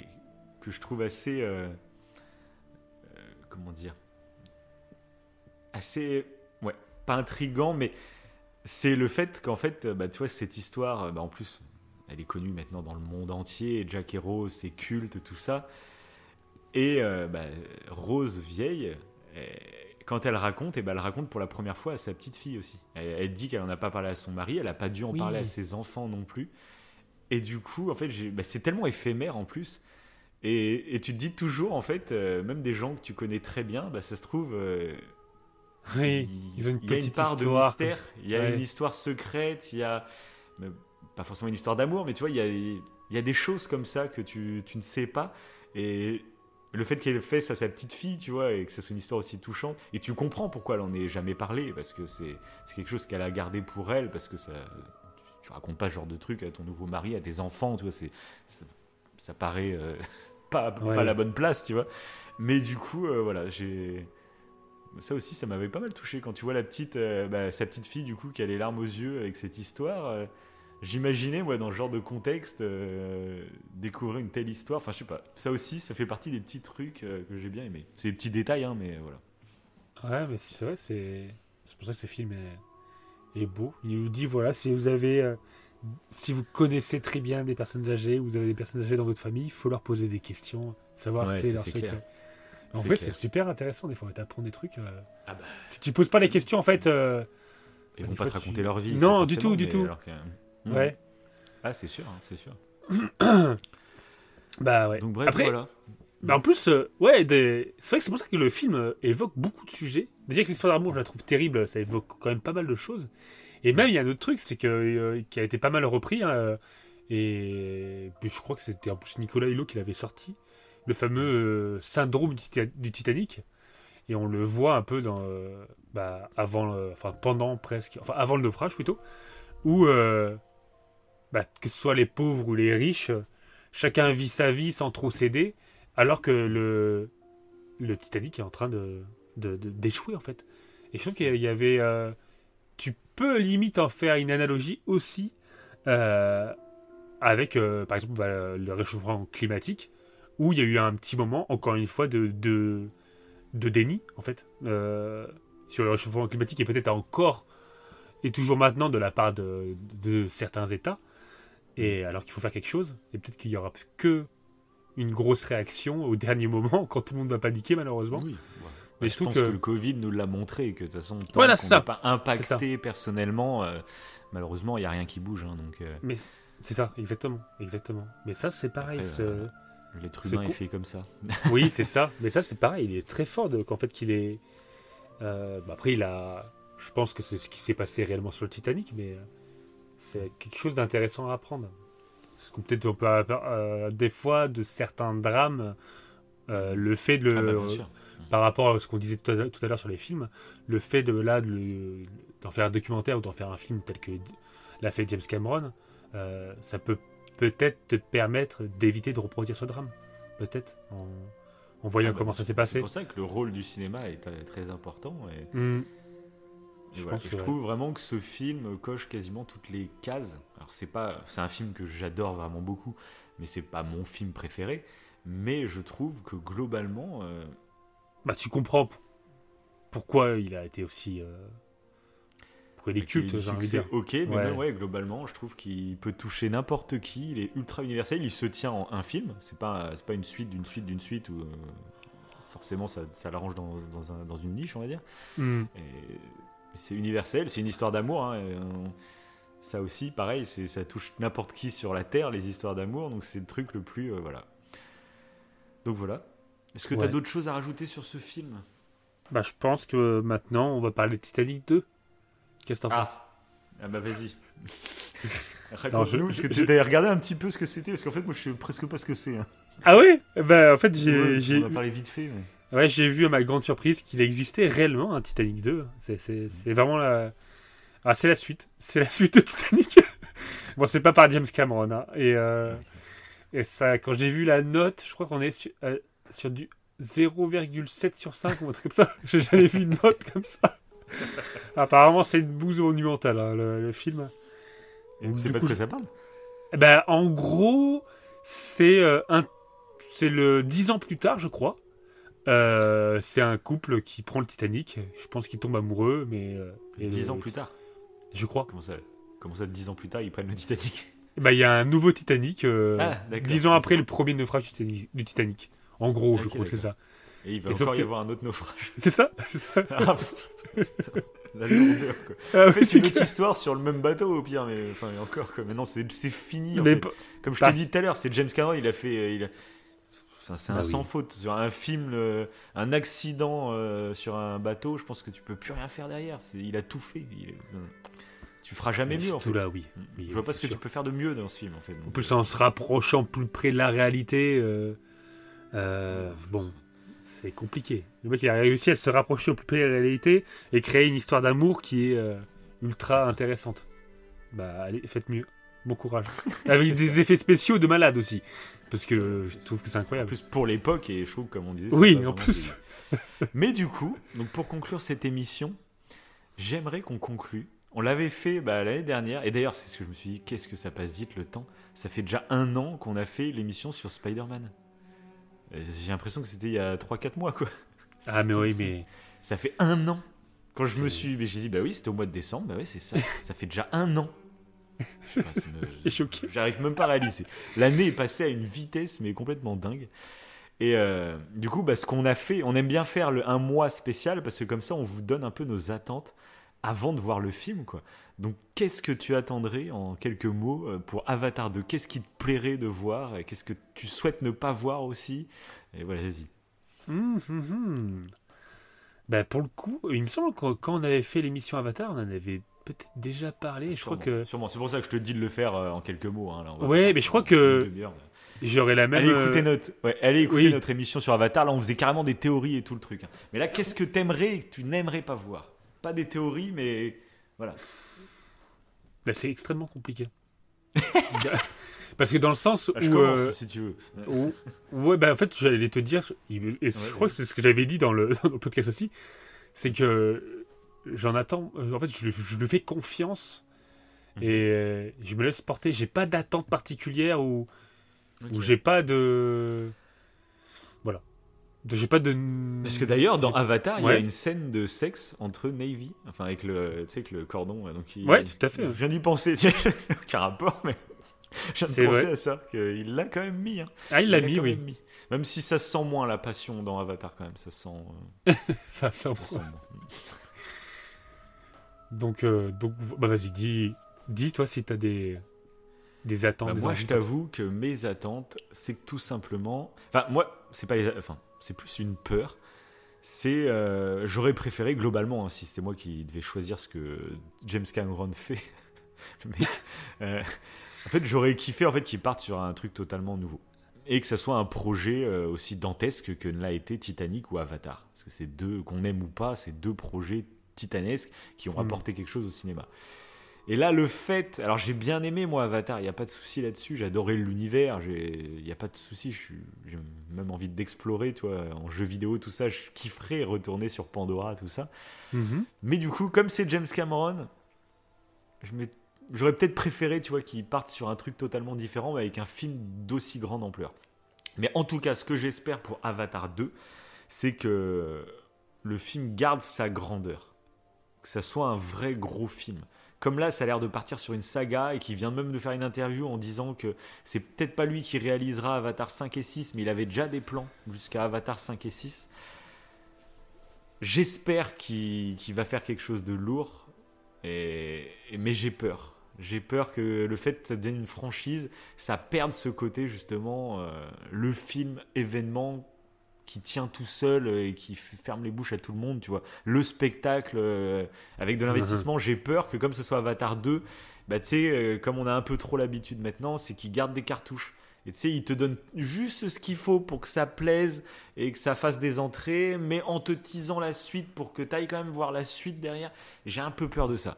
que je trouve assez. Comment dire Assez. Ouais, pas intrigant, mais c'est le fait qu'en fait, euh, bah, tu vois, cette histoire, euh, bah, en plus, elle est connue maintenant dans le monde entier, Jack et Rose, c'est culte, tout ça. Et euh, bah, Rose vieille, quand elle raconte, et ben elle raconte pour la première fois à sa petite fille aussi. Elle, elle dit qu'elle n'en a pas parlé à son mari, elle n'a pas dû en Oui. parler à ses enfants non plus. Et du coup, en fait, bah, c'est tellement éphémère en plus. Et, et tu te dis toujours, en fait, euh, même des gens que tu connais très bien, bah, ça se trouve, euh, Oui, il, ils ont une il y a une petite part histoire, de mystère, il y a Ouais. une histoire secrète, il y a pas forcément une histoire d'amour, mais tu vois, il y a, il y a des choses comme ça que tu, tu ne sais pas. Et le fait qu'elle fait ça à sa petite fille, tu vois, et que ça soit une histoire aussi touchante, et tu comprends pourquoi elle en ait jamais parlé, parce que c'est quelque chose qu'elle a gardé pour elle, parce que ça, tu, tu racontes pas ce genre de truc à ton nouveau mari, à tes enfants, tu vois, c'est ça, ça paraît euh, pas, Ouais. pas la bonne place, tu vois. Mais du coup, euh, voilà, j'ai ça aussi, ça m'avait pas mal touché quand tu vois la petite, euh, bah, sa petite fille du coup qui a les larmes aux yeux avec cette histoire. euh, J'imaginais, moi, dans ce genre de contexte, découvrir une telle histoire. Enfin, je sais pas. Ça aussi, ça fait partie des petits trucs que j'ai bien aimé. C'est des petits détails, hein, mais voilà. Ouais, mais c'est vrai, c'est c'est pour ça que ce film est, est beau. Il nous dit voilà, si vous avez, si vous connaissez très bien des personnes âgées, vous avez des personnes âgées dans votre famille, il faut leur poser des questions, savoir Ouais, quel est ça, leur secret. clair. En clair. c'est super intéressant des fois. T'apprends des trucs. euh, Ah bah, Si tu poses pas les questions, en fait, euh, ils vont fois, pas te tu- raconter leur vie. Non, du tout, du tout. que- Mhm. ouais, Ah, c'est sûr, hein, c'est sûr. bah ouais. Donc bref, Après, voilà. bah, en plus, euh, ouais, des- c'est vrai que c'est pour ça que le film euh, évoque beaucoup de sujets. Déjà que l'histoire d'amour, je la trouve terrible, ça évoque quand même pas mal de choses. Et même, il y a un autre truc, c'est que euh, qui a été pas mal repris. hein, euh, et puis, je crois que c'était en plus Nicolas Hulot qui l'avait sorti, le fameux euh, syndrome du, Tita- du Titanic. Et on le voit un peu dans, bah, avant, enfin pendant presque, enfin avant le naufrage plutôt, où bah, que ce soit les pauvres ou les riches, chacun vit sa vie sans trop céder, alors que le, le Titanic est en train de d'échouer en fait. Et je trouve qu'il y avait, limite en faire une analogie aussi euh, avec, euh, par exemple, bah, le réchauffement climatique, où il y a eu un petit moment, encore une fois, de, déni, en fait, euh, sur le réchauffement climatique, et peut-être encore, et toujours maintenant, de la part de, certains États, et alors qu'il faut faire quelque chose, et peut-être qu'il y aura que une grosse réaction au dernier moment, quand tout le monde va paniquer, malheureusement. Mais je pense que- que... le Covid nous l'a montré, que de toute façon, tant Voilà, qu'on n'est pas impacté personnellement, euh, malheureusement, il n'y a rien qui bouge. hein, donc, euh, Mais c'est ça, exactement, exactement. Mais ça, c'est pareil. Après, euh, l'être humain est fait comme ça. oui, c'est ça. Mais ça, c'est pareil. Il est très fort de- qu'en fait qu'il est. bah, après, il a. Je pense que c'est ce qui s'est passé réellement sur le Titanic, mais c'est quelque chose d'intéressant à apprendre. Parce qu'on peut-être on peut des fois de certains drames, euh, le fait de le, Ah bah, sûr. par rapport à ce qu'on disait tout à, tout à l'heure sur les films, le fait de là de d'en faire un documentaire ou d'en faire un film tel que l'a fait James Cameron, euh, ça peut peut-être te permettre d'éviter de reproduire ce drame, peut-être en, en voyant Ah bah, comment ça s'est C'est passé. pour ça que le rôle du cinéma est euh, très important. Et, et Je voilà. pense Et que je ouais. trouve vraiment que ce film coche quasiment toutes les cases. Alors c'est pas, c'est un film que j'adore vraiment beaucoup, mais c'est pas mon film préféré. Mais je trouve que globalement, euh, Bah, tu comprends pourquoi il a été aussi. euh, pourquoi il est culte, j'ai envie de succès, dire. ok, mais Ouais. même, ouais, globalement, je trouve qu'il peut toucher n'importe qui. Il est ultra universel. Il se tient en un film. C'est pas, c'est pas une suite d'une suite d'une suite où euh, forcément ça, ça l'arrange dans, dans, un- dans une niche, on va dire. Hmm. C'est universel, c'est une histoire d'amour. hein, on- ça aussi, pareil, c'est, ça touche n'importe qui sur la terre, les histoires d'amour. Donc c'est le truc le plus, euh, voilà. Donc voilà. Est-ce que tu as Ouais. d'autres choses à rajouter sur ce film? Bah, je pense que maintenant, on va parler de Titanic 2. Qu'est-ce que t'en penses? Ah, ah bah vas-y. Raconte-nous, je- parce que je- tu as regardé un petit peu ce que c'était, parce qu'en fait, moi, je sais presque pas ce que c'est. hein. Ah ouais? Bah, en fait, j'ai. Ouais, On a parlé vite fait, mais... Ouais, j'ai vu à ma grande surprise qu'il existait réellement un Titanic 2. C'est, vraiment la. Ah, c'est la suite. C'est la suite de Titanic. bon, c'est pas par James Cameron. hein. Et, euh, et ça, quand j'ai vu la note, je crois qu'on est sur, euh, sur du 0,7 sur 5 ou un truc comme ça. J'ai jamais vu une note comme ça. Apparemment, c'est une bouse monumentale, hein, le, le film. Et Du sais pas de quoi ça parle Eh Ben, en gros, c'est euh, un, c'est le dix ans plus tard, je crois. Euh, c'est un couple qui prend le Titanic. Je pense qu'ils tombent amoureux, mais euh, et Dix le- ans plus tard. je crois. Comment ça, comment ça, dix ans plus tard, ils prennent le Titanic? Ben, il y a un nouveau Titanic. euh, Ah, dix ans après le premier naufrage du Titanic. En gros, je crois que c'est ça. Et il va Et encore y que- avoir un autre naufrage. C'est ça, c'est ça. Ah. La lourdeur, quoi. Ah, Faites c'est une autre histoire sur le même bateau, au pire, mais enfin, encore, quoi. Maintenant, c'est fini. en fait. Comme je Bah. t'ai dit tout à l'heure, c'est James Cameron, il a fait. euh, Il a... Enfin, c'est un Bah oui. sans faute. Sur un film, un accident euh, sur un bateau, je pense que tu peux plus rien faire derrière. Il a tout fait. Il est- Tu feras jamais mais mieux, en surtout fait. là, oui. Oui, je vois pas ce que tu peux faire de mieux dans ce film, en fait. En plus, en se rapprochant plus près de la réalité, euh, euh, bon, c'est compliqué. Le mec, il a réussi à se rapprocher au plus près de la réalité et créer une histoire d'amour qui est euh, ultra intéressante. Bah, allez, faites mieux. Bon courage. Avec des effets spéciaux de malade aussi. Parce que je trouve que c'est En incroyable. plus, pour l'époque, et je trouve, comme on disait. Oui, en plus. Mais du coup, donc pour conclure cette émission, j'aimerais qu'on conclue On l'avait fait bah, l'année dernière, et d'ailleurs, c'est ce que je me suis dit, qu'est-ce que ça passe vite le temps? Ça fait déjà un an qu'on a fait l'émission sur Spider-Man. J'ai l'impression que c'était il y a 3-4 mois, quoi. Ah, mais oui, mais. Ça fait un an. Quand je me suis. J'ai dit, bah oui, c'était au mois de décembre, bah oui, c'est ça. ça fait déjà un an. Je sais pas, me- choqué. J'arrive même pas à réaliser. L'année est passée à une vitesse, mais complètement dingue. Et euh, du coup, bah, ce qu'on a fait, on aime bien faire le, un mois spécial parce que comme ça, on vous donne un peu nos attentes avant de voir le film, quoi. Donc, qu'est-ce que tu attendrais en quelques mots euh, pour Avatar 2 Qu'est-ce qui te plairait de voir et qu'est-ce que tu souhaites ne pas voir aussi? Et voilà, vas-y. Hum. Bah, pour le coup, il me semble que quand on avait fait l'émission Avatar, on en avait peut-être déjà parlé. Je crois Sûrement, que sûrement. C'est pour ça que je te dis de le faire euh, en quelques mots. hein, là, on va Ouais, mais je crois que- j'aurais la même. Allez euh, écouter notre, ouais, allez écouter oui. notre émission sur Avatar. Là, on faisait carrément des théories et tout le truc. hein. Mais là, qu'est-ce que t'aimerais et que tu n'aimerais pas voir? Pas des théories, mais voilà. bah, c'est extrêmement compliqué. Parce que dans le sens Bah, je où. commence euh, si tu veux. où- ouais, bah en fait, j'allais te dire, et je Ouais, crois que c'est ce que j'avais dit dans le, dans le podcast aussi, c'est que j'en attends. euh, En fait, je, lui- je lui fais confiance Mhm. et euh, je me laisse porter. J'ai pas d'attente particulière ou. Où j'ai pas De- j'ai pas de Parce que d'ailleurs, dans Avatar, il y a une scène de sexe entre Navy, enfin avec le, avec le cordon. Donc il- Ouais, tout à fait. Je viens d'y penser. aucun rapport, mais je viens de penser vrai. à ça. qu'il l'a quand même mis. hein. ah il l'a Il mis oui même Même si ça se sent moins la passion dans Avatar, quand même, ça se sent. euh, ça, ça ça se sent moins. donc euh, donc bah vas-y dis dis toi si t'as des des attentes Bah, des moi, je t'avoue que mes attentes, c'est que tout simplement. Enfin, moi, c'est pas les. Enfin, c'est plus une peur. C'est. euh, J'aurais préféré globalement, hein, si c'était moi qui devais choisir ce que James Cameron fait. le mec, euh, en fait, j'aurais kiffé en fait qu'il parte sur un truc totalement nouveau et que ça soit un projet euh, aussi dantesque que ne l'a été Titanic ou Avatar. Parce que c'est deux, qu'on aime ou pas, c'est deux projets titanesques qui ont Mm. apporté quelque chose au cinéma. Et là, le fait. Alors, j'ai bien aimé, moi, Avatar, il n'y a pas de souci là-dessus. J'adorais l'univers, il n'y a pas de souci. J'ai même envie d'explorer, tu vois, en jeu vidéo, tout ça. Je kifferais retourner sur Pandora, tout ça. Mhm. Mais du coup, comme c'est James Cameron, j'aurais peut-être préféré, tu vois, qu'il parte sur un truc totalement différent, mais avec un film d'aussi grande ampleur. Mais en tout cas, ce que j'espère pour Avatar 2, c'est que le film garde sa grandeur. Que ça soit un vrai gros film. Comme là, ça a l'air de partir sur une saga et qui vient même de faire une interview en disant que c'est peut-être pas lui qui réalisera Avatar 5 et 6, mais il avait déjà des plans jusqu'à Avatar 5 et 6. J'espère qu'il va faire quelque chose de lourd, et- mais j'ai peur. J'ai peur que le fait que ça devienne une franchise, ça perde ce côté justement, euh, le film événement qui tient tout seul et qui ferme les bouches à tout le monde, tu vois. Le spectacle euh, avec de l'investissement, j'ai peur que comme ce soit Avatar 2, bah tu sais, euh, comme on a un peu trop l'habitude maintenant, c'est qu'ils gardent des cartouches. Et tu sais, ils te donnent juste ce qu'il faut pour que ça plaise et que ça fasse des entrées, mais en te teasant la suite pour que tu ailles quand même voir la suite derrière. J'ai un peu peur de ça.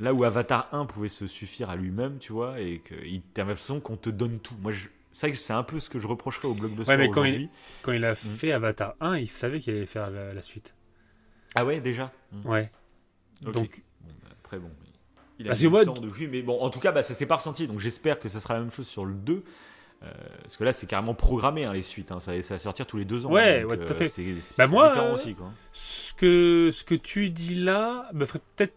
Là où Avatar 1 pouvait se suffire à lui-même, tu vois, et que t'as l'impression qu'on te donne tout. Moi, je- c'est vrai que c'est un peu ce que je reprocherais au blockbuster Ouais, mais quand il- aujourd'hui. quand il a fait Avatar 1 il savait qu'il allait faire la, la suite Ah ouais, déjà Mm. ouais donc Bon, bah, après, bon, il a que moi- le temps de oui, mais bon, en tout cas, bah, ça s'est pas ressenti, donc j'espère que ça sera la même chose sur le 2. euh, parce que là, c'est carrément programmé, hein, les suites. hein, ça, ça va sortir tous les deux ans. Ouais, donc, ouais, tout à euh, fait. C'est Bah, moi, différent euh, aussi, quoi. ce que ce que tu dis là me ferait peut-être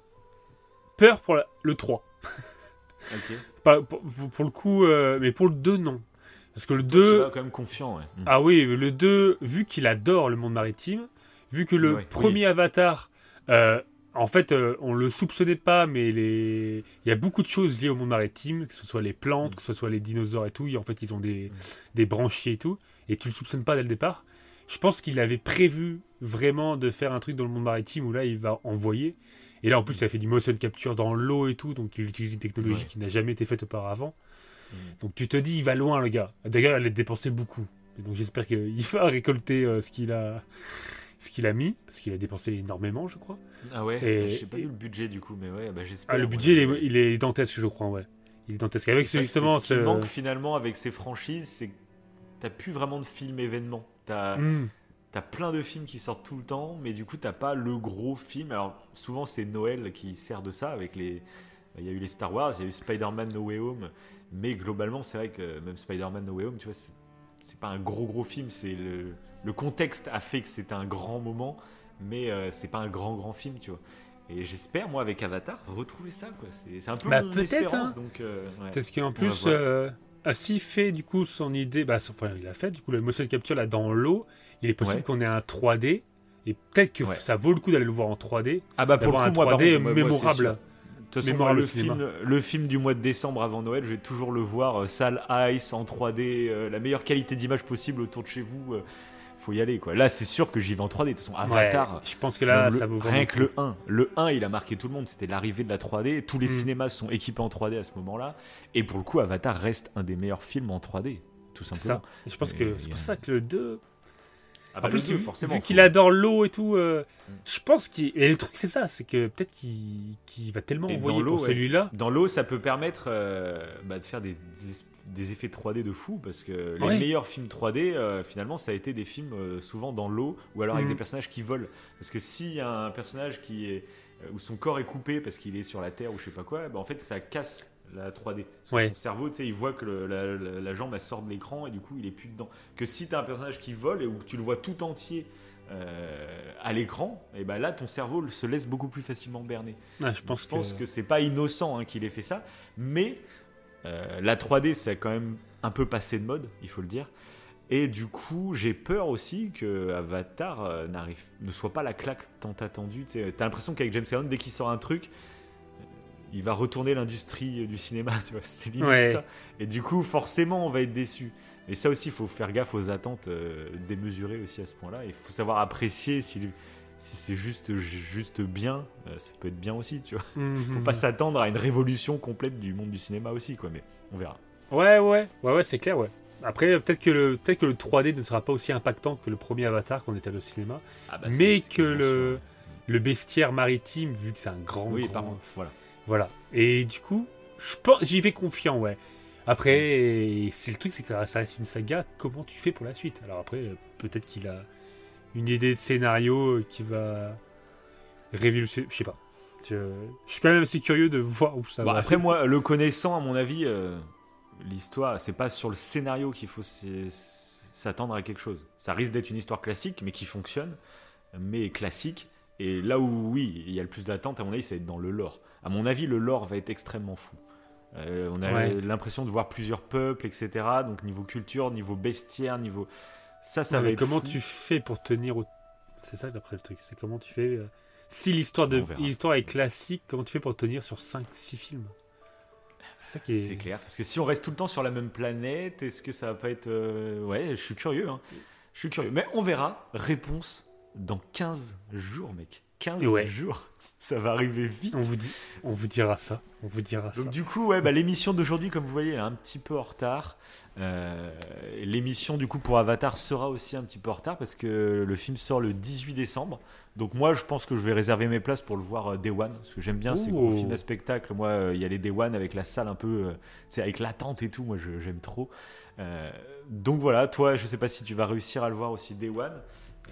peur pour la- le 3 Ok. Pas- pour, pour le coup euh, mais pour le 2 non parce que le Toi, 2 tu vas quand même confiant, ouais. Mm. Ah oui, le 2, vu qu'il adore le monde maritime, vu que le Ouais, premier Avatar, euh, en fait, euh, on le soupçonnait pas, mais les... il y a beaucoup de choses liées au monde maritime, que ce soit les plantes, Mm. que ce soit les dinosaures et tout. et en fait, ils ont des, Mm. des branchiers et tout, et tu le soupçonnes pas dès le départ. Je pense qu'il avait prévu vraiment de faire un truc dans le monde maritime où là, il va envoyer. Et là, en plus, il a fait du motion capture dans l'eau et tout, donc il utilise une technologie Ouais. qui n'a jamais été faite auparavant. Mm. Donc tu te dis, il va loin, le gars. D'ailleurs, il a dépensé beaucoup. Et donc j'espère qu'il va récolter euh, ce qu'il a, ce qu'il a mis, parce qu'il a dépensé énormément, je crois. Ah ouais, Et- bah, je sais pas et- vu le budget du coup, mais ouais, bah, j'espère. Ah, le ouais. budget, il est, il est dantesque, je crois, ouais. Il est dantesque. Avec ce, justement c'est ce qui ce. manque finalement avec ces franchises, c'est que t'as plus vraiment de film événement. T'as Hmm. T'as plein de films qui sortent tout le temps, mais du coup, t'as pas le gros film. Alors, souvent, c'est Noël qui sert de ça avec les. Il y a eu les Star Wars, il y a eu Spider-Man No Way Home, mais globalement, c'est vrai que même Spider-Man No Way Home, tu vois, c'est- pas un gros gros film, c'est le, le contexte a fait que c'était un grand moment, mais euh, c'est pas un grand grand film, tu vois. Et j'espère, moi, avec Avatar, retrouver ça, quoi. C'est un peu Bah, mon peut-être, espérance, hein. donc. euh, ouais. Parce qu'en plus, euh, ah, s'il fait du coup son idée, bah, son- enfin, il a fait du coup le motion capture là dans l'eau, il est possible Ouais. qu'on ait un 3D et peut-être que Ouais. ça vaut le coup d'aller le voir en 3D. Ah bah pour le coup, un moi, par 3D contre, moi, moi, c'est mémorable. De toute façon, moi, le, film, le film du mois de décembre avant Noël, je vais toujours le voir, euh, salle Ice, en 3D, euh, la meilleure qualité d'image possible autour de chez vous. euh, faut y aller, quoi. Là, c'est sûr que j'y vais en 3D. De toute façon, Avatar, Ouais, je pense que là, le- ça vaut vraiment rien que le 1. Le 1, il a marqué tout le monde. C'était l'arrivée de la 3D. Tous les Mm. cinémas sont équipés en 3D à ce moment-là. Et pour le coup, Avatar reste un des meilleurs films en 3D. Tout simplement. ça. Et je pense que c'est pour a- ça que le 2. Ah bah, en plus, le deux, vu, forcément. vu qu'il adore l'eau et tout, euh, Mm. je pense qu'il. Et le truc, c'est ça, c'est que peut-être qu'il va tellement Et envoyer dans l'eau, pour ouais. celui-là. Dans l'eau, ça peut permettre euh, bah, de faire des, des- des effets 3D de fou parce que les Ouais. meilleurs films 3D, euh, finalement, ça a été des films souvent dans l'eau ou alors avec Mhm. des personnages qui volent. Parce que s'il y a un personnage qui est où son corps est coupé parce qu'il est sur la terre ou je sais pas quoi, bah, en fait, ça casse la 3D. Parce que. Son cerveau, tu sais, il voit que le- la, la- la jambe elle sort de l'écran et du coup, il est plus dedans. Que si tu as un personnage qui vole et où tu le vois tout entier. euh, à l'écran, et ben là ton cerveau se laisse beaucoup plus facilement berner. Ah, je pense, Je pense que, c'est pas innocent hein, qu'il ait fait ça, mais euh, la 3D, ça a quand même un peu passé de mode, il faut le dire. Et du coup, j'ai peur aussi que Avatar euh, n'arrive, ne soit pas la claque tant attendue. Tu as l'impression qu'avec James Cameron, dès qu'il sort un truc, il va retourner l'industrie du cinéma, tu vois. C'est limite Ouais. ça. Et du coup, forcément, on va être déçu. Et ça aussi, il faut faire gaffe aux attentes euh, démesurées aussi à ce point-là. Il faut savoir apprécier si, si c'est juste, juste bien, euh, ça peut être bien aussi, tu vois. Mhm. Faut pas s'attendre à une révolution complète du monde du cinéma aussi, quoi. Mais on verra. Ouais, ouais, ouais, ouais, c'est clair, ouais. Après, peut-être que, le, peut que le 3D ne sera pas aussi impactant que le premier Avatar qu'on était au cinéma. Ah bah, Mais que le-. Le bestiaire maritime, vu que c'est un grand. Oui, grand- par contre, voilà. Voilà. Et du coup, j'y vais confiant, ouais. Après, c'est le truc, c'est que ça reste une saga. Comment tu fais pour la suite? Alors après, peut-être qu'il a une idée de scénario qui va révolutionner. Je sais pas. Je, je suis quand même assez curieux de voir où ça Bon, va. après, moi, le connaissant, à mon avis, euh, l'histoire, c'est pas sur le scénario qu'il faut s'attendre à quelque chose. Ça risque d'être une histoire classique, mais qui fonctionne, mais classique. Et là où, oui, il y a le plus d'attente, à mon avis, c'est être dans le lore. À mon avis, le lore va être extrêmement fou. Euh, on a Ouais. l'impression de voir plusieurs peuples, etc. Donc, niveau culture, niveau bestiaire, niveau. Ça, ça Ouais, va être comment fou. tu fais pour tenir au... C'est ça d'après le truc. C'est comment tu fais. euh, Si l'histoire de l'histoire est classique, comment tu fais pour tenir sur 5-6 films? Est. C'est clair, parce que si on reste tout le temps sur la même planète, est-ce que ça va pas être... euh, Ouais, je suis curieux. hein. Je suis curieux. Mais on verra. Réponse dans 15 jours, mec. 15 Ouais. jours. Ça va arriver vite. On vous dit, on vous dira ça. On vous dira ça. Donc du coup, ouais, bah, l'émission d'aujourd'hui, comme vous voyez, elle est un petit peu en retard. Euh, l'émission du coup pour Avatar sera aussi un petit peu en retard parce que le film sort le 18 décembre. Donc moi, je pense que je vais réserver mes places pour le voir euh, Day One parce que j'aime bien ces gros Ouh. films à spectacle. Moi, euh, il y a les Day One avec la salle un peu, euh, sais, avec l'attente et tout. Moi, j'aime trop. Donc voilà, toi, je sais pas si tu vas réussir à le voir aussi Day One.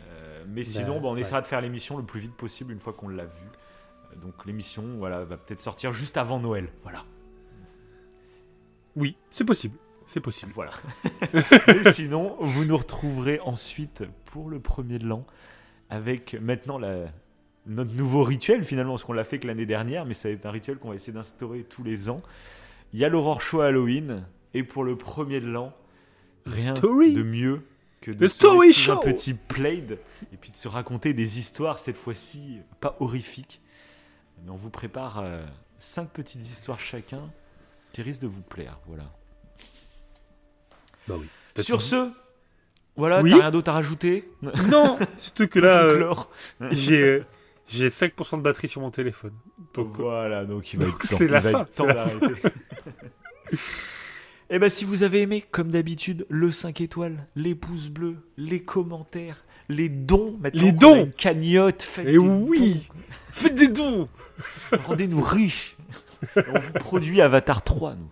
Euh, mais sinon, bah, on ouais. essaiera de faire l'émission le plus vite possible une fois qu'on l'a vu. Euh, Donc l'émission, voilà, va peut-être sortir juste avant Noël. Voilà. Oui, c'est possible. C'est possible. Voilà. Et sinon, vous nous retrouverez ensuite pour le premier de l'an avec maintenant la, notre nouveau rituel finalement, parce qu'on l'a fait que l'année dernière, mais ça va être un rituel qu'on va essayer d'instaurer tous les ans. Il y a l'aurore show Halloween, et pour le premier de l'an, rien story. de mieux que de The se story mettre sous un petit plaid et puis de se raconter des histoires cette fois-ci pas horrifiques, mais on vous prépare euh, cinq petites histoires chacun qui risquent de vous plaire. Voilà. Bah oui. Sur ce, voilà, Oui. t'as rien d'autre à rajouter? Non, surtout que là, euh, chlore. j'ai euh, j'ai 5% de batterie sur mon téléphone. Donc, voilà, donc il va donc être temps, c'est il la va fin, être temps c'est la d'arrêter. Et ben si vous avez aimé, comme d'habitude, le 5 étoiles, les pouces bleus, les commentaires, les dons, maintenant Les dons une cagnotte, faites Et des oui Faites des dons dons, rendez-nous riches. on vous produit Avatar 3, nous.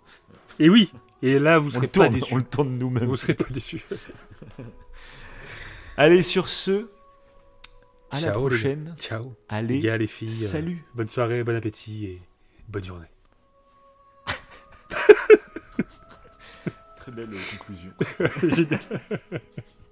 Et oui Et là, vous On serez pas déçus. on le tourne nous-mêmes. Vous serez pas déçus. Allez, sur ce, à la Ciao, prochaine. Ciao. Allez, Les gars, les filles. euh, salut. bonne soirée, bon appétit et bonne journée. Très belle conclusion. Génial.